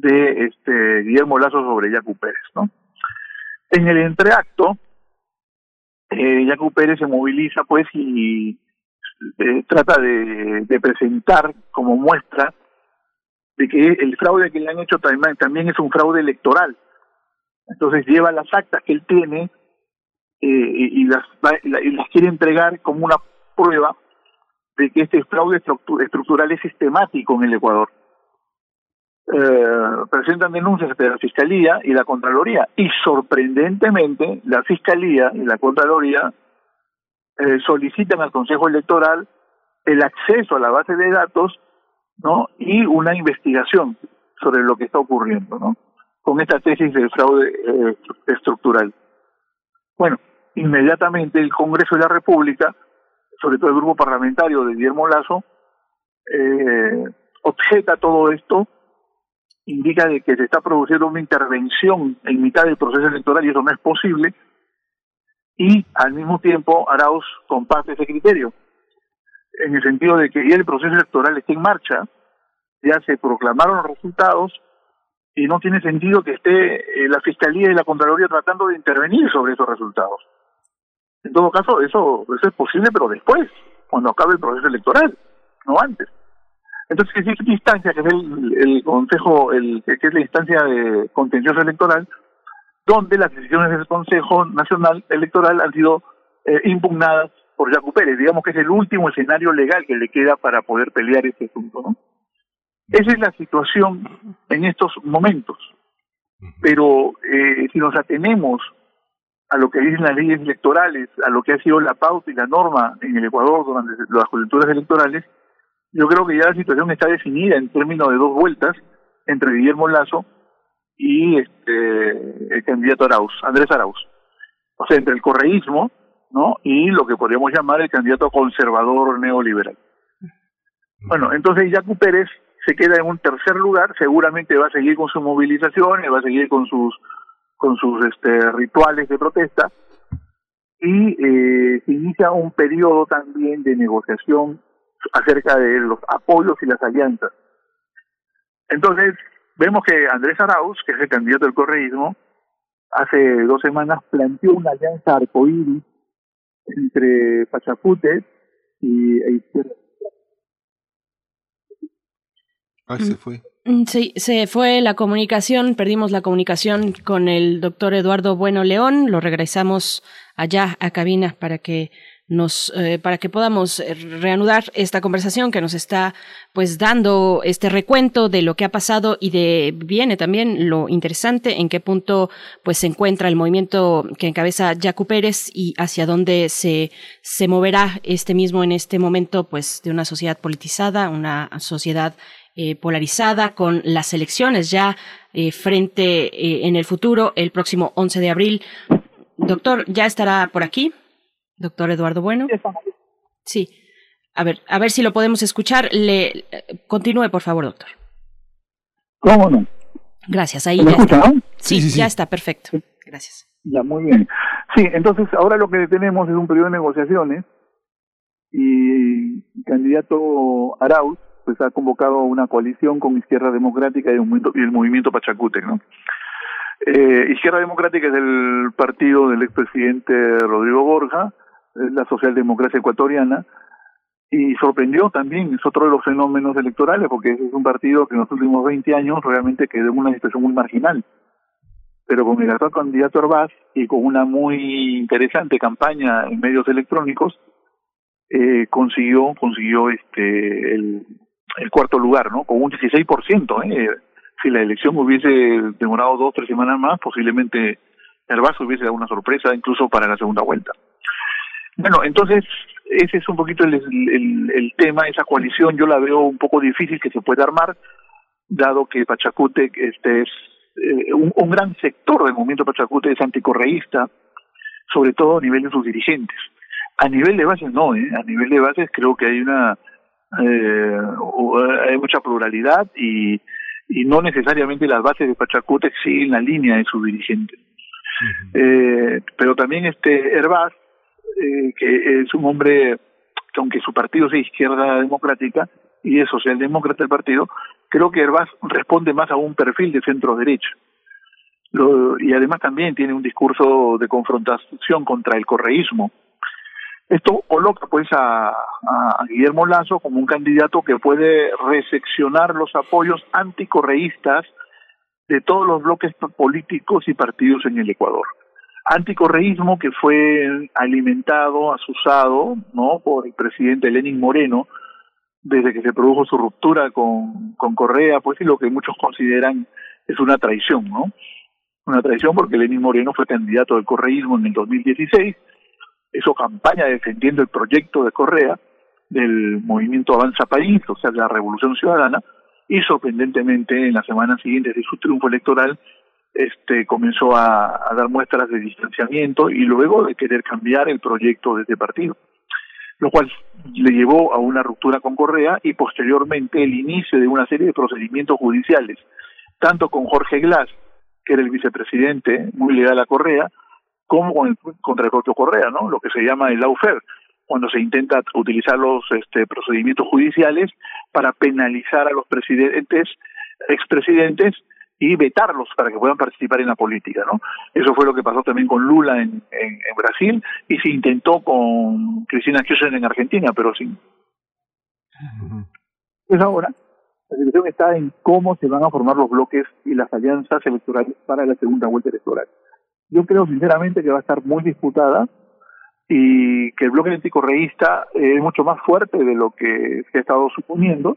Speaker 20: de este Guillermo Lazo sobre Yacu Pérez, ¿no? En el entreacto, eh, Pérez se moviliza, pues, y eh, trata de, de presentar como muestra de que el fraude que le han hecho también, también es un fraude electoral. Entonces lleva las actas que él tiene eh, y, las, y las quiere entregar como una prueba de que este fraude estructural es sistemático en el Ecuador. Eh, presentan denuncias ante la Fiscalía y la Contraloría. Y sorprendentemente la Fiscalía y la Contraloría eh, solicitan al Consejo Electoral el acceso a la base de datos no y una investigación sobre lo que está ocurriendo no con esta tesis del fraude eh, estructural. Bueno inmediatamente el Congreso de la República sobre todo el grupo parlamentario de Guillermo Lazo objeta todo esto indica de que se está produciendo una intervención en mitad del proceso electoral y eso no es posible, y al mismo tiempo Arauz comparte ese criterio, en el sentido de que ya el proceso electoral está en marcha, ya se proclamaron los resultados y no tiene sentido que esté eh, la Fiscalía y la Contraloría tratando de intervenir sobre esos resultados. En todo caso, eso, eso es posible, pero después, cuando acabe el proceso electoral, no antes. Entonces, existe una instancia, que es el, Consejo, el, que es la instancia de contencioso electoral, donde las decisiones del Consejo Nacional Electoral han sido eh, impugnadas por Jaco Pérez. Digamos que es el último escenario legal que le queda para poder pelear este asunto, ¿no? Esa es la situación en estos momentos. Pero eh, si nos atenemos a lo que dicen las leyes electorales, a lo que ha sido la pauta y la norma en el Ecuador durante las coyunturas electorales, yo creo que ya la situación está definida en términos de dos vueltas entre Guillermo Lazo y este el candidato Arauz, Andrés Arauz. O sea, entre el correísmo, ¿no? Y lo que podríamos llamar el candidato conservador neoliberal. Bueno, entonces Yacu Pérez se queda en un tercer lugar, seguramente va a seguir con sus movilizaciones, va a seguir con sus con sus este rituales de protesta y eh, se inicia un periodo también de negociación acerca de los apoyos y las alianzas. Entonces, vemos que Andrés Arauz, que es el candidato del correísmo, hace dos semanas planteó una alianza arcoíris entre Pachacute y e Izquierda.
Speaker 2: Ah, se fue.
Speaker 1: Mm, sí, se fue la comunicación, perdimos la comunicación con el doctor Eduardo Bueno León, lo regresamos allá a cabina para que nos eh, para que podamos eh, reanudar esta conversación que nos está pues dando este recuento de lo que ha pasado y de viene también lo interesante en qué punto pues se encuentra el movimiento que encabeza Jacu Pérez y hacia dónde se se moverá este mismo en este momento pues de una sociedad politizada una sociedad eh, polarizada con las elecciones ya frente en el futuro el próximo 11 de abril Doctor, ¿ya estará por aquí? Doctor Eduardo Bueno. Sí. A ver, a ver si lo podemos escuchar. Le continúe, por favor, doctor.
Speaker 20: ¿Cómo no?
Speaker 1: Gracias, ahí ya está. Sí, sí, ya está, perfecto. Gracias.
Speaker 20: Ya, muy bien. Sí, entonces ahora lo que tenemos es un periodo de negociaciones y el candidato Arauz pues ha convocado una coalición con Izquierda Democrática y el movimiento, y el movimiento Pachacute, ¿no? Eh, Izquierda Democrática es el partido del expresidente Rodrigo Borja, la socialdemocracia ecuatoriana, y sorprendió también, es otro de los fenómenos electorales, porque es un partido que en los últimos 20 años realmente quedó en una situación muy marginal. Pero con el actual candidato Herbaz y con una muy interesante campaña en medios electrónicos, eh, consiguió consiguió este el, el cuarto lugar, ¿no? Con un 16%, ¿eh? Si la elección hubiese demorado dos, tres semanas más, posiblemente Herbaz hubiese dado una sorpresa, incluso para la segunda vuelta. Bueno, entonces ese es un poquito el, el, el, tema, esa coalición yo la veo un poco difícil que se pueda armar, dado que Pachacute este es eh, un, un, gran sector del movimiento Pachacute es anticorreísta, sobre todo a nivel de sus dirigentes. A nivel de bases no, ¿eh? a nivel de bases creo que hay una eh, hay mucha pluralidad y, y no necesariamente las bases de Pachacute siguen la línea de sus dirigentes. eh, pero también este Herbaz eh, que es un hombre que aunque su partido sea izquierda democrática y es socialdemócrata el partido, creo que Herbaz responde más a un perfil de centro derecha. Lo, y además también tiene un discurso de confrontación contra el correísmo. Esto coloca pues a, a Guillermo Lazo como un candidato que puede reseccionar los apoyos anticorreístas de todos los bloques políticos y partidos en el Ecuador anticorreísmo que fue alimentado, asusado, ¿no? por el presidente Lenin Moreno desde que se produjo su ruptura con, con Correa, pues y lo que muchos consideran es una traición, ¿no? Una traición porque Lenin Moreno fue candidato del correísmo en el 2016, hizo campaña defendiendo el proyecto de Correa del movimiento Avanza País, o sea, de la Revolución Ciudadana, y sorprendentemente en la semana siguiente de su triunfo electoral este comenzó a, dar muestras de distanciamiento y luego de querer cambiar el proyecto de este partido, lo cual le llevó a una ruptura con Correa y posteriormente el inicio de una serie de procedimientos judiciales, tanto con Jorge Glass, que era el vicepresidente muy legal a Correa, como con el, contra el propio Correa, ¿no? Lo que se llama el lawfare, cuando se intenta utilizar los este, procedimientos judiciales para penalizar a los presidentes, expresidentes, y vetarlos para que puedan participar en la política, ¿no? Eso fue lo que pasó también con Lula en, en, Brasil y se intentó con Cristina Kirchner en Argentina, pero sin. Pues ahora la situación está en cómo se van a formar los bloques y las alianzas electorales para la segunda vuelta electoral. Yo creo sinceramente que va a estar muy disputada y que el bloque anticorreísta es mucho más fuerte de lo que se ha estado suponiendo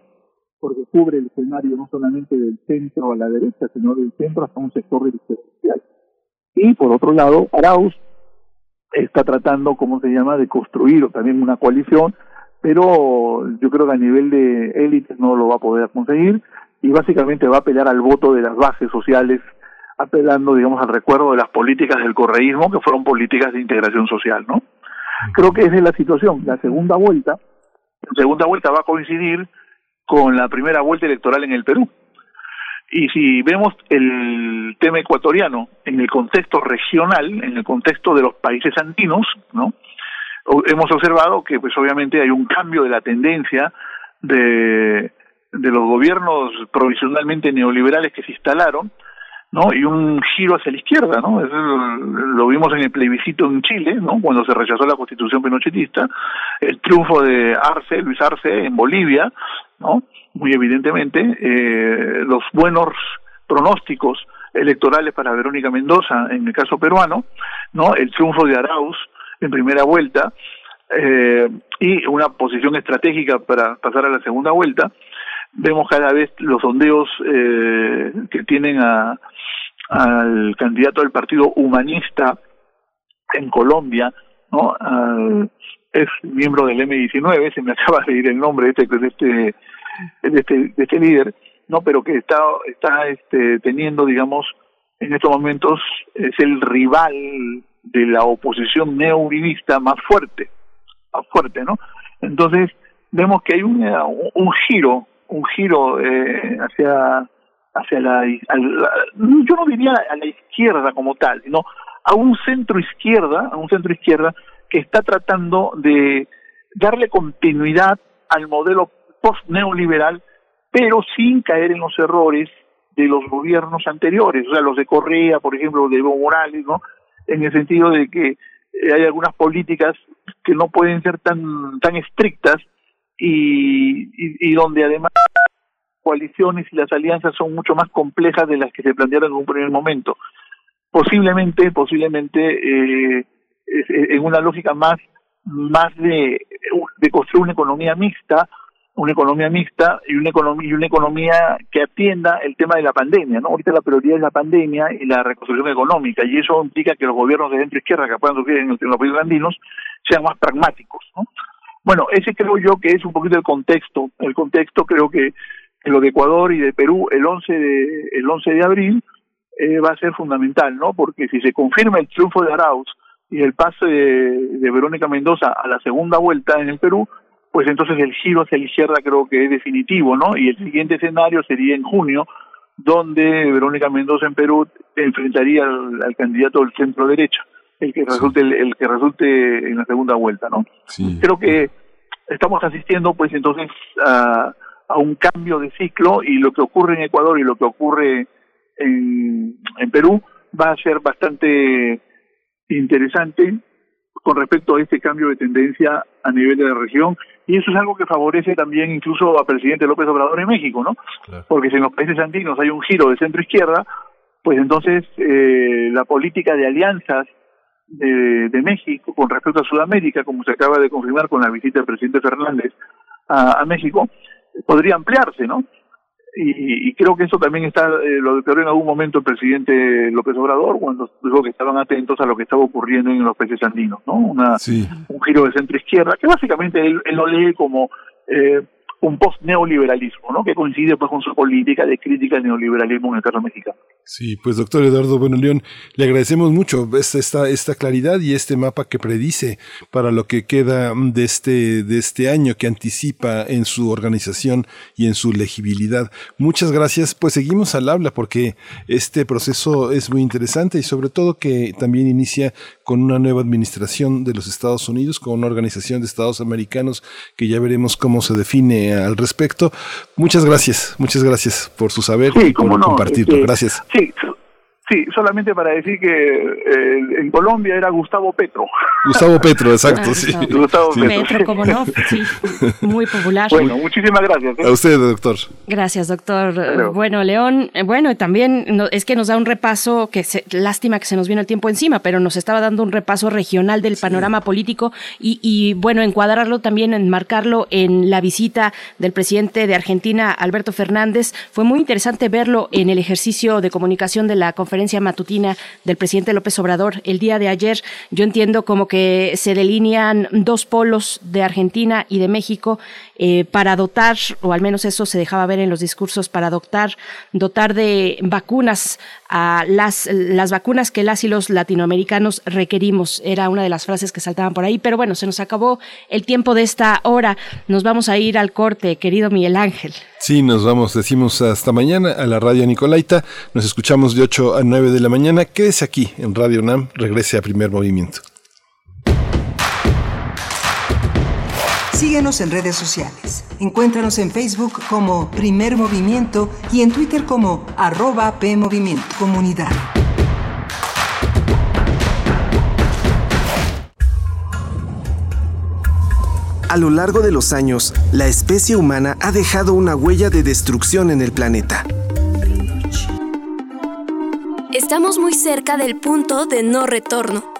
Speaker 20: porque cubre el escenario no solamente del centro a la derecha, sino del centro hasta un sector de izquierda social. Y por otro lado, Arauz está tratando, ¿cómo se llama?, de construir también una coalición, pero yo creo que a nivel de élites no lo va a poder conseguir y básicamente va a apelar al voto de las bases sociales, apelando, digamos, al recuerdo de las políticas del correísmo, que fueron políticas de integración social, ¿no? Creo que esa es la situación. La segunda vuelta, la segunda vuelta va a coincidir con la primera vuelta electoral en el Perú. Y si vemos el tema ecuatoriano en el contexto regional, en el contexto de los países andinos, ¿no? Hemos observado que pues obviamente hay un cambio de la tendencia de, de los gobiernos provisionalmente neoliberales que se instalaron, ¿no? Y un giro hacia la izquierda, ¿no? Eso lo vimos en el plebiscito en Chile, ¿no? Cuando se rechazó la constitución pinochetista, el triunfo de Arce, Luis Arce, en Bolivia, ¿no? Muy evidentemente, eh, los buenos pronósticos electorales para Verónica Mendoza en el caso peruano, ¿no? El triunfo de Arauz en primera vuelta eh, y una posición estratégica para pasar a la segunda vuelta. Vemos cada vez los sondeos eh, que tienen a, al candidato del Partido Humanista en Colombia, ¿no? Al, es miembro del M19, se me acaba de ir el nombre de este, de este, de este, de este líder, no, pero que está, está este, teniendo, digamos, en estos momentos es el rival de la oposición neouribista más fuerte, más fuerte, ¿no? Entonces, vemos que hay un, un giro, un giro eh, hacia hacia la, yo no diría a la izquierda como tal, sino a un centro izquierda, a un centro izquierda que está tratando de darle continuidad al modelo post-neoliberal, pero sin caer en los errores de los gobiernos anteriores, o sea, los de Correa, por ejemplo, de Evo Morales, ¿no? En el sentido de que eh, hay algunas políticas que no pueden ser tan tan estrictas y, y, y donde además coaliciones y las alianzas son mucho más complejas de las que se plantearon en un primer momento. Posiblemente, posiblemente eh, en una lógica más más de, de construir una economía mixta, una economía mixta y una economía y una economía que atienda el tema de la pandemia, ¿no? Ahorita la prioridad es la pandemia y la reconstrucción económica y eso implica que los gobiernos de centro izquierda que puedan surgir en, los países andinos sean más pragmáticos, ¿no? Bueno, ese creo yo que es un poquito el contexto, el contexto creo que en lo de Ecuador y de Perú el 11 de, el 11 de abril eh, va a ser fundamental, ¿no? Porque si se confirma el triunfo de Arauz y el pase de, Verónica Mendoza a la segunda vuelta en el Perú, pues entonces el giro hacia la izquierda creo que es definitivo, ¿no? Y el siguiente escenario sería en junio, donde Verónica Mendoza en Perú enfrentaría al, candidato del centro derecha, el que resulte el, que resulte en la segunda vuelta, ¿no? Creo que estamos asistiendo, pues entonces a a un cambio de ciclo y lo que ocurre en Ecuador y lo que ocurre en, en Perú va a ser bastante interesante con respecto a este cambio de tendencia a nivel de la región y eso es algo que favorece también incluso al presidente López Obrador en México, ¿no? Porque si en los países andinos hay un giro de centro izquierda, pues entonces eh, la política de alianzas de, de, México con respecto a Sudamérica, como se acaba de confirmar con la visita del presidente Fernández a, a México, podría ampliarse, ¿no? Y, creo que eso también está, eh, lo declaró en algún momento el presidente López Obrador cuando dijo que estaban atentos a lo que estaba ocurriendo en los países andinos, ¿no? Una, Un giro de centro izquierda, que básicamente él, él lo lee como eh, un post-neoliberalismo, ¿no? que coincide pues con su política de crítica al neoliberalismo en el caso mexicano.
Speaker 2: Sí, pues doctor Eduardo Bueno León, le agradecemos mucho esta, esta claridad y este mapa que predice para lo que queda de este, de este año, que anticipa en su organización y en su legibilidad. Muchas gracias, pues seguimos al habla porque este proceso es muy interesante y sobre todo que también inicia con una nueva administración de los Estados Unidos, con una organización de Estados americanos que ya veremos cómo se define al respecto. Muchas gracias, muchas gracias por su saber y por compartirlo. Este, gracias.
Speaker 20: Sí, Sí, solamente para decir que eh, en Colombia era Gustavo Petro.
Speaker 2: Gustavo Petro, exacto, sí.
Speaker 1: Gustavo Petro. como no, sí, muy popular.
Speaker 20: Bueno, muchísimas gracias.
Speaker 2: ¿eh? A usted, doctor.
Speaker 1: Gracias, doctor. Bueno, León, eh, bueno, también es que nos da un repaso, que lástima que se nos viene el tiempo encima, pero nos estaba dando un repaso regional del panorama político y, y, bueno, encuadrarlo también, enmarcarlo en la visita del presidente de Argentina, Alberto Fernández. Fue muy interesante verlo en el ejercicio de comunicación de la conferencia matutina del presidente López Obrador el día de ayer. Yo entiendo como que se delinean dos polos de Argentina y de México eh, para dotar, o al menos eso se dejaba ver en los discursos, para dotar, dotar de vacunas a las, las vacunas que las y los latinoamericanos requerimos. Era una de las frases que saltaban por ahí, pero bueno, se nos acabó el tiempo de esta hora. Nos vamos a ir al corte, querido Miguel Ángel.
Speaker 2: Sí, nos vamos, decimos hasta mañana a la radio Nicolaita. Nos escuchamos de 8 a 9 de la mañana. Quédese aquí en Radio NAM, regrese a primer movimiento.
Speaker 5: Síguenos en redes sociales. Encuéntranos en Facebook como Primer Movimiento y en Twitter como arroba PMovimiento Comunidad.
Speaker 21: A lo largo de los años, la especie humana ha dejado una huella de destrucción en el planeta.
Speaker 22: Estamos muy cerca del punto de no retorno.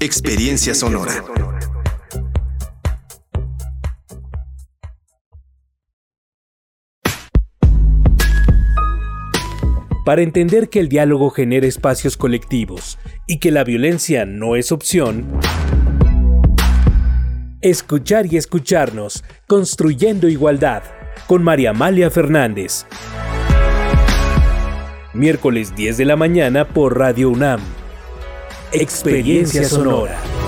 Speaker 21: Experiencia Sonora.
Speaker 23: Para entender que el diálogo genera espacios colectivos y que la violencia no es opción, escuchar y escucharnos, construyendo igualdad, con María Amalia Fernández. Miércoles 10 de la mañana por Radio UNAM. Experiencia Sonora.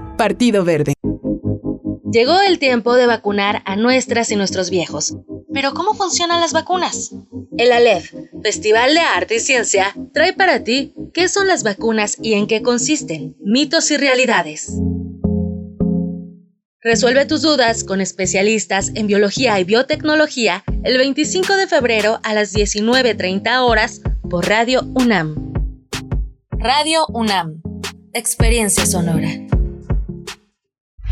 Speaker 15: Partido Verde.
Speaker 24: Llegó el tiempo de vacunar a nuestras y nuestros viejos. Pero ¿cómo funcionan las vacunas? El ALEF, Festival de Arte y Ciencia, trae para ti qué son las vacunas y en qué consisten, mitos y realidades. Resuelve tus dudas con especialistas en biología y biotecnología el 25 de febrero a las 19.30 horas por Radio UNAM. Radio UNAM. Experiencia sonora.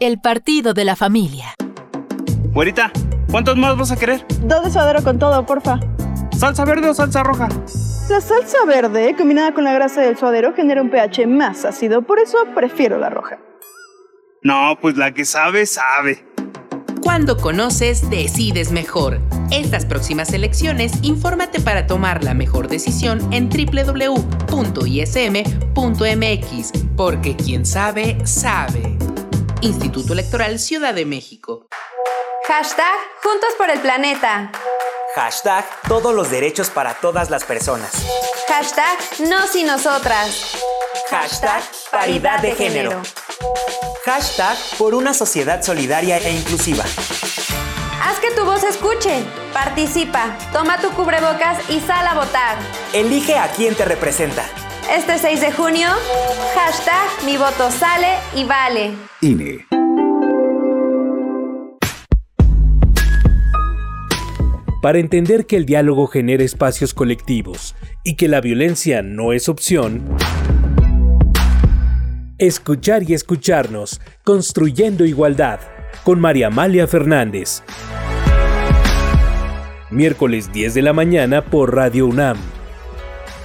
Speaker 25: el partido de la familia.
Speaker 26: Güerita, ¿cuántos más vas a querer?
Speaker 27: Dos de suadero con todo, porfa.
Speaker 26: ¿Salsa verde o salsa roja?
Speaker 27: La salsa verde, combinada con la grasa del suadero, genera un pH más ácido, por eso prefiero la roja.
Speaker 26: No, pues la que sabe, sabe.
Speaker 28: Cuando conoces, decides mejor. Estas próximas elecciones, infórmate para tomar la mejor decisión en www.ism.mx, porque quien sabe, sabe. Instituto Electoral Ciudad de México.
Speaker 29: Hashtag Juntos por el Planeta.
Speaker 30: Hashtag Todos los derechos para todas las personas.
Speaker 29: Hashtag Nos y Nosotras.
Speaker 30: Hashtag Paridad de género. Hashtag Por una sociedad solidaria e inclusiva.
Speaker 29: Haz que tu voz escuche. Participa. Toma tu cubrebocas y sal a votar.
Speaker 30: Elige a quien te representa.
Speaker 29: Este 6 de junio, hashtag Mi voto sale y vale.
Speaker 26: INE.
Speaker 23: Para entender que el diálogo genera espacios colectivos y que la violencia no es opción, escuchar y escucharnos, construyendo igualdad, con María Amalia Fernández. Miércoles 10 de la mañana por Radio UNAM.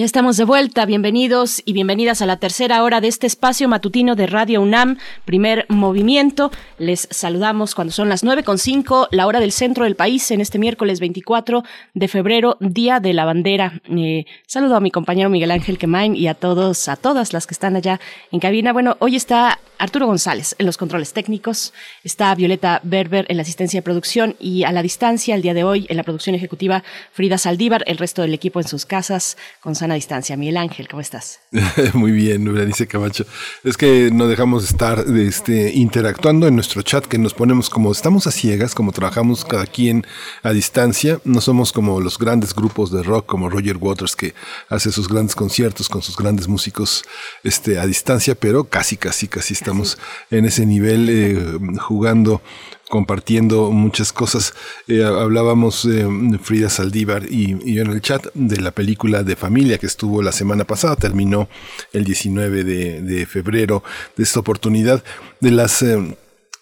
Speaker 1: Ya estamos de vuelta, bienvenidos y bienvenidas a la tercera hora de este espacio matutino de Radio UNAM, primer movimiento. Les saludamos cuando son las nueve con cinco, la hora del centro del país, en este miércoles 24 de febrero, Día de la Bandera. Eh, saludo a mi compañero Miguel Ángel Quemain y a todos, a todas las que están allá en cabina. Bueno, hoy está Arturo González en los controles técnicos, está Violeta Berber en la asistencia de producción y a la distancia, el día de hoy, en la producción ejecutiva, Frida Saldívar, el resto del equipo en sus casas, con sana distancia. Miguel Ángel, ¿cómo estás?
Speaker 2: Muy bien, dice Camacho. Es que no dejamos de estar este, interactuando en nuestro chat, que nos ponemos como estamos a ciegas, como trabajamos cada quien a distancia. No somos como los grandes grupos de rock como Roger Waters, que hace sus grandes conciertos con sus grandes músicos este, a distancia, pero casi, casi, casi estamos en ese nivel eh, jugando compartiendo muchas cosas. Eh, hablábamos Frida Saldívar y, yo en el chat de la película de familia que estuvo la semana pasada, terminó el 19 de, febrero de esta oportunidad de las... Eh,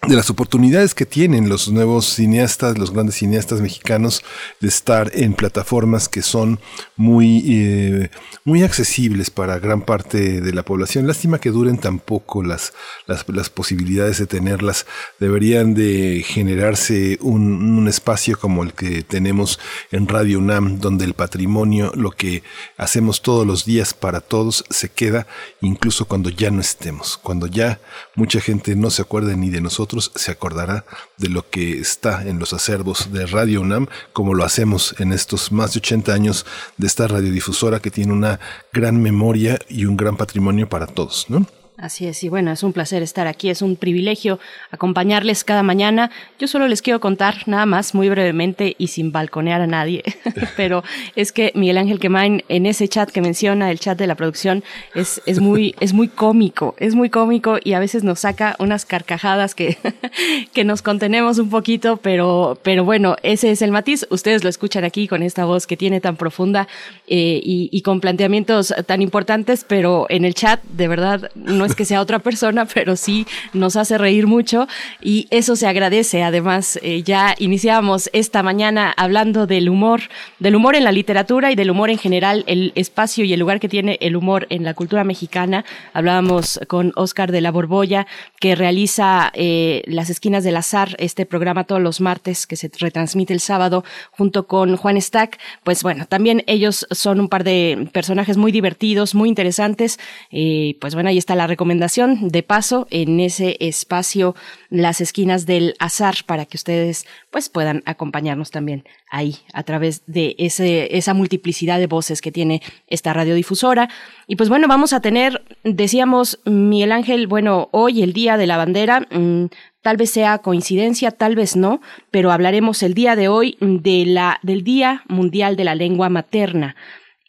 Speaker 2: de las oportunidades que tienen los nuevos cineastas, los grandes cineastas mexicanos, de estar en plataformas que son muy, eh, muy accesibles para gran parte de la población. Lástima que duren tan poco las, las, las posibilidades de tenerlas. Deberían de generarse un, un, espacio como el que tenemos en Radio UNAM, donde el patrimonio, lo que hacemos todos los días para todos, se queda incluso cuando ya no estemos, cuando ya mucha gente no se acuerde ni de nosotros se acordará de lo que está en los acervos de Radio UNAM, como lo hacemos en estos más de 80 años de esta radiodifusora que tiene una gran memoria y un gran patrimonio para todos, ¿no?
Speaker 1: Así es, y bueno, es un placer estar aquí, es un privilegio acompañarles cada mañana. Yo solo les quiero contar nada más, muy brevemente y sin balconear a nadie, pero es que Miguel Ángel Quemain en ese chat que menciona, el chat de la producción, es, es, muy, es muy cómico, es muy cómico y a veces nos saca unas carcajadas que, que nos contenemos un poquito, pero, pero bueno, ese es el matiz. Ustedes lo escuchan aquí con esta voz que tiene tan profunda eh, y, y con planteamientos tan importantes, pero en el chat, de verdad, no que sea otra persona, pero sí nos hace reír mucho y eso se agradece. Además, eh, ya iniciábamos esta mañana hablando del humor, del humor en la literatura y del humor en general, el espacio y el lugar que tiene el humor en la cultura mexicana. Hablábamos con Oscar de la Borbolla, que realiza eh, Las Esquinas del Azar, este programa todos los martes que se retransmite el sábado junto con Juan Stack. Pues bueno, también ellos son un par de personajes muy divertidos, muy interesantes. Eh, pues bueno, ahí está la recomendación de paso en ese espacio Las Esquinas del Azar para que ustedes pues puedan acompañarnos también ahí a través de ese, esa multiplicidad de voces que tiene esta radiodifusora. Y pues bueno, vamos a tener, decíamos Miguel Ángel, bueno, hoy el Día de la Bandera, mm, tal vez sea coincidencia, tal vez no, pero hablaremos el día de hoy de la, del Día Mundial de la Lengua Materna.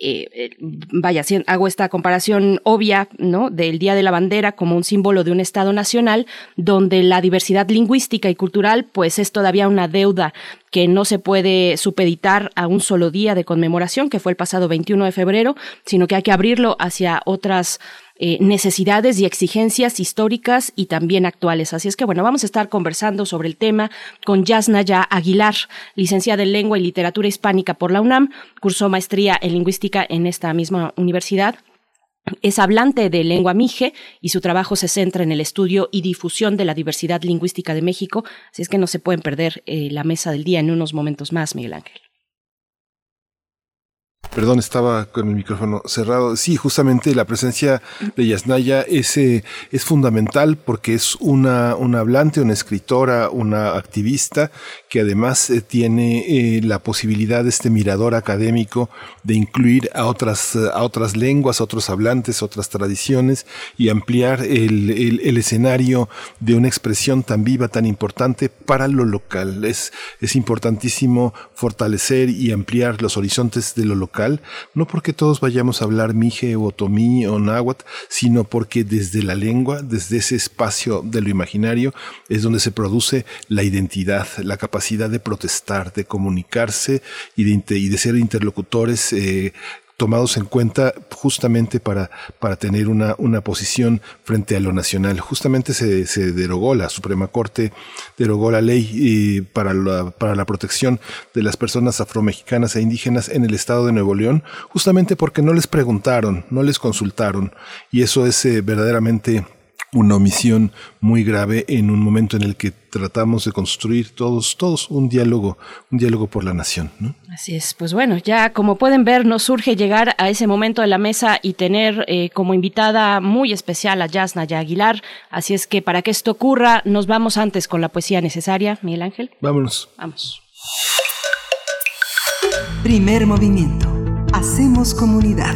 Speaker 1: Eh, eh, vaya, hago esta comparación obvia, ¿no? Del Día de la Bandera como un símbolo de un Estado nacional, donde la diversidad lingüística y cultural, pues es todavía una deuda que no se puede supeditar a un solo día de conmemoración, que fue el pasado 21 de febrero, sino que hay que abrirlo hacia otras eh, necesidades y exigencias históricas y también actuales. Así es que bueno, vamos a estar conversando sobre el tema con Yasnaya Aguilar, licenciada en Lengua y Literatura Hispánica por la UNAM, cursó maestría en Lingüística en esta misma universidad. Es hablante de lengua mije y su trabajo se centra en el estudio y difusión de la diversidad lingüística de México, así es que no se pueden perder eh, la mesa del día en unos momentos más, Miguel Ángel.
Speaker 2: Perdón, estaba con el micrófono cerrado. Sí, justamente la presencia de Yasnaya es, es fundamental porque es una, una hablante, una escritora, una activista que además eh, tiene eh, la posibilidad de este mirador académico de incluir a otras, a otras lenguas, a otros hablantes, otras tradiciones y ampliar el, el, el, escenario de una expresión tan viva, tan importante para lo local. Es, es importantísimo fortalecer y ampliar los horizontes de lo local no porque todos vayamos a hablar mije otomí o náhuatl, sino porque desde la lengua, desde ese espacio de lo imaginario, es donde se produce la identidad, la capacidad de protestar, de comunicarse y de, y de ser interlocutores eh, tomados en cuenta justamente para, para tener una, una posición frente a lo nacional. Justamente se, se derogó la Suprema Corte, derogó la ley para, la, para la protección de las personas afromexicanas e indígenas en el estado de Nuevo León, justamente porque no les preguntaron, no les consultaron. Y eso es eh, verdaderamente una omisión muy grave en un momento en el que tratamos de construir todos, todos un diálogo, un diálogo por la nación. ¿no?
Speaker 1: Así es, pues bueno, ya como pueden ver, nos surge llegar a ese momento de la mesa y tener eh, como invitada muy especial a Yasnaya Aguilar. Así es que para que esto ocurra, nos vamos antes con la poesía necesaria, Miguel Ángel.
Speaker 2: Vámonos.
Speaker 1: Vamos.
Speaker 5: Primer movimiento. Hacemos comunidad.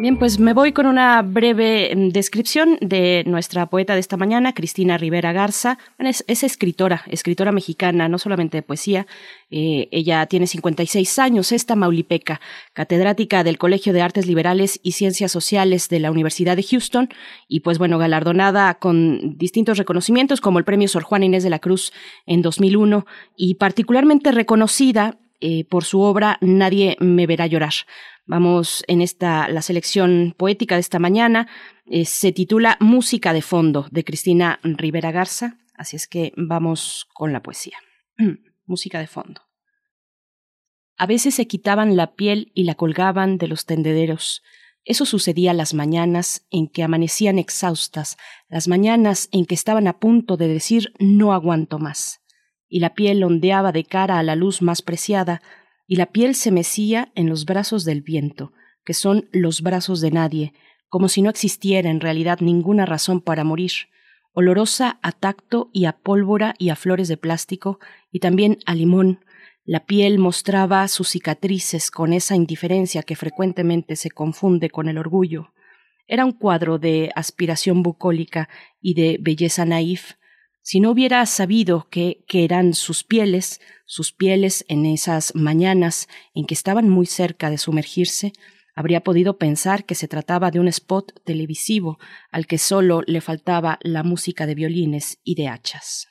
Speaker 1: Bien, pues me voy con una breve mm, descripción de nuestra poeta de esta mañana, Cristina Rivera Garza. es, escritora, escritora mexicana, no solamente de poesía. Eh, ella tiene 56 años, esta maulipeca, catedrática del Colegio de Artes Liberales y Ciencias Sociales de la Universidad de Houston y pues bueno, galardonada con distintos reconocimientos como el Premio Sor Juana Inés de la Cruz en 2001 y particularmente reconocida eh, por su obra Nadie me verá llorar. Vamos en esta, la selección poética de esta mañana. Eh, se titula Música de Fondo de Cristina Rivera Garza. Así es que vamos con la poesía. Música de fondo. A veces se quitaban la piel y la colgaban de los tendederos. Eso sucedía las mañanas en que amanecían exhaustas, las mañanas en que estaban a punto de decir no aguanto más. Y la piel ondeaba de cara a la luz más preciada, y la piel se mecía en los brazos del viento, que son los brazos de nadie, como si no existiera en realidad ninguna razón para morir, olorosa a tacto y a pólvora y a flores de plástico, y también a limón. La piel mostraba sus cicatrices con esa indiferencia que frecuentemente se confunde con el orgullo. Era un cuadro de aspiración bucólica y de belleza naif, si no hubiera sabido que, que eran sus pieles, sus pieles en esas mañanas en que estaban muy cerca de sumergirse, habría podido pensar que se trataba de un spot televisivo al que solo le faltaba la música de violines y de hachas.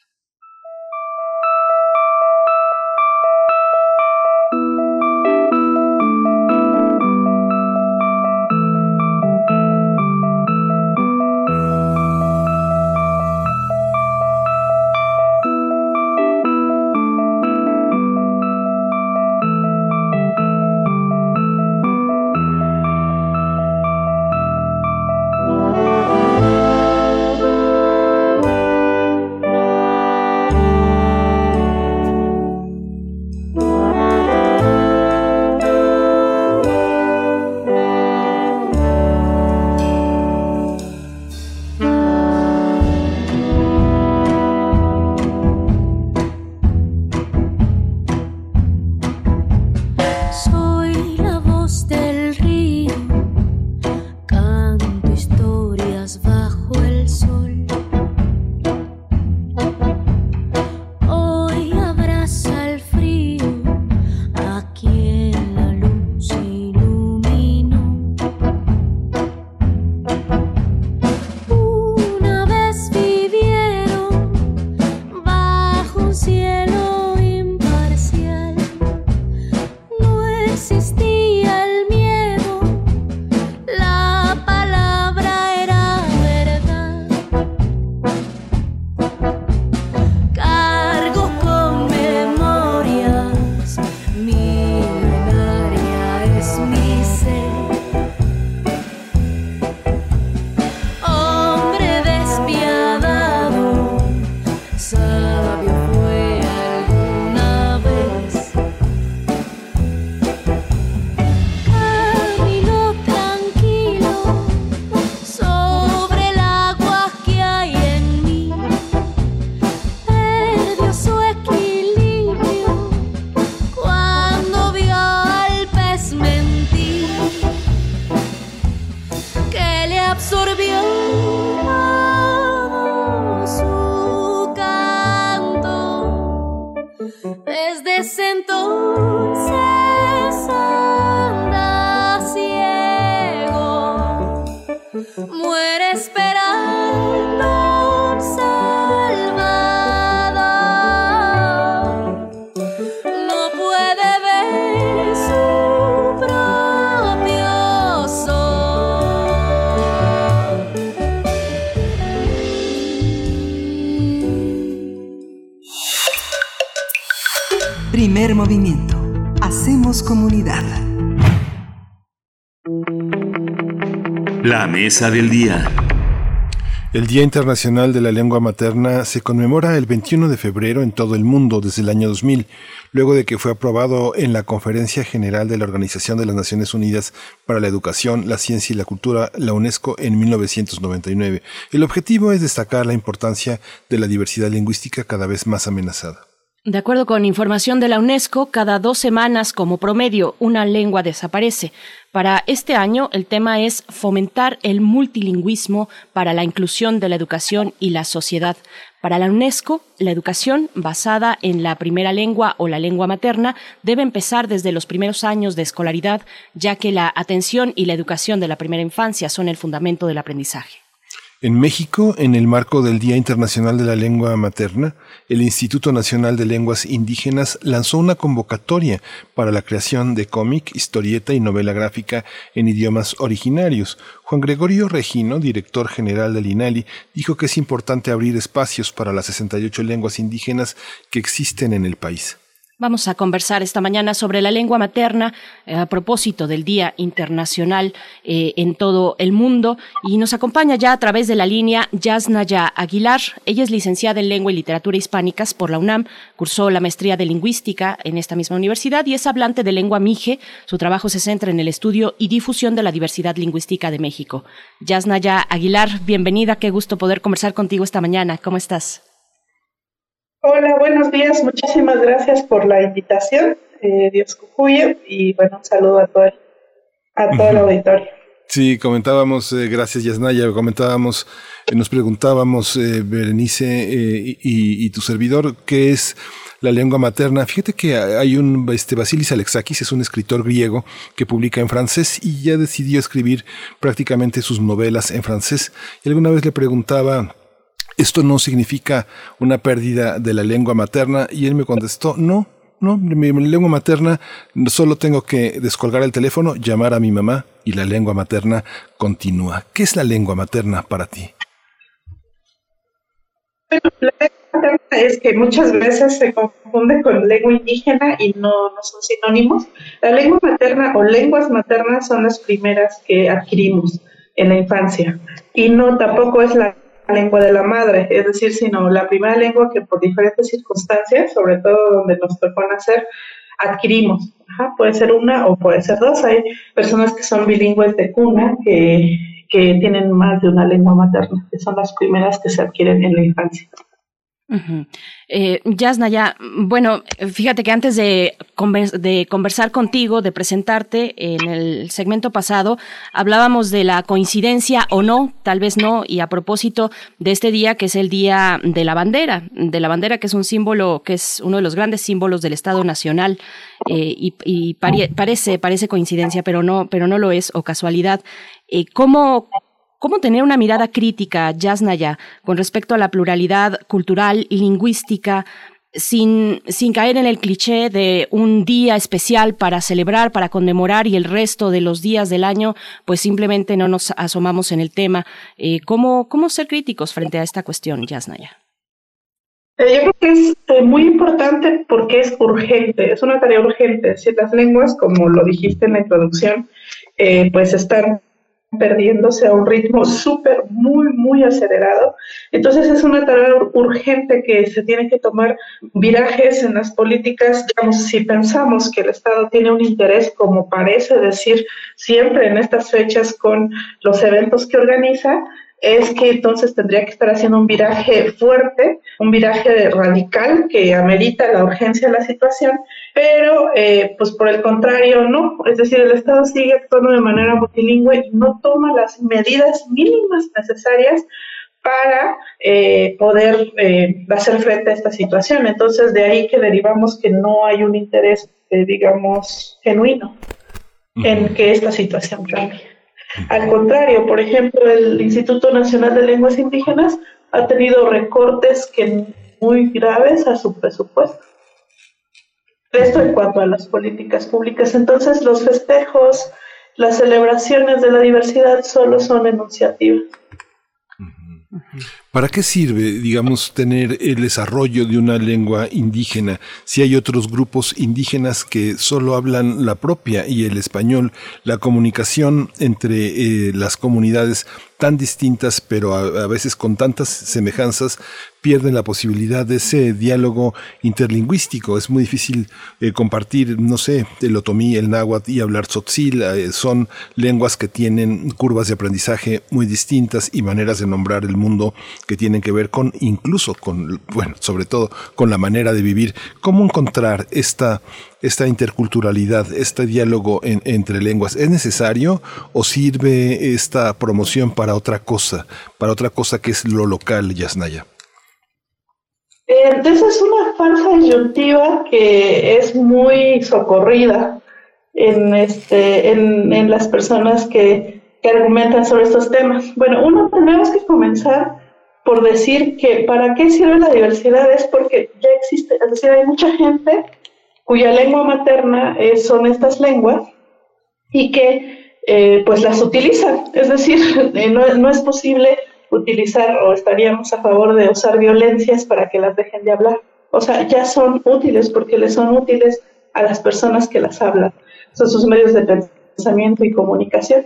Speaker 31: Día.
Speaker 2: El Día Internacional de la Lengua Materna se conmemora el 21 de febrero en todo el mundo desde el año 2000, luego de que fue aprobado en la Conferencia General de la Organización de las Naciones Unidas para la Educación, la Ciencia y la Cultura, la UNESCO, en 1999. El objetivo es destacar la importancia de la diversidad lingüística cada vez más amenazada.
Speaker 1: De acuerdo con información de la UNESCO, cada dos semanas como promedio una lengua desaparece. Para este año el tema es fomentar el multilingüismo para la inclusión de la educación y la sociedad. Para la UNESCO, la educación basada en la primera lengua o la lengua materna debe empezar desde los primeros años de escolaridad, ya que la atención y la educación de la primera infancia son el fundamento del aprendizaje.
Speaker 2: En México, en el marco del Día Internacional de la Lengua Materna, el Instituto Nacional de Lenguas Indígenas lanzó una convocatoria para la creación de cómic, historieta y novela gráfica en idiomas originarios. Juan Gregorio Regino, director general del INALI, dijo que es importante abrir espacios para las 68 lenguas indígenas que existen en el país.
Speaker 1: Vamos a conversar esta mañana sobre la lengua materna eh, a propósito del Día Internacional eh, en todo el mundo y nos acompaña ya a través de la línea Yasnaya Aguilar. Ella es licenciada en Lengua y Literatura Hispánicas por la UNAM, cursó la maestría de Lingüística en esta misma universidad y es hablante de lengua mije. Su trabajo se centra en el estudio y difusión de la diversidad lingüística de México. Yasnaya Aguilar, bienvenida, qué gusto poder conversar contigo esta mañana. ¿Cómo estás?
Speaker 32: Hola, buenos días. Muchísimas gracias por la invitación. Eh, Dios cucuye y bueno, un saludo a todo el, a todo el auditorio.
Speaker 2: Sí, comentábamos, eh, gracias Yasnaya, comentábamos, eh, nos preguntábamos, eh, Berenice eh, y, y, tu servidor, ¿qué es la lengua materna? Fíjate que hay un, este, Basilis Alexakis es un escritor griego que publica en francés y ya decidió escribir prácticamente sus novelas en francés. Y alguna vez le preguntaba, esto no significa una pérdida de la lengua materna y él me contestó, no, no, mi, lengua materna solo tengo que descolgar el teléfono, llamar a mi mamá y la lengua materna continúa. ¿Qué es la lengua materna para ti?
Speaker 32: Bueno, la lengua materna es que muchas veces se confunde con lengua indígena y no, no son sinónimos. La lengua materna o lenguas maternas son las primeras que adquirimos en la infancia y no tampoco es la lengua de la madre, es decir, sino la primera lengua que por diferentes circunstancias, sobre todo donde nos tocó nacer, adquirimos. Ajá, puede ser una o puede ser dos. Hay personas que son bilingües de cuna que, que tienen más de una lengua materna, que son las primeras que se adquieren en la infancia.
Speaker 1: Uh -huh. eh, Yasnaya, bueno, fíjate que antes de, convers de, conversar contigo, de presentarte en el segmento pasado, hablábamos de la coincidencia o no, tal vez no, y a propósito de este día que es el Día de la Bandera, de la bandera que es un símbolo, que es uno de los grandes símbolos del Estado Nacional, eh, y, y pare parece, parece coincidencia, pero no, pero no lo es, o casualidad. Eh, ¿Cómo ¿Cómo tener una mirada crítica, Yasnaya, con respecto a la pluralidad cultural y lingüística, sin, sin caer en el cliché de un día especial para celebrar, para conmemorar y el resto de los días del año, pues simplemente no nos asomamos en el tema? Eh, ¿cómo, ¿Cómo ser críticos frente a esta cuestión, Yasnaya?
Speaker 32: Eh, yo creo que es eh, muy importante porque es urgente, es una tarea urgente. Si las lenguas, como lo dijiste en la introducción, pues están perdiéndose a un ritmo súper, muy, muy acelerado. Entonces es una tarea urgente que se tiene que tomar virajes en las políticas. Digamos, si pensamos que el Estado tiene un interés, como parece decir siempre en estas fechas con los eventos que organiza, es que entonces tendría que estar haciendo un viraje fuerte, un viraje radical que amerita la urgencia de la situación, pero eh, pues por el contrario no, es decir, el Estado sigue actuando de manera multilingüe y no toma las medidas mínimas necesarias para eh, poder eh, hacer frente a esta situación. Entonces, de ahí que derivamos que no hay un interés, eh, digamos, genuino en que esta situación cambie. Al contrario, por ejemplo, el Instituto Nacional de Lenguas Indígenas ha tenido recortes que muy graves a su presupuesto. Esto en cuanto a las políticas públicas. Entonces, los festejos, las celebraciones de la diversidad solo son enunciativas.
Speaker 2: ¿Para qué sirve, digamos, tener el desarrollo de una lengua indígena si hay otros grupos indígenas que solo hablan la propia y el español? La comunicación entre eh, las comunidades tan distintas, pero a, veces con tantas semejanzas, pierden la posibilidad de ese diálogo interlingüístico. Es muy difícil eh, compartir, no sé, el otomí, el náhuatl y hablar tzotzil. Eh, son lenguas que tienen curvas de aprendizaje muy distintas y maneras de nombrar el mundo que tienen que ver con, incluso con, bueno, sobre todo con la manera de vivir. ¿Cómo encontrar esta esta interculturalidad, este diálogo entre lenguas? ¿Es necesario o sirve esta promoción para otra cosa, para otra cosa que es lo local, Yasnaya?
Speaker 32: Entonces es una falsa disyuntiva que es muy socorrida en, este, en, las personas que, que argumentan sobre estos temas. Bueno, uno tenemos que comenzar por decir que para qué sirve la diversidad es porque ya existe, es decir, hay mucha gente cuya lengua materna son estas lenguas y que eh, pues las utilizan. Es decir, eh, no, es posible utilizar o estaríamos a favor de usar violencias para que las dejen de hablar. O sea, ya son útiles porque les son útiles a las personas que las hablan. Son sus medios de pensamiento y comunicación.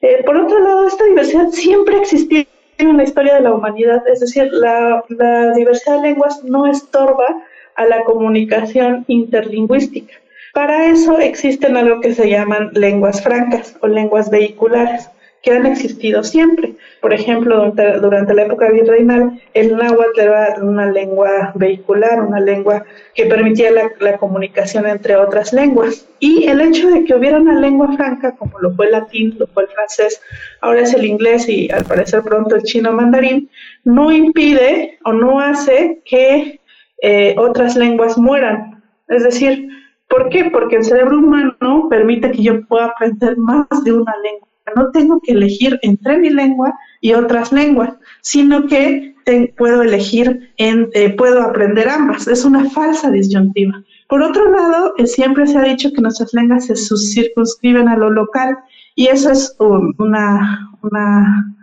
Speaker 32: Eh, por otro lado, esta diversidad siempre ha existido en la historia de la humanidad, es decir, la, la diversidad de lenguas no estorba a la comunicación interlingüística. Para eso existen algo que se llaman lenguas francas o lenguas vehiculares, que han existido siempre. Por ejemplo, durante, la época virreinal, el náhuatl era una lengua vehicular, una lengua que permitía la, comunicación entre otras lenguas. Y el hecho de que hubiera una lengua franca, como lo fue el latín, lo fue el francés, ahora es el inglés y al parecer pronto el chino mandarín, no impide o no hace que eh, otras lenguas mueran. Es decir, ¿por qué? Porque el cerebro humano permite que yo pueda aprender más de una lengua. No tengo que elegir entre mi lengua y otras lenguas, sino que puedo elegir, eh, puedo aprender ambas. Es una falsa disyuntiva. Por otro lado, eh, siempre se ha dicho que nuestras lenguas se circunscriben a lo local y eso es una, una,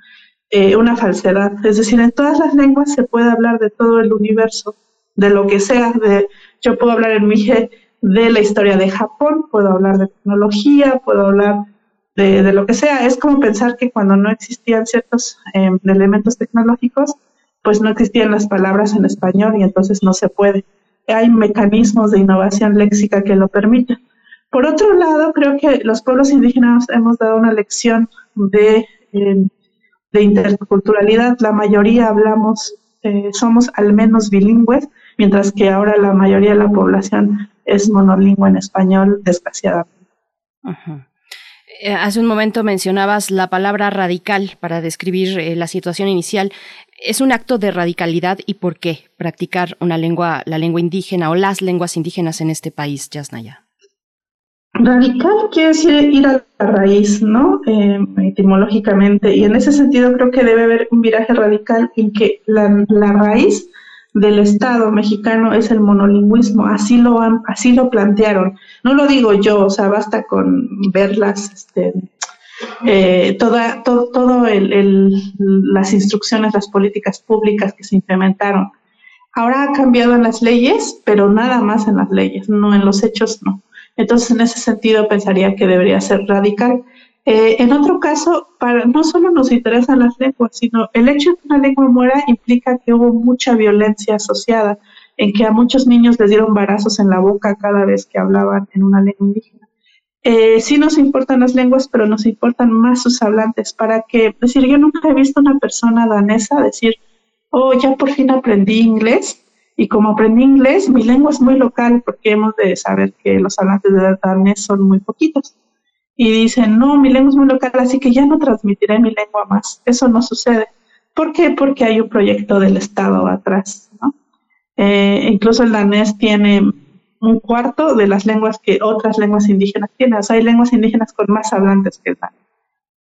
Speaker 32: una falsedad. Es decir, en todas las lenguas se puede hablar de todo el universo de lo que sea. De, yo puedo hablar en Mije de la historia de Japón, puedo hablar de tecnología, puedo hablar de, de lo que sea. Es como pensar que cuando no existían ciertos em, elementos tecnológicos, pues no existían las palabras en español y entonces no se puede. Hay mecanismos de innovación léxica que lo permiten. Por otro lado, creo que los pueblos indígenas hemos dado una lección de, em, de interculturalidad. La mayoría hablamos, eh, somos al menos bilingües, mientras que ahora la mayoría de la población es monolingüe en español, desgraciadamente.
Speaker 1: Eh, hace un momento mencionabas la palabra radical para describir eh, la situación inicial. ¿Es un acto de radicalidad y por qué practicar una lengua, la lengua indígena o las lenguas indígenas en este país, Yasnaya?
Speaker 32: Radical quiere decir ir a la raíz, ¿no? Eh, etimológicamente. Y en ese sentido creo que debe haber un viraje radical en que la, la raíz del Estado mexicano es el monolingüismo, así lo han, así lo plantearon. No lo digo yo, o sea, basta con ver las, este, eh, toda, todo, todo el, las instrucciones, las políticas públicas que se implementaron. Ahora ha cambiado en las leyes, pero nada más en las leyes, no en los hechos, no. Entonces, en ese sentido, pensaría que debería ser radical. Eh, en otro caso, para, no solo nos interesan las lenguas, sino el hecho de que una lengua muera implica que hubo mucha violencia asociada, en que a muchos niños les dieron barazos en la boca cada vez que hablaban en una lengua indígena. Eh, sí nos importan las lenguas, pero nos importan más sus hablantes, para que, decir, yo nunca he visto una persona danesa decir, oh, ya por fin aprendí inglés, y como aprendí inglés, mi lengua es muy local, porque hemos de saber que los hablantes de danés son muy poquitos y dicen, no, mi lengua es muy local, así que ya no transmitiré mi lengua más. Eso no sucede. ¿Por qué? Porque hay un proyecto del Estado atrás. ¿no? Eh, incluso el danés tiene un cuarto de las lenguas que otras lenguas indígenas tienen. O sea, hay lenguas indígenas con más hablantes que el danés.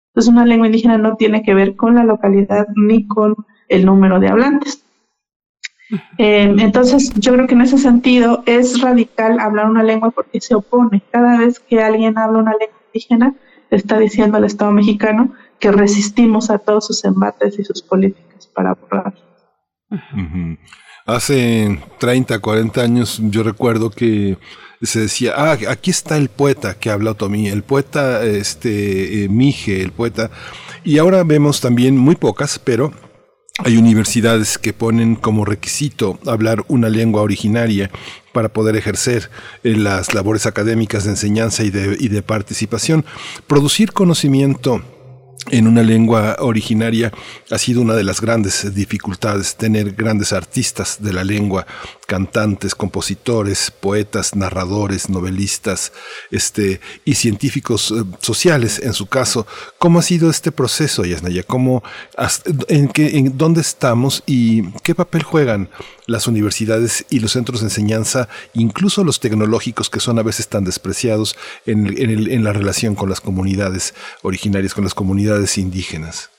Speaker 32: Entonces, una lengua indígena no tiene que ver con la localidad ni con el número de hablantes. Eh, entonces, yo creo que en ese sentido es radical hablar una lengua porque se opone. Cada vez que alguien habla una lengua indígena está diciendo al Estado mexicano que resistimos a todos sus embates y sus políticas. para borrar.
Speaker 2: Hace 30, 40 años yo recuerdo que se decía, ah, aquí está el poeta que habla Otomí, el poeta este, eh, Mije, el poeta. Y ahora vemos también muy pocas, pero hay universidades que ponen como requisito hablar una lengua originaria para poder ejercer eh, las labores académicas de enseñanza y de, y de participación. Producir conocimiento en una lengua originaria ha sido una de las grandes dificultades, tener grandes artistas de la lengua, cantantes, compositores, poetas, narradores, novelistas, este, y científicos eh, sociales, en su caso. ¿Cómo ha sido este proceso, Yasnaya? ¿Cómo, en, qué, ¿En dónde estamos y qué papel juegan las universidades y los centros de enseñanza, incluso los tecnológicos que son a veces tan despreciados en, en la relación con las comunidades originarias, con las comunidades indígenas?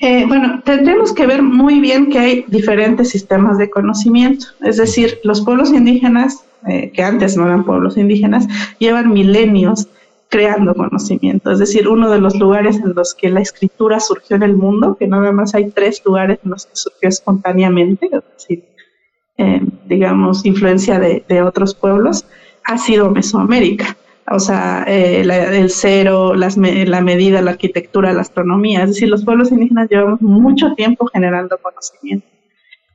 Speaker 32: Eh, bueno, tendremos que ver muy bien que hay diferentes sistemas de conocimiento. Es decir, los pueblos indígenas, eh, que antes no eran pueblos indígenas, llevan milenios creando conocimiento. Es decir, uno de los lugares en los que la escritura surgió en el mundo, que nada más hay tres lugares en los que surgió espontáneamente, es decir, eh, digamos, influencia de, de otros pueblos, ha sido Mesoamérica o sea, eh, el cero, la medida, la arquitectura, la astronomía. Es decir, los pueblos indígenas llevamos mucho tiempo generando conocimiento.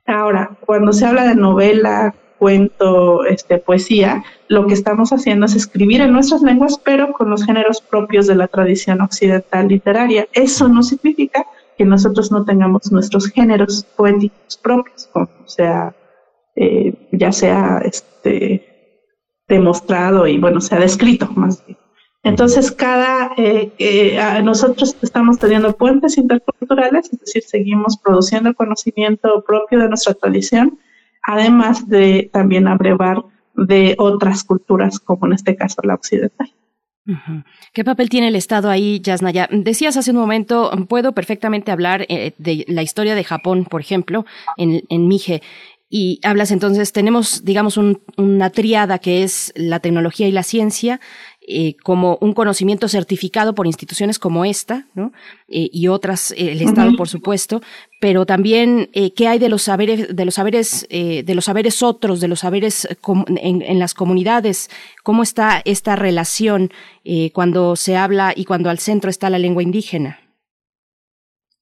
Speaker 32: Ahora, cuando se habla de novela, cuento, este, poesía, lo que estamos haciendo es escribir en nuestras lenguas, pero con los géneros propios de la tradición occidental literaria. Eso no significa que nosotros no tengamos nuestros géneros poéticos propios, como sea, eh, ya sea este, demostrado y bueno, se ha descrito más bien. Entonces, cada, eh, eh, nosotros estamos teniendo puentes interculturales, es decir, seguimos produciendo conocimiento propio de nuestra tradición, además de también abrevar de otras culturas, como en este caso la occidental.
Speaker 1: ¿Qué papel tiene el Estado ahí, Yasnaya? Decías hace un momento, puedo perfectamente hablar eh, de la historia de Japón, por ejemplo, en, en Mije. Y hablas entonces, tenemos, digamos, una triada que es la tecnología y la ciencia, eh, como un conocimiento certificado por instituciones como esta, ¿no? Eh, y otras, eh, el Estado, por supuesto, pero también qué hay de los saberes, de los saberes, de los saberes otros, de los saberes en, en, las comunidades, cómo está esta relación cuando se habla y cuando al centro está la lengua indígena.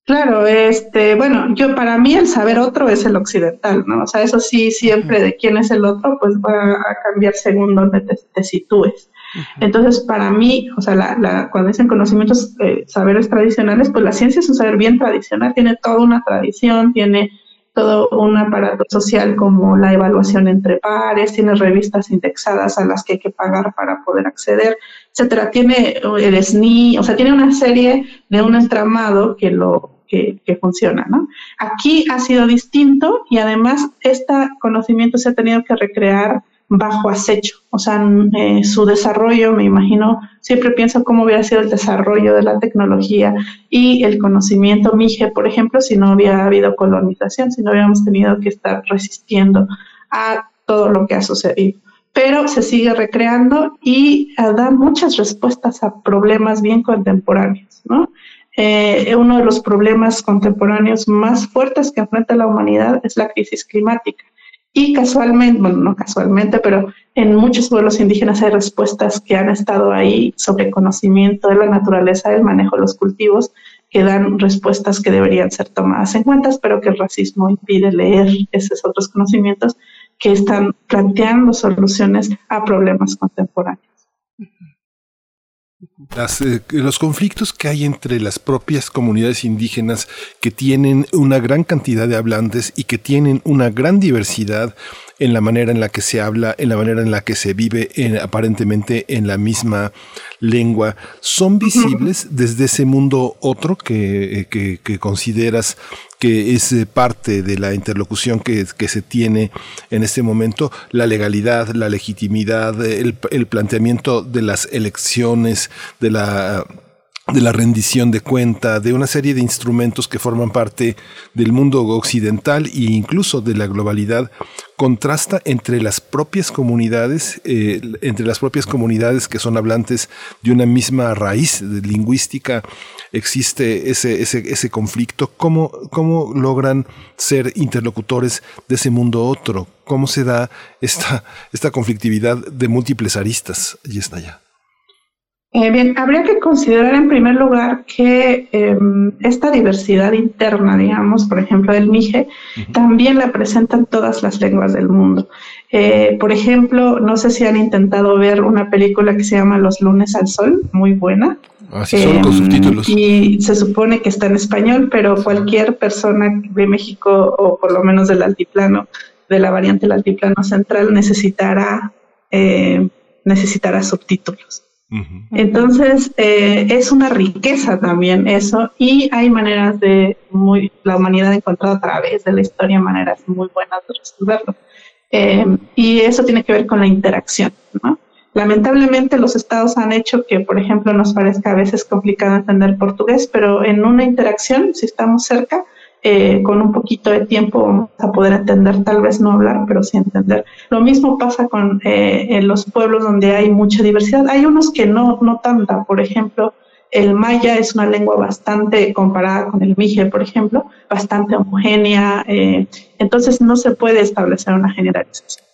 Speaker 32: Claro, este, bueno, yo para mí el saber otro es el occidental, ¿no? O sea, eso sí, siempre de quién es el otro, pues va a cambiar según donde te, sitúes. Entonces, para mí, o sea, la, la, cuando dicen conocimientos, eh, saberes tradicionales, pues la ciencia es un saber bien tradicional, tiene toda una tradición, tiene todo un aparato social como la evaluación entre pares, tiene revistas indexadas a las que hay que pagar para poder acceder, etcétera. Tiene el SNI, o sea, tiene una serie de un entramado que lo que, funciona. ¿no? Aquí ha sido distinto y además este conocimiento se ha tenido que recrear bajo acecho, o sea, eh, su desarrollo, me imagino, siempre pienso cómo hubiera sido el desarrollo de la tecnología y el conocimiento MIGE, por ejemplo, si no hubiera habido colonización, si no hubiéramos tenido que estar resistiendo a todo lo que ha sucedido. Pero se sigue recreando y eh, da muchas respuestas a problemas bien contemporáneos, ¿no? Eh, uno de los problemas contemporáneos más fuertes que enfrenta la humanidad es la crisis climática. Y casualmente, bueno, no casualmente, pero en muchos pueblos indígenas hay respuestas que han estado ahí sobre conocimiento de la naturaleza, del manejo de los cultivos, que dan respuestas que deberían ser tomadas en cuenta, pero que el racismo impide leer esos otros conocimientos que están planteando soluciones a problemas contemporáneos.
Speaker 2: Eh, los conflictos que hay entre las propias comunidades indígenas que tienen una gran cantidad de hablantes y que tienen una gran diversidad en la manera en la que se habla, en la manera en la que se vive aparentemente en la misma lengua, son visibles desde ese mundo otro que, eh, que, consideras que es eh, parte de la interlocución que, que, se tiene en este momento, la legalidad, la legitimidad, el, el planteamiento de las elecciones, de la de la rendición de cuenta, de una serie de instrumentos que forman parte del mundo occidental e incluso de la globalidad, contrasta entre las propias comunidades, eh, entre las propias comunidades que son hablantes de una misma raíz lingüística, existe ese, ese, ese conflicto, ¿Cómo, cómo logran ser interlocutores de ese mundo otro, cómo se da esta, esta conflictividad de múltiples aristas, y está ya.
Speaker 32: Eh, bien, habría que considerar en primer lugar que em, esta diversidad interna, digamos, por ejemplo, del MIGE, también la presentan todas las lenguas del mundo. Eh, por ejemplo, no sé si han intentado ver una película que se llama Los lunes al sol, muy buena.
Speaker 2: Así son con em, subtítulos.
Speaker 32: Y se supone que está en español, pero cualquier persona de México o por lo menos del altiplano, de la variante del altiplano central, necesitará, eh, necesitará subtítulos. Entonces, eh, es una riqueza también eso y hay maneras de, muy, la humanidad ha encontrado a través de la historia maneras muy buenas de resolverlo. Eh, y eso tiene que ver con la interacción, ¿no? Lamentablemente los estados han hecho que, por ejemplo, nos parezca a veces complicado entender portugués, pero en una interacción, si estamos cerca, eh, con un poquito de tiempo vamos a poder entender, tal vez no hablar, pero sí entender. Lo mismo pasa con eh, los pueblos donde hay mucha diversidad. Hay unos que no, no tanta, por ejemplo, el maya es una lengua bastante, comparada con el mije, por ejemplo, bastante homogénea, eh, entonces no se puede establecer una generalización.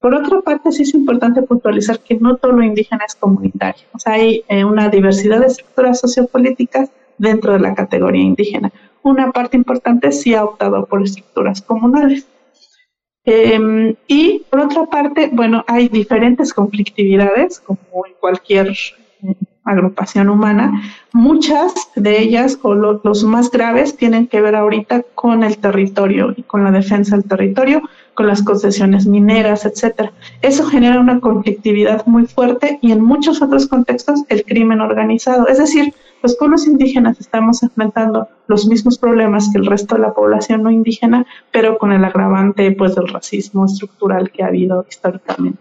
Speaker 32: Por otra parte, sí es importante puntualizar que no todo lo indígena es comunitario. Hay una diversidad de estructuras sociopolíticas dentro de la categoría indígena una parte importante sí ha optado por estructuras comunales. Em, y por otra parte, bueno, hay diferentes conflictividades, como en cualquier eh, agrupación humana. Muchas de ellas, o los más graves, tienen que ver ahorita con el territorio y con la defensa del territorio, con las concesiones mineras, etcétera. Eso genera una conflictividad muy fuerte y en muchos otros contextos el crimen organizado. Es decir, los pueblos indígenas estamos enfrentando los mismos problemas que el resto de la población no indígena, pero con el agravante pues del racismo estructural que ha habido históricamente.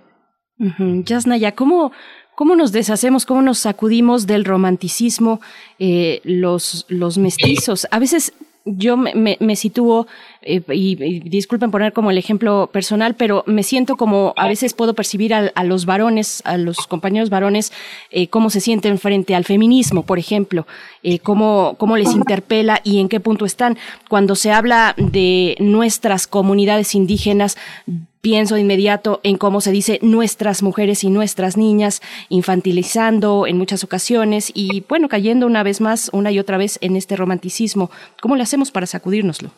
Speaker 1: Yasnaya, ¿cómo, ¿Cómo nos deshacemos, cómo nos sacudimos del romanticismo eh, los, los mestizos? A veces yo me, me, sitúo, eh, y, disculpen poner como el ejemplo personal, pero me siento como a veces puedo percibir a, los varones, a los compañeros varones, eh, cómo se sienten frente al feminismo, por ejemplo, eh, cómo, cómo les interpela y en qué punto están. Cuando se habla de nuestras comunidades indígenas, pienso de inmediato en cómo se dice nuestras mujeres y nuestras niñas, infantilizando en muchas ocasiones y, bueno, cayendo una vez más, una y otra vez en este romanticismo. ¿Cómo le hacemos para sacudírnoslo?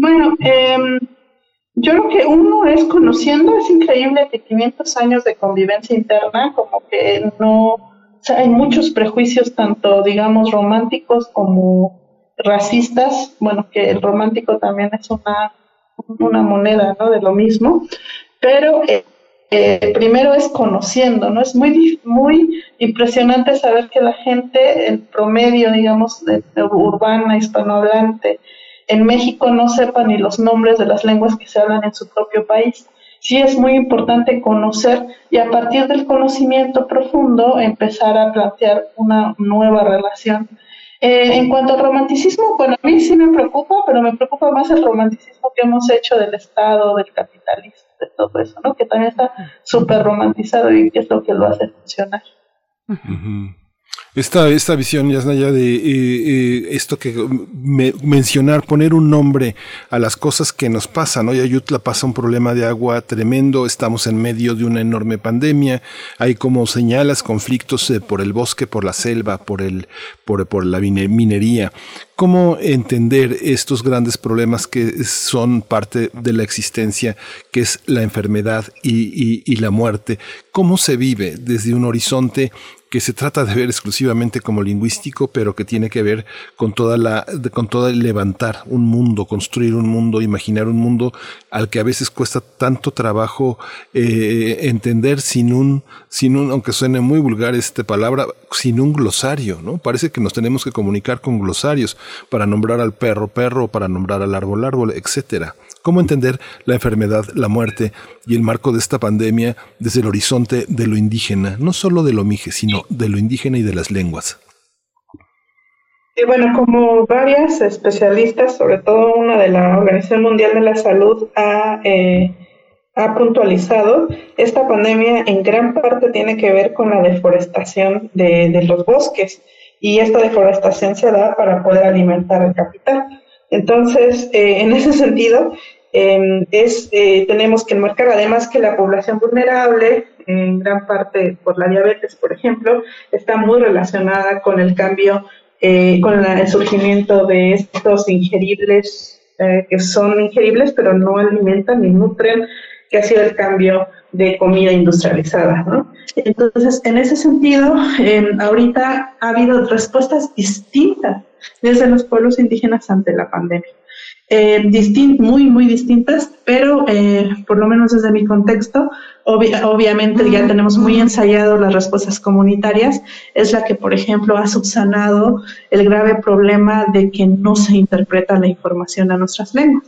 Speaker 32: Bueno, em, yo creo que uno es conociendo, es increíble que 500 años de convivencia interna, como que no, hay muchos prejuicios, tanto, digamos, románticos como racistas, bueno, que el romántico también es una una moneda ¿no? de lo mismo, pero eh, eh, primero es conociendo, ¿no? Es muy, muy impresionante saber que la gente, en promedio, digamos, de, urbana, hispanohablante, en México no sepa ni los nombres de las lenguas que se hablan en su propio país. Sí es muy importante conocer y a partir del conocimiento profundo empezar a plantear una nueva relación eh, en cuanto al romanticismo, bueno, a mí sí me preocupa, pero me preocupa más el romanticismo que hemos hecho del Estado, del capitalismo, de todo eso, ¿no? Que también está súper romantizado y que es lo que lo hace funcionar.
Speaker 2: Esta, esta visión, Yasnaya, de eh, eh, esto que mencionar, poner un nombre a las cosas que nos pasan. Hoy Ayutla pasa un problema de agua tremendo, estamos en medio de una enorme pandemia, hay como señalas conflictos eh, por el bosque, por la selva, por, el, por, por la minería. ¿Cómo entender estos grandes problemas que son parte de la existencia, que es la enfermedad y, y la muerte? ¿Cómo se vive desde un horizonte que se trata de ver exclusivamente como lingüístico, pero que tiene que ver con toda la, con todo el levantar un mundo, construir un mundo, imaginar un mundo al que a veces cuesta tanto trabajo eh, entender sin un, sin un, aunque suene muy vulgar esta palabra, sin un glosario, ¿no? Parece que nos tenemos que comunicar con glosarios para nombrar al perro perro, para nombrar al árbol árbol, etcétera. ¿Cómo entender la enfermedad, la muerte y el marco de esta pandemia desde el horizonte de lo indígena, no solo de lo mije, sino de lo indígena y de las lenguas?
Speaker 32: Y bueno, como varias especialistas, sobre todo una de la Organización Mundial de la Salud, ha, eh, ha puntualizado, esta pandemia en gran parte tiene que ver con la deforestación de, de los bosques y esta deforestación se da para poder alimentar el capital. Entonces, eh, en ese sentido, em, es, eh, tenemos que enmarcar además que la población vulnerable, en gran parte por la diabetes, por ejemplo, está muy relacionada con el cambio, eh, con el surgimiento de estos ingeribles que son ingeribles pero no alimentan ni nutren, que ha sido el cambio de comida industrializada. ¿no? Entonces, en ese sentido, em, ahorita ha habido respuestas distintas desde los pueblos indígenas ante la pandemia. Eh, muy, muy distintas, pero eh, por lo menos desde mi contexto, obviamente ya tenemos muy ensayado las respuestas comunitarias, es la que, por ejemplo, ha subsanado el grave problema de que no se interpreta la información a nuestras lenguas.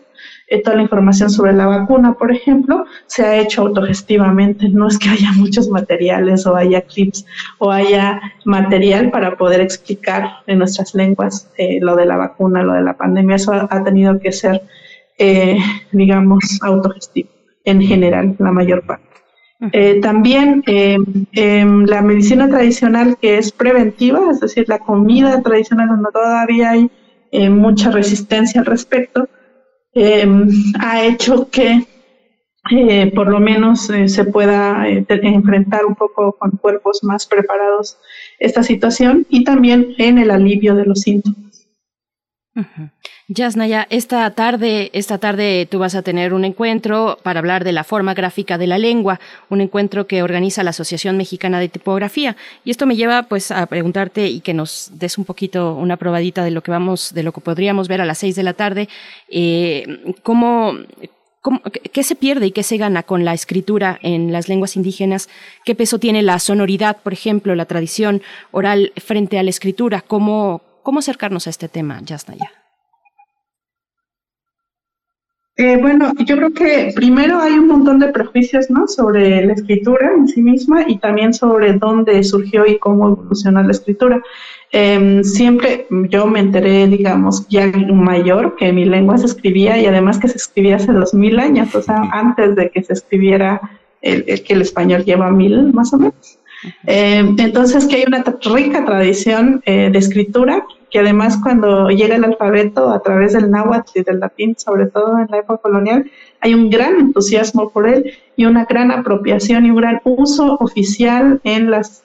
Speaker 32: Eh, toda la información sobre la vacuna, por ejemplo, se ha hecho autogestivamente. No es que haya muchos materiales o haya clips o haya material para poder explicar en nuestras lenguas eh, lo de la vacuna, lo de la pandemia. Eso ha, tenido que ser, eh, digamos, autogestivo en general, la mayor parte. también em, la medicina tradicional que es preventiva, es decir, la comida tradicional donde todavía hay mucha resistencia al respecto, Em, ha hecho que eh, por lo menos eh, se pueda eh, enfrentar un poco con cuerpos más preparados esta situación y también en el alivio de los síntomas.
Speaker 1: Yasnaya, esta tarde, esta tarde tú vas a tener un encuentro para hablar de la forma gráfica de la lengua, un encuentro que organiza la Asociación Mexicana de Tipografía. Y esto me lleva pues a preguntarte y que nos des un poquito una probadita de lo que vamos, de lo que podríamos ver a las seis de la tarde. Eh, ¿Cómo, ¿Qué se pierde y qué se gana con la escritura en las lenguas indígenas? ¿Qué peso tiene la sonoridad, por ejemplo, la tradición oral frente a la escritura? ¿Cómo, cómo acercarnos a este tema, Yasnaya?
Speaker 32: Eh, bueno, yo creo que primero hay un montón de prejuicios ¿no? sobre la escritura en sí misma y también sobre dónde surgió y cómo evolucionó la escritura. Em, siempre yo me enteré, digamos, ya mayor que mi lengua se escribía y además que se escribía hace dos mil años, o sea, antes de que se escribiera el, que el español lleva mil más o menos. Em, entonces, que hay una rica tradición eh, de escritura que además cuando llega el alfabeto a través del náhuatl y del latín, sobre todo en la época colonial, hay un gran entusiasmo por él y una gran apropiación y un gran uso oficial en, las,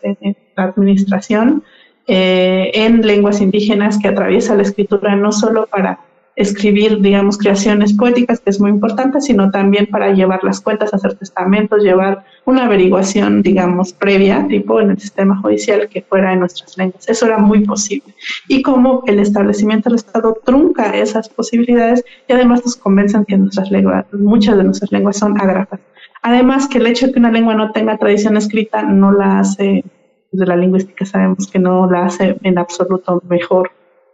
Speaker 32: la administración eh, en lenguas indígenas que atraviesa la escritura no solo para escribir, digamos, creaciones poéticas, que es muy importante, sino también para llevar las cuentas, hacer testamentos, llevar una averiguación, digamos, previa, tipo en el sistema judicial que fuera en nuestras lenguas. Eso era muy posible. Y como el establecimiento del Estado trunca esas posibilidades y además nos convencen que nuestras lenguas, muchas de nuestras lenguas son ágrafas. Además que el hecho de que una lengua no tenga tradición escrita no la hace, de la lingüística sabemos que no la hace en absoluto mejor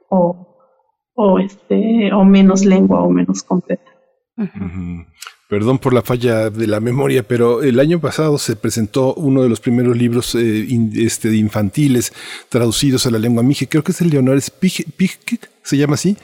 Speaker 32: o o, este, o menos lengua o menos completa.
Speaker 2: Perdón por la falla de la memoria, pero el año pasado se presentó uno de los primeros libros eh, este, infantiles traducidos a la lengua mije. Creo que es el Leonor se llama así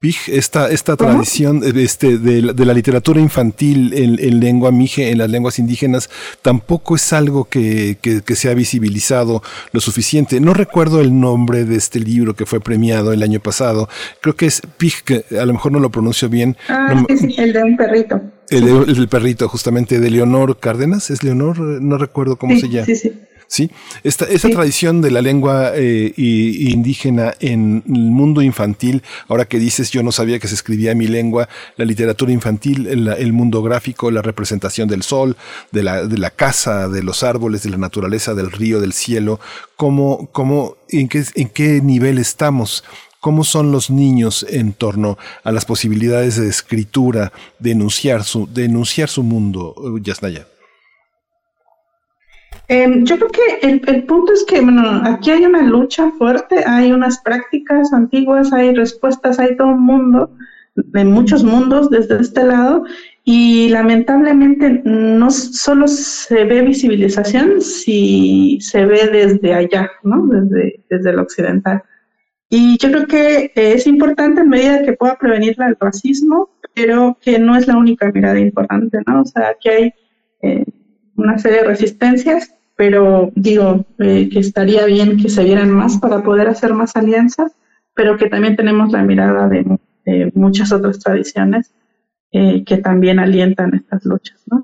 Speaker 2: esta, esta tradición este, de, la, literatura infantil en, lengua mije, en las lenguas indígenas, tampoco es algo que, se ha visibilizado lo suficiente. No recuerdo el nombre de este libro que fue premiado el año pasado. Creo que es Pig, a lo mejor no lo pronuncio bien.
Speaker 32: Ah, sí, el de un perrito.
Speaker 2: El, perrito, justamente, de Leonor Cárdenas. ¿Es Leonor? No recuerdo cómo se llama.
Speaker 32: Sí, sí.
Speaker 2: ¿Sí? Esta, esa tradición de la lengua eh, indígena en el mundo infantil, ahora que dices yo no sabía que se escribía mi lengua, la literatura infantil, el, mundo gráfico, la representación del sol, de la, de la casa, de los árboles, de la naturaleza, del río, del cielo, cómo, cómo, en qué, en qué nivel estamos. ¿Cómo son los niños en torno a las posibilidades de escritura, de enunciar su, de enunciar su mundo, Yasnaya?
Speaker 32: Em, yo creo que el, punto es que, bueno, aquí hay una lucha fuerte, hay unas prácticas antiguas, hay respuestas, hay todo un mundo en muchos mundos desde este lado y lamentablemente no solo se ve visibilización si se ve desde allá, ¿no? Desde, desde el occidental. Y yo creo que es importante en medida que pueda prevenir el racismo, pero que no es la única mirada importante, ¿no? O sea, aquí hay eh, una serie de resistencias, pero digo eh, que estaría bien que se vieran más para poder hacer más alianzas, pero que también tenemos la mirada de, muchas otras tradiciones eh, que también alientan estas luchas. ¿no?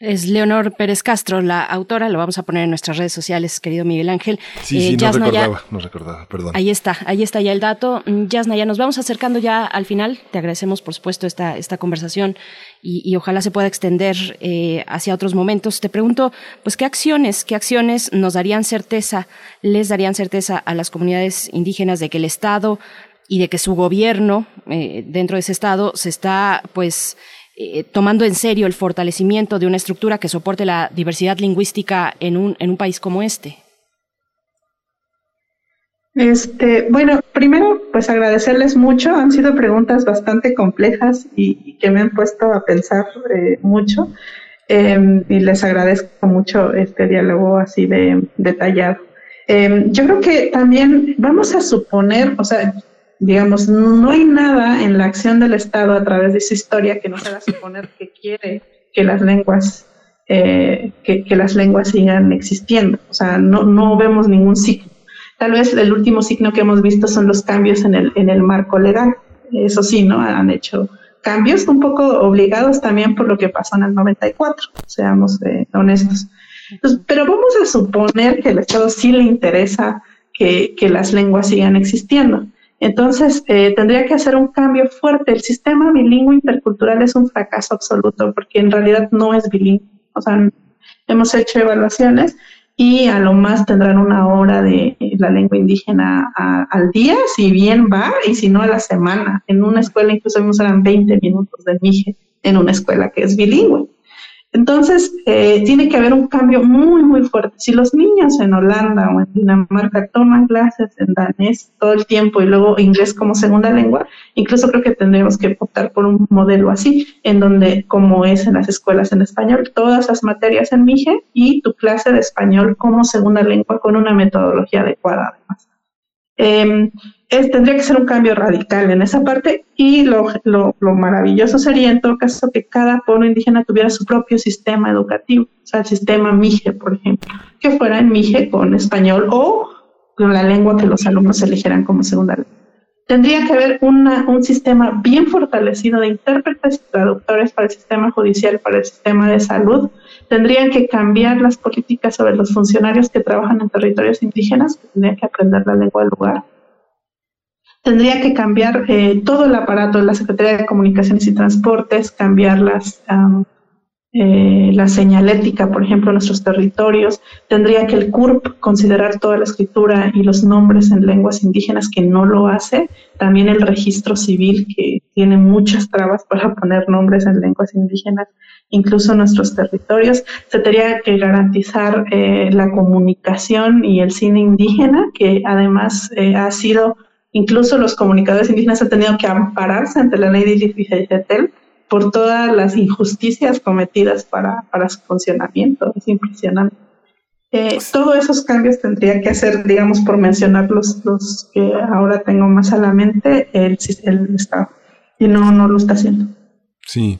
Speaker 1: Es Leonor Pérez Castro, la autora, lo vamos a poner en nuestras redes sociales, querido Miguel Ángel.
Speaker 2: Sí, sí, no recordaba, no recordaba, perdón.
Speaker 1: Ahí está, ahí está ya el dato. Mm, Yasna, ya nos vamos acercando ya al final. Te agradecemos, por supuesto, esta, esta conversación y, ojalá se pueda extender eh, hacia otros momentos. Te pregunto, pues, ¿qué acciones, qué acciones nos darían certeza, les darían certeza a las comunidades indígenas de que el Estado y de que su gobierno eh, dentro de ese Estado se está, pues, eh, tomando en serio el fortalecimiento de una estructura que soporte la diversidad lingüística en un, en un país como este?
Speaker 32: Este, bueno, primero, pues agradecerles mucho. Han sido preguntas bastante complejas y, que me han puesto a pensar eh, mucho. Em, y les agradezco mucho este diálogo así de detallado. Em, yo creo que también vamos a suponer, o sea, digamos, no hay nada en la acción del Estado a través de esa historia que nos haga suponer que quiere que las lenguas eh, que, las lenguas sigan existiendo. O sea, no, no vemos ningún signo. Tal vez el último signo que hemos visto son los cambios en el, en el marco legal. Eso sí, ¿no? Han hecho cambios un poco obligados también por lo que pasó en el 94, seamos eh, honestos. pero vamos a suponer que al Estado sí le interesa que, que las lenguas sigan existiendo. Entonces, eh, tendría que hacer un cambio fuerte. El sistema bilingüe intercultural es un fracaso absoluto porque en realidad no es bilingüe. O sea, hemos hecho evaluaciones y a lo más tendrán una hora de la lengua indígena al día, si bien va, y si no a la semana. En una escuela incluso vimos eran 20 minutos de mije en una escuela que es bilingüe. Entonces, eh, tiene que haber un cambio muy, muy fuerte. Si los niños en Holanda o en Dinamarca toman clases en danés todo el tiempo y luego inglés como segunda lengua, incluso creo que tendremos que optar por un modelo así, en donde, como es en las escuelas en español, todas las materias en MIGE y tu clase de español como segunda lengua con una metodología adecuada además. Em, tendría que ser un cambio radical en esa parte y lo, lo, maravilloso sería en todo caso que cada pueblo indígena tuviera su propio sistema educativo, o sea, el sistema MIGE, por ejemplo, que fuera en MIGE con español o con la lengua que los alumnos eligieran como segunda lengua. Tendría que haber una, un sistema bien fortalecido de intérpretes y traductores para el sistema judicial, para el sistema de salud. Tendrían que cambiar las políticas sobre los funcionarios que trabajan en territorios indígenas, que tendrían que aprender la lengua del lugar. Tendría que cambiar eh, todo el aparato de la Secretaría de Comunicaciones y Transportes, cambiar las, eh, la señalética, por ejemplo, en nuestros territorios. Tendría que el CURP considerar toda la escritura y los nombres en lenguas indígenas, que no lo hace. También el registro civil, que tiene muchas trabas para poner nombres en lenguas indígenas, incluso en nuestros territorios. Se tendría que garantizar eh, la comunicación y el cine indígena, que además ha sido Incluso los comunicadores indígenas han tenido que ampararse ante la ley de por todas las injusticias cometidas para, para su funcionamiento. Es impresionante. Eh, todos esos cambios tendría que hacer, digamos, por mencionar los, los que ahora tengo más a la mente, el, el Estado. Y no, no lo está haciendo.
Speaker 2: Sí,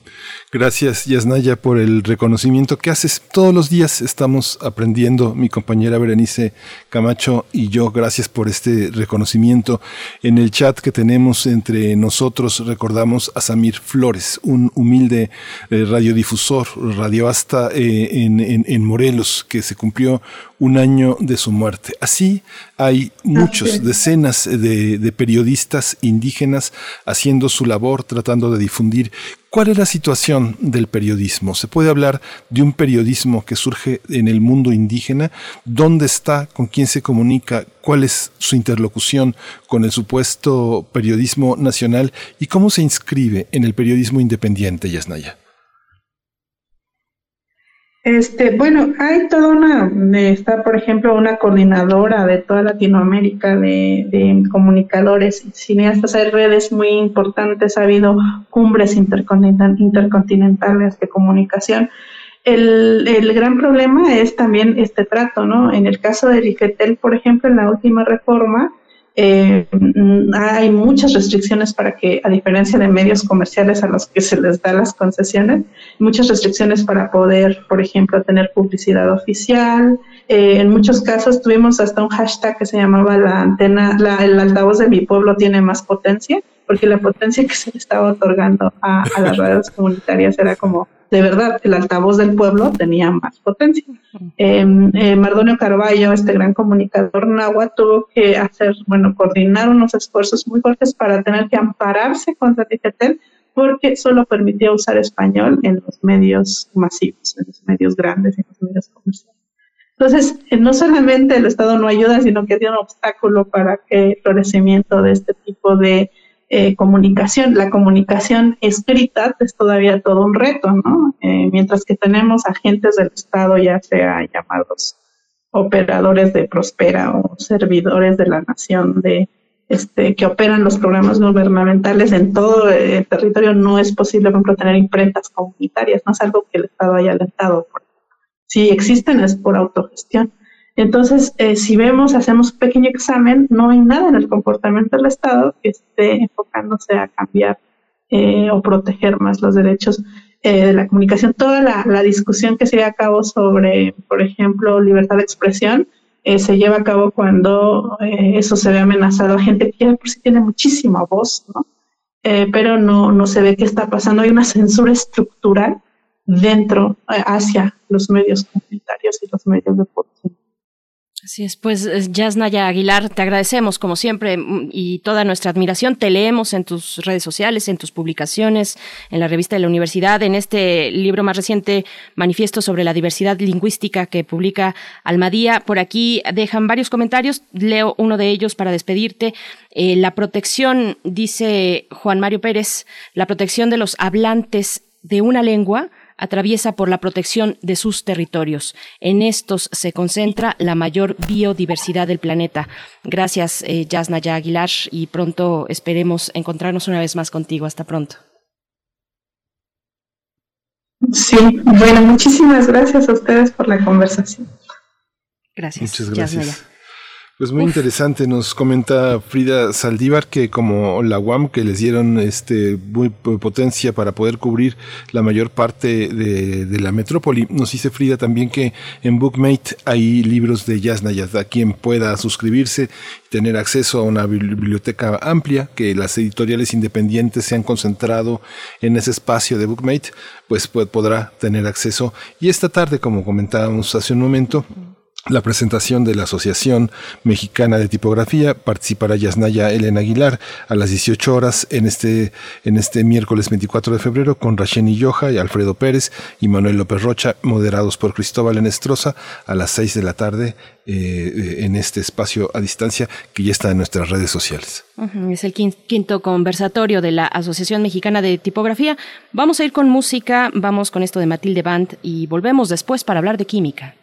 Speaker 2: gracias Yasnaya por el reconocimiento que haces. Todos los días estamos aprendiendo, mi compañera Berenice Camacho y yo, gracias por este reconocimiento. En el chat que tenemos entre nosotros recordamos a Samir Flores, un humilde eh, radiodifusor, radioasta eh, en, en Morelos, que se cumplió un año de su muerte. Así hay muchos, decenas de, periodistas indígenas haciendo su labor, tratando de difundir. ¿Cuál es la situación del periodismo? ¿Se puede hablar de un periodismo que surge en el mundo indígena? ¿Dónde está? ¿Con quién se comunica? ¿Cuál es su interlocución con el supuesto periodismo nacional? ¿Y cómo se inscribe en el periodismo independiente, Yasnaya?
Speaker 32: Este, bueno, hay toda una, está por ejemplo una coordinadora de toda Latinoamérica de, de, comunicadores cineastas, hay redes muy importantes, ha habido cumbres intercontinentales de comunicación. El, el, gran problema es también este trato, ¿no? En el caso de Riquetel, por ejemplo, en la última reforma, eh, hay muchas restricciones para que, a diferencia de medios comerciales a los que se les da las concesiones, muchas restricciones para poder, por ejemplo, tener publicidad oficial. Eh, en muchos casos tuvimos hasta un hashtag que se llamaba la antena, la, el altavoz de mi pueblo tiene más potencia, porque la potencia que se le estaba otorgando a, a las redes comunitarias era como de verdad, el altavoz del pueblo tenía más potencia. Eh, eh, Mardonio Carballo, este gran comunicador náhuatl, tuvo que hacer, bueno, coordinar unos esfuerzos muy fuertes para tener que ampararse contra Tijetel porque solo permitía usar español en los medios masivos, en los medios grandes, en los medios comerciales. Entonces, eh, no solamente el Estado no ayuda, sino que tiene un obstáculo para que el florecimiento de este tipo de eh, comunicación. La comunicación escrita es todavía todo un reto, ¿no? Eh, mientras que tenemos agentes del Estado, ya sea llamados operadores de Prospera o servidores de la nación de este, que operan los programas gubernamentales en todo el territorio, no es posible, por ejemplo, tener imprentas comunitarias, no es algo que el Estado haya alentado. Si existen es por autogestión. Entonces, eh, si vemos, hacemos un pequeño examen, no hay nada en el comportamiento del Estado que esté enfocándose a cambiar eh, o proteger más los derechos eh, de la comunicación. Toda la, discusión que se lleva a cabo sobre, por ejemplo, libertad de expresión, se lleva a cabo cuando eso se ve amenazado a gente que ya por sí tiene muchísima voz, ¿no? pero no, no se ve qué está pasando. Hay una censura estructural dentro, hacia los medios comunitarios y los medios de producción.
Speaker 1: Así es, pues Yasnaya Aguilar, te agradecemos como siempre mm, y toda nuestra admiración. Te leemos en tus redes sociales, en tus publicaciones, en la revista de la universidad, en este libro más reciente, Manifiesto sobre la diversidad lingüística que publica Almadía. Por aquí dejan varios comentarios, leo uno de ellos para despedirte. Eh, la protección, dice Juan Mario Pérez, la protección de los hablantes de una lengua atraviesa por la protección de sus territorios. En estos se concentra la mayor biodiversidad del planeta. Gracias, eh, Yasnaya Aguilar, y pronto esperemos encontrarnos una vez más contigo. Hasta pronto.
Speaker 32: Sí, bueno, muchísimas gracias a ustedes por la conversación.
Speaker 1: Gracias.
Speaker 2: Muchas gracias. Pues muy interesante, nos comenta Frida Saldívar que como la UAM que les dieron este muy potencia para poder cubrir la mayor parte de, la metrópoli, nos dice Frida también que en Bookmate hay libros de Jazz a quien pueda suscribirse, tener acceso a una biblioteca amplia, que las editoriales independientes se han concentrado en ese espacio de Bookmate, pues podrá tener acceso. Y esta tarde, como comentábamos hace un momento, la presentación de la Asociación Mexicana de Tipografía. Participará Yasnaya Elena Aguilar a las 18 horas en este, en este miércoles 24 de febrero con Racheni Yoja y Alfredo Pérez y Manuel López Rocha, moderados por Cristóbal Enestrosa a las 6 de la tarde eh, en este espacio a distancia que ya está en nuestras redes sociales.
Speaker 1: Es el quinto conversatorio de la Asociación Mexicana de Tipografía. Vamos a ir con música, vamos con esto de Matilde Band y volvemos después para hablar de química.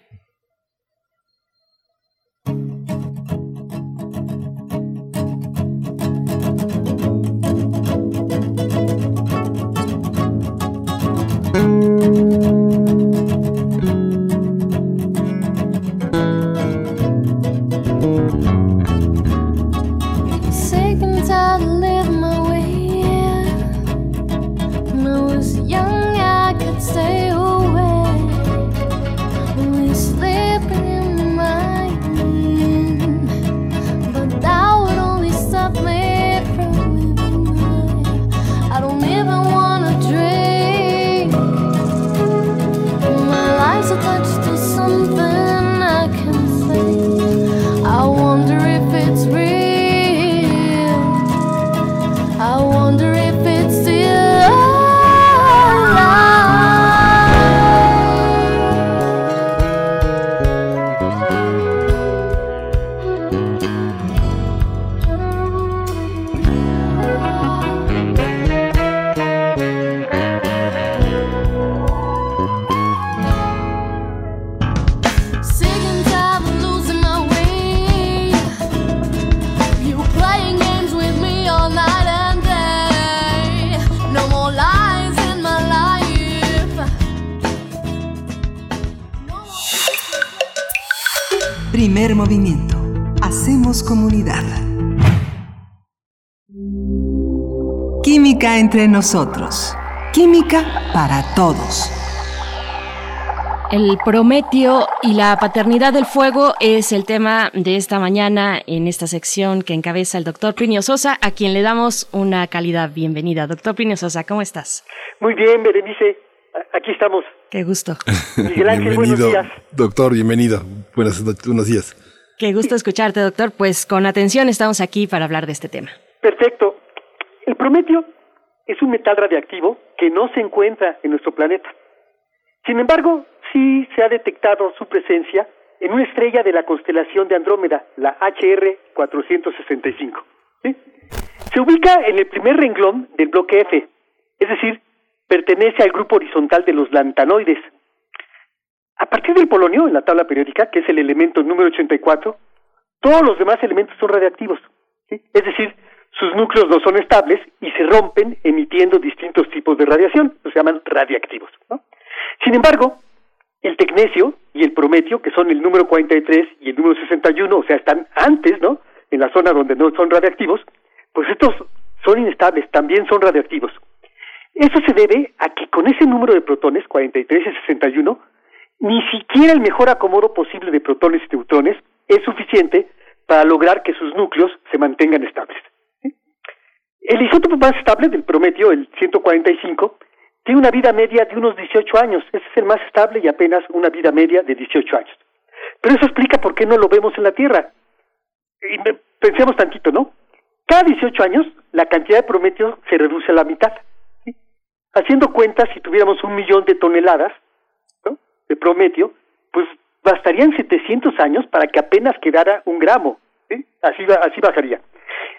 Speaker 5: Movimiento. Hacemos comunidad. Química entre nosotros. Química para todos.
Speaker 1: El prometio y la paternidad del fuego es el tema de esta mañana en esta sección que encabeza el doctor Plinio Sosa, a quien le damos una calidad bienvenida. Doctor Plinio Sosa, ¿cómo estás?
Speaker 33: Muy bien, Berenice. Aquí estamos.
Speaker 1: Qué gusto.
Speaker 33: Miguel Ángel, buenos
Speaker 2: bienvenido,
Speaker 33: días.
Speaker 2: doctor, bienvenido. Buenas, buenos días.
Speaker 1: Qué gusto escucharte, doctor. Pues con atención estamos aquí para hablar de este tema.
Speaker 33: Perfecto. El prometio es un metal radiactivo que no se encuentra en nuestro planeta. Sin embargo, sí se ha detectado su presencia en una estrella de la constelación de Andrómeda, la HR 465. ¿sí? Se ubica en el primer renglón del bloque F, es decir, pertenece al grupo horizontal de los lantanoides. A partir del polonio, en la tabla periódica, que es el elemento número 84, todos los demás elementos son radiactivos. Es decir, sus núcleos no son estables y se rompen emitiendo distintos tipos de radiación, se llaman radiactivos. Sin embargo, el tecnecio y el prometio, que son el número 43 y el número 61, o sea, están antes, ¿no? En la zona donde no son radiactivos, pues estos son inestables, también son radiactivos. Eso se debe a que con ese número de protones, 43 y 61, ni siquiera el mejor acomodo posible de protones y neutrones es suficiente para lograr que sus núcleos se mantengan estables. El isótopo más estable del prometio, el 145, tiene una vida media de unos 18 años. Ese es el más estable y apenas una vida media de 18 años. Pero eso explica por qué no lo vemos en la Tierra. Y pensemos tantito, ¿no? Cada 18 años la cantidad de prometio se reduce a la mitad. Haciendo cuentas, si tuviéramos un millón de toneladas. De prometio, pues bastarían 700 años para que apenas quedara un gramo. ¿sí? Así, así bajaría.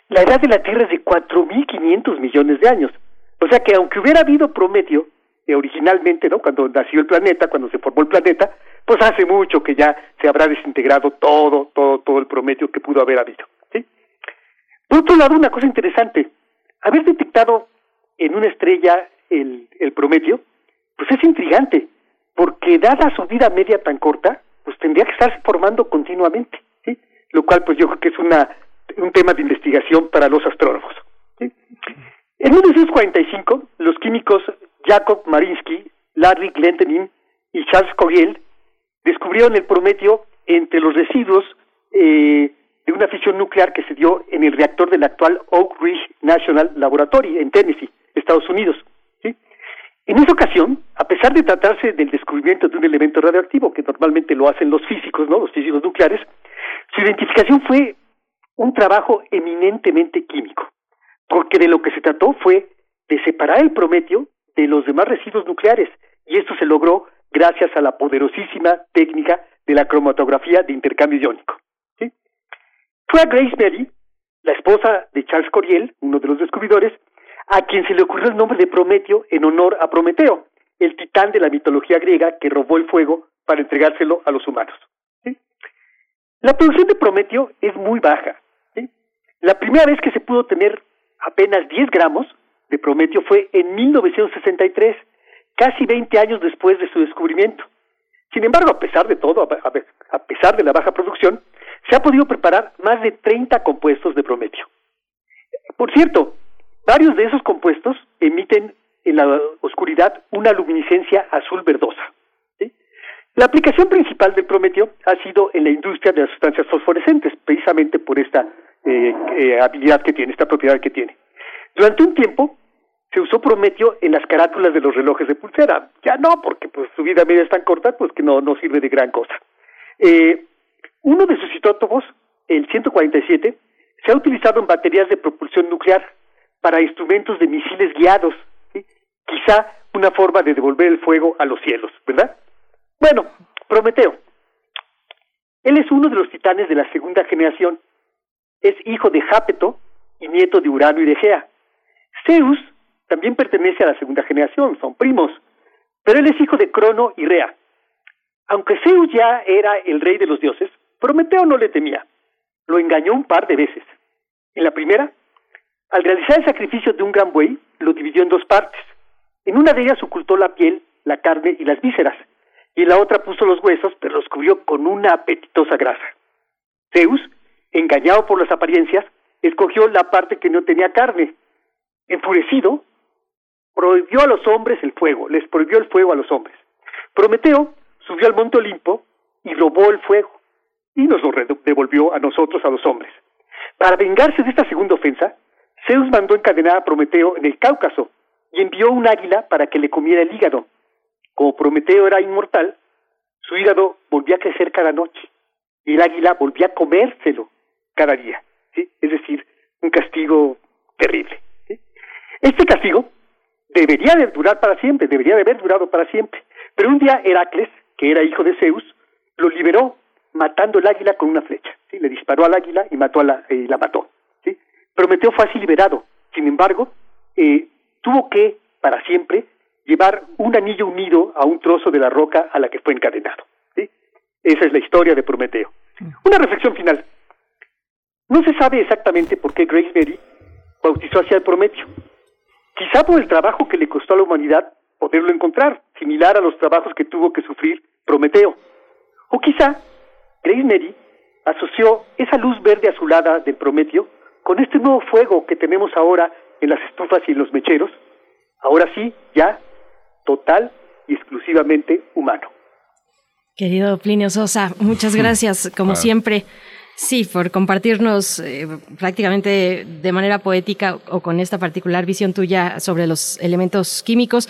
Speaker 33: La edad de la Tierra es de 4.500 millones de años. O sea que aunque hubiera habido prometio, originalmente, ¿no? Cuando nació el planeta, cuando se formó el planeta, pues hace mucho que ya se habrá desintegrado todo, todo, todo el prometio que pudo haber habido. ¿sí? Por otro lado, una cosa interesante, haber detectado en una estrella el, el prometio, pues es intrigante, porque dada su vida media tan corta, pues tendría que estarse formando continuamente. Lo cual, pues yo creo que es una un tema de investigación para los astrónomos. ¿sí? En 1945, los químicos Jacob Marinsky, Larry Glendening y Charles Coriel descubrieron el prometio entre los residuos eh, de una fisión nuclear que se dio en el reactor del actual Oak Ridge National Laboratory en Tennessee, Estados Unidos. En esa ocasión, a pesar de tratarse del descubrimiento de un elemento radioactivo, que normalmente lo hacen los físicos, ¿no? los físicos nucleares, su identificación fue un trabajo eminentemente químico, porque de lo que se trató fue de separar el prometio de los demás residuos nucleares, y esto se logró gracias a la poderosísima técnica de la cromatografía de intercambio iónico. Fue a Grace Mary, la esposa de Charles Coriel, uno de los descubridores, a quien se le ocurrió el nombre de Prometeo en honor a Prometeo, el titán de la mitología griega que robó el fuego para entregárselo a los humanos. La producción de Prometeo es muy baja. La primera vez que se pudo tener apenas 10 gramos de Prometeo fue en 1963, casi 20 años después de su descubrimiento. Sin embargo, a pesar de todo, a pesar de la baja producción, se ha podido preparar más de 30 compuestos de Prometeo. Por cierto, varios de esos compuestos emiten en la oscuridad una luminiscencia azul verdosa. La aplicación principal del Prometeo ha sido en la industria de las sustancias fosforescentes, precisamente por esta eh, eh, habilidad que tiene, esta propiedad que tiene. Durante un tiempo se usó Prometeo en las carátulas de los relojes de pulsera. Ya no, porque pues su vida media es tan corta, pues que no, no sirve de gran cosa. Eh, uno de sus isótopos, el 147, se ha utilizado en baterías de propulsión nuclear para instrumentos de misiles guiados. Quizá una forma de devolver el fuego a los cielos, ¿verdad? Bueno, Prometeo. Él es uno de los titanes de la segunda generación. Es hijo de Jápeto y nieto de Urano y de Gea. Zeus también pertenece a la segunda generación, son primos, pero él es hijo de Crono y Rea. Aunque Zeus ya era el rey de los dioses, Prometeo no le temía. Lo engañó un par de veces. En la primera, al realizar el sacrificio de un gran buey, lo dividió en dos partes. En una de ellas ocultó la piel, la carne y las vísceras, y en la otra puso los huesos, pero los cubrió con una apetitosa grasa. Zeus, engañado por las apariencias, escogió la parte que no tenía carne. Enfurecido, prohibió a los hombres el fuego, les prohibió el fuego a los hombres. Prometeo subió al monte Olimpo y robó el fuego y nos lo devolvió a nosotros, a los hombres. Para vengarse de esta segunda ofensa, Zeus mandó encadenar a Prometeo en el Cáucaso y envió un águila para que le comiera el hígado. Como Prometeo era inmortal, su hígado volvía a crecer cada noche y el águila volvía a comérselo cada día. Es decir, un castigo terrible. Este castigo debería de durar para siempre, debería de haber durado para siempre. Pero un día Heracles, que era hijo de Zeus, lo liberó matando el águila con una flecha. Le disparó al águila y mató a la, eh, la mató. Prometeo fue así liberado. Sin embargo, eh, tuvo que, para siempre, llevar un anillo unido a un trozo de la roca a la que fue encadenado. ¿sí? Esa es la historia de Prometeo. Una reflexión final. No se sabe exactamente por qué Grace Mary bautizó hacia el Prometeo. Quizá por el trabajo que le costó a la humanidad poderlo encontrar, similar a los trabajos que tuvo que sufrir Prometeo. O quizá Grace Mary asoció esa luz verde azulada del Prometeo con este nuevo fuego que tenemos ahora en las estufas y en los mecheros, ahora sí, ya total y exclusivamente humano.
Speaker 1: Querido Plinio Sosa, muchas gracias, como siempre. Sí, por compartirnos eh, prácticamente de manera poética o con esta particular visión tuya sobre los elementos químicos.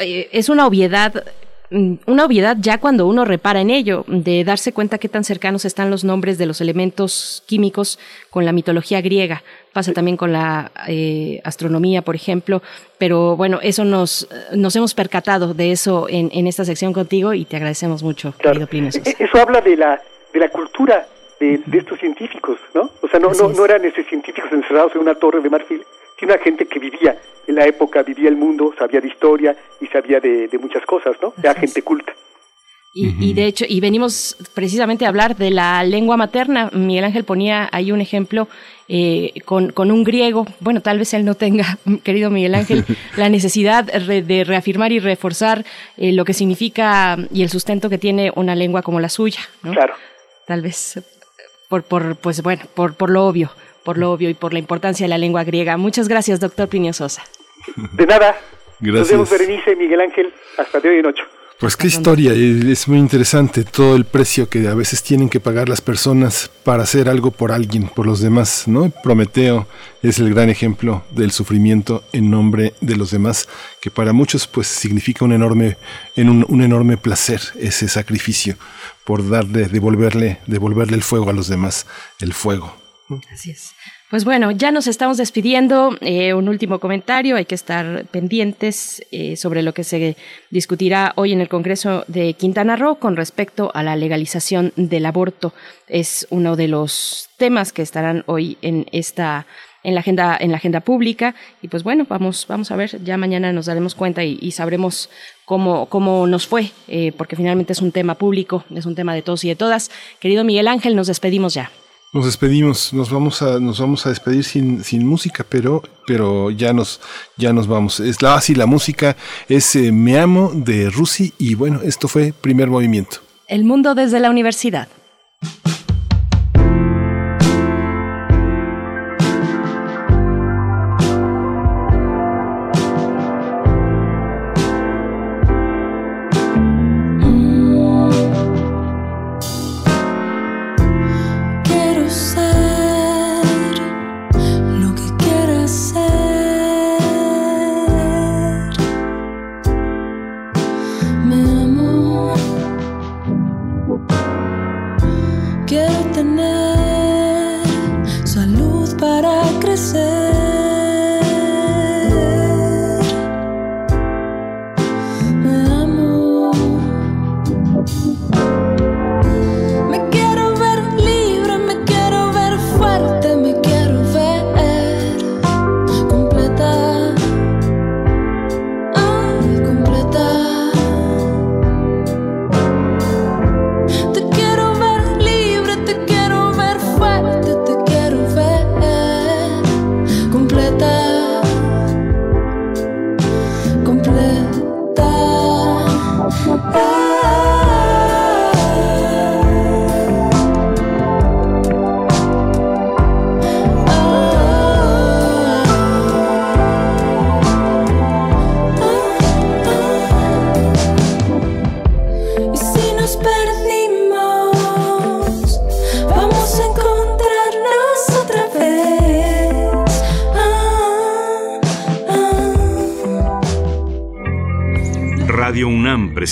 Speaker 1: Eh, es una obviedad una obviedad ya cuando uno repara en ello, de darse cuenta qué tan cercanos están los nombres de los elementos químicos con la mitología griega. Pasa también con la eh, astronomía, por ejemplo. Pero bueno, eso nos, nos hemos percatado de eso en, en esta sección contigo y te agradecemos mucho, querido Plinio.
Speaker 33: E-, eso habla de la, de la cultura de, estos científicos, ¿no? O sea, no, no, no eran esos científicos encerrados en una torre de marfil, sino una gente que vivía en la época, vivía el mundo, sabía de historia y sabía de, muchas cosas, ¿no? Era gente culta.
Speaker 1: Y, y, de hecho, y venimos precisamente a hablar de la lengua materna. Miguel Ángel ponía ahí un ejemplo eh, con, con, un griego. Bueno, tal vez él no tenga, querido Miguel Ángel, la necesidad de reafirmar y reforzar eh, lo que significa y el sustento que tiene una lengua como la suya. ¿no?
Speaker 33: Claro.
Speaker 1: Tal vez por, por, pues bueno, por, por lo obvio, por lo obvio y por la importancia de la lengua griega. Muchas gracias, doctor Sosa.
Speaker 33: De nada. Gracias. Nos vemos, Berenice, Miguel Ángel, hasta de hoy en ocho.
Speaker 2: Pues qué historia, es muy interesante todo el precio que a veces tienen que pagar las personas para hacer algo por alguien, por los demás, ¿no? Prometeo es el gran ejemplo del sufrimiento en nombre de los demás, que para muchos pues significa un enorme, en un, un enorme placer ese sacrificio por darle, devolverle, devolverle el fuego a los demás, el fuego.
Speaker 1: Así es. Pues bueno, ya nos estamos despidiendo. Eh, un último comentario, hay que estar pendientes eh, sobre lo que se discutirá hoy en el Congreso de Quintana Roo con respecto a la legalización del aborto. Es uno de los temas que estarán hoy en esta en la agenda en la agenda pública y pues bueno vamos vamos a ver ya mañana nos daremos cuenta y, sabremos cómo cómo nos fue eh, porque finalmente es un tema público es un tema de todos y de todas querido Miguel Ángel nos despedimos ya
Speaker 2: nos despedimos, nos vamos a, nos vamos a despedir sin, sin música, pero, pero ya nos, ya nos vamos. Es la, así la música es eh, Me Amo de Rusi y bueno, esto fue primer movimiento.
Speaker 1: El mundo desde la universidad.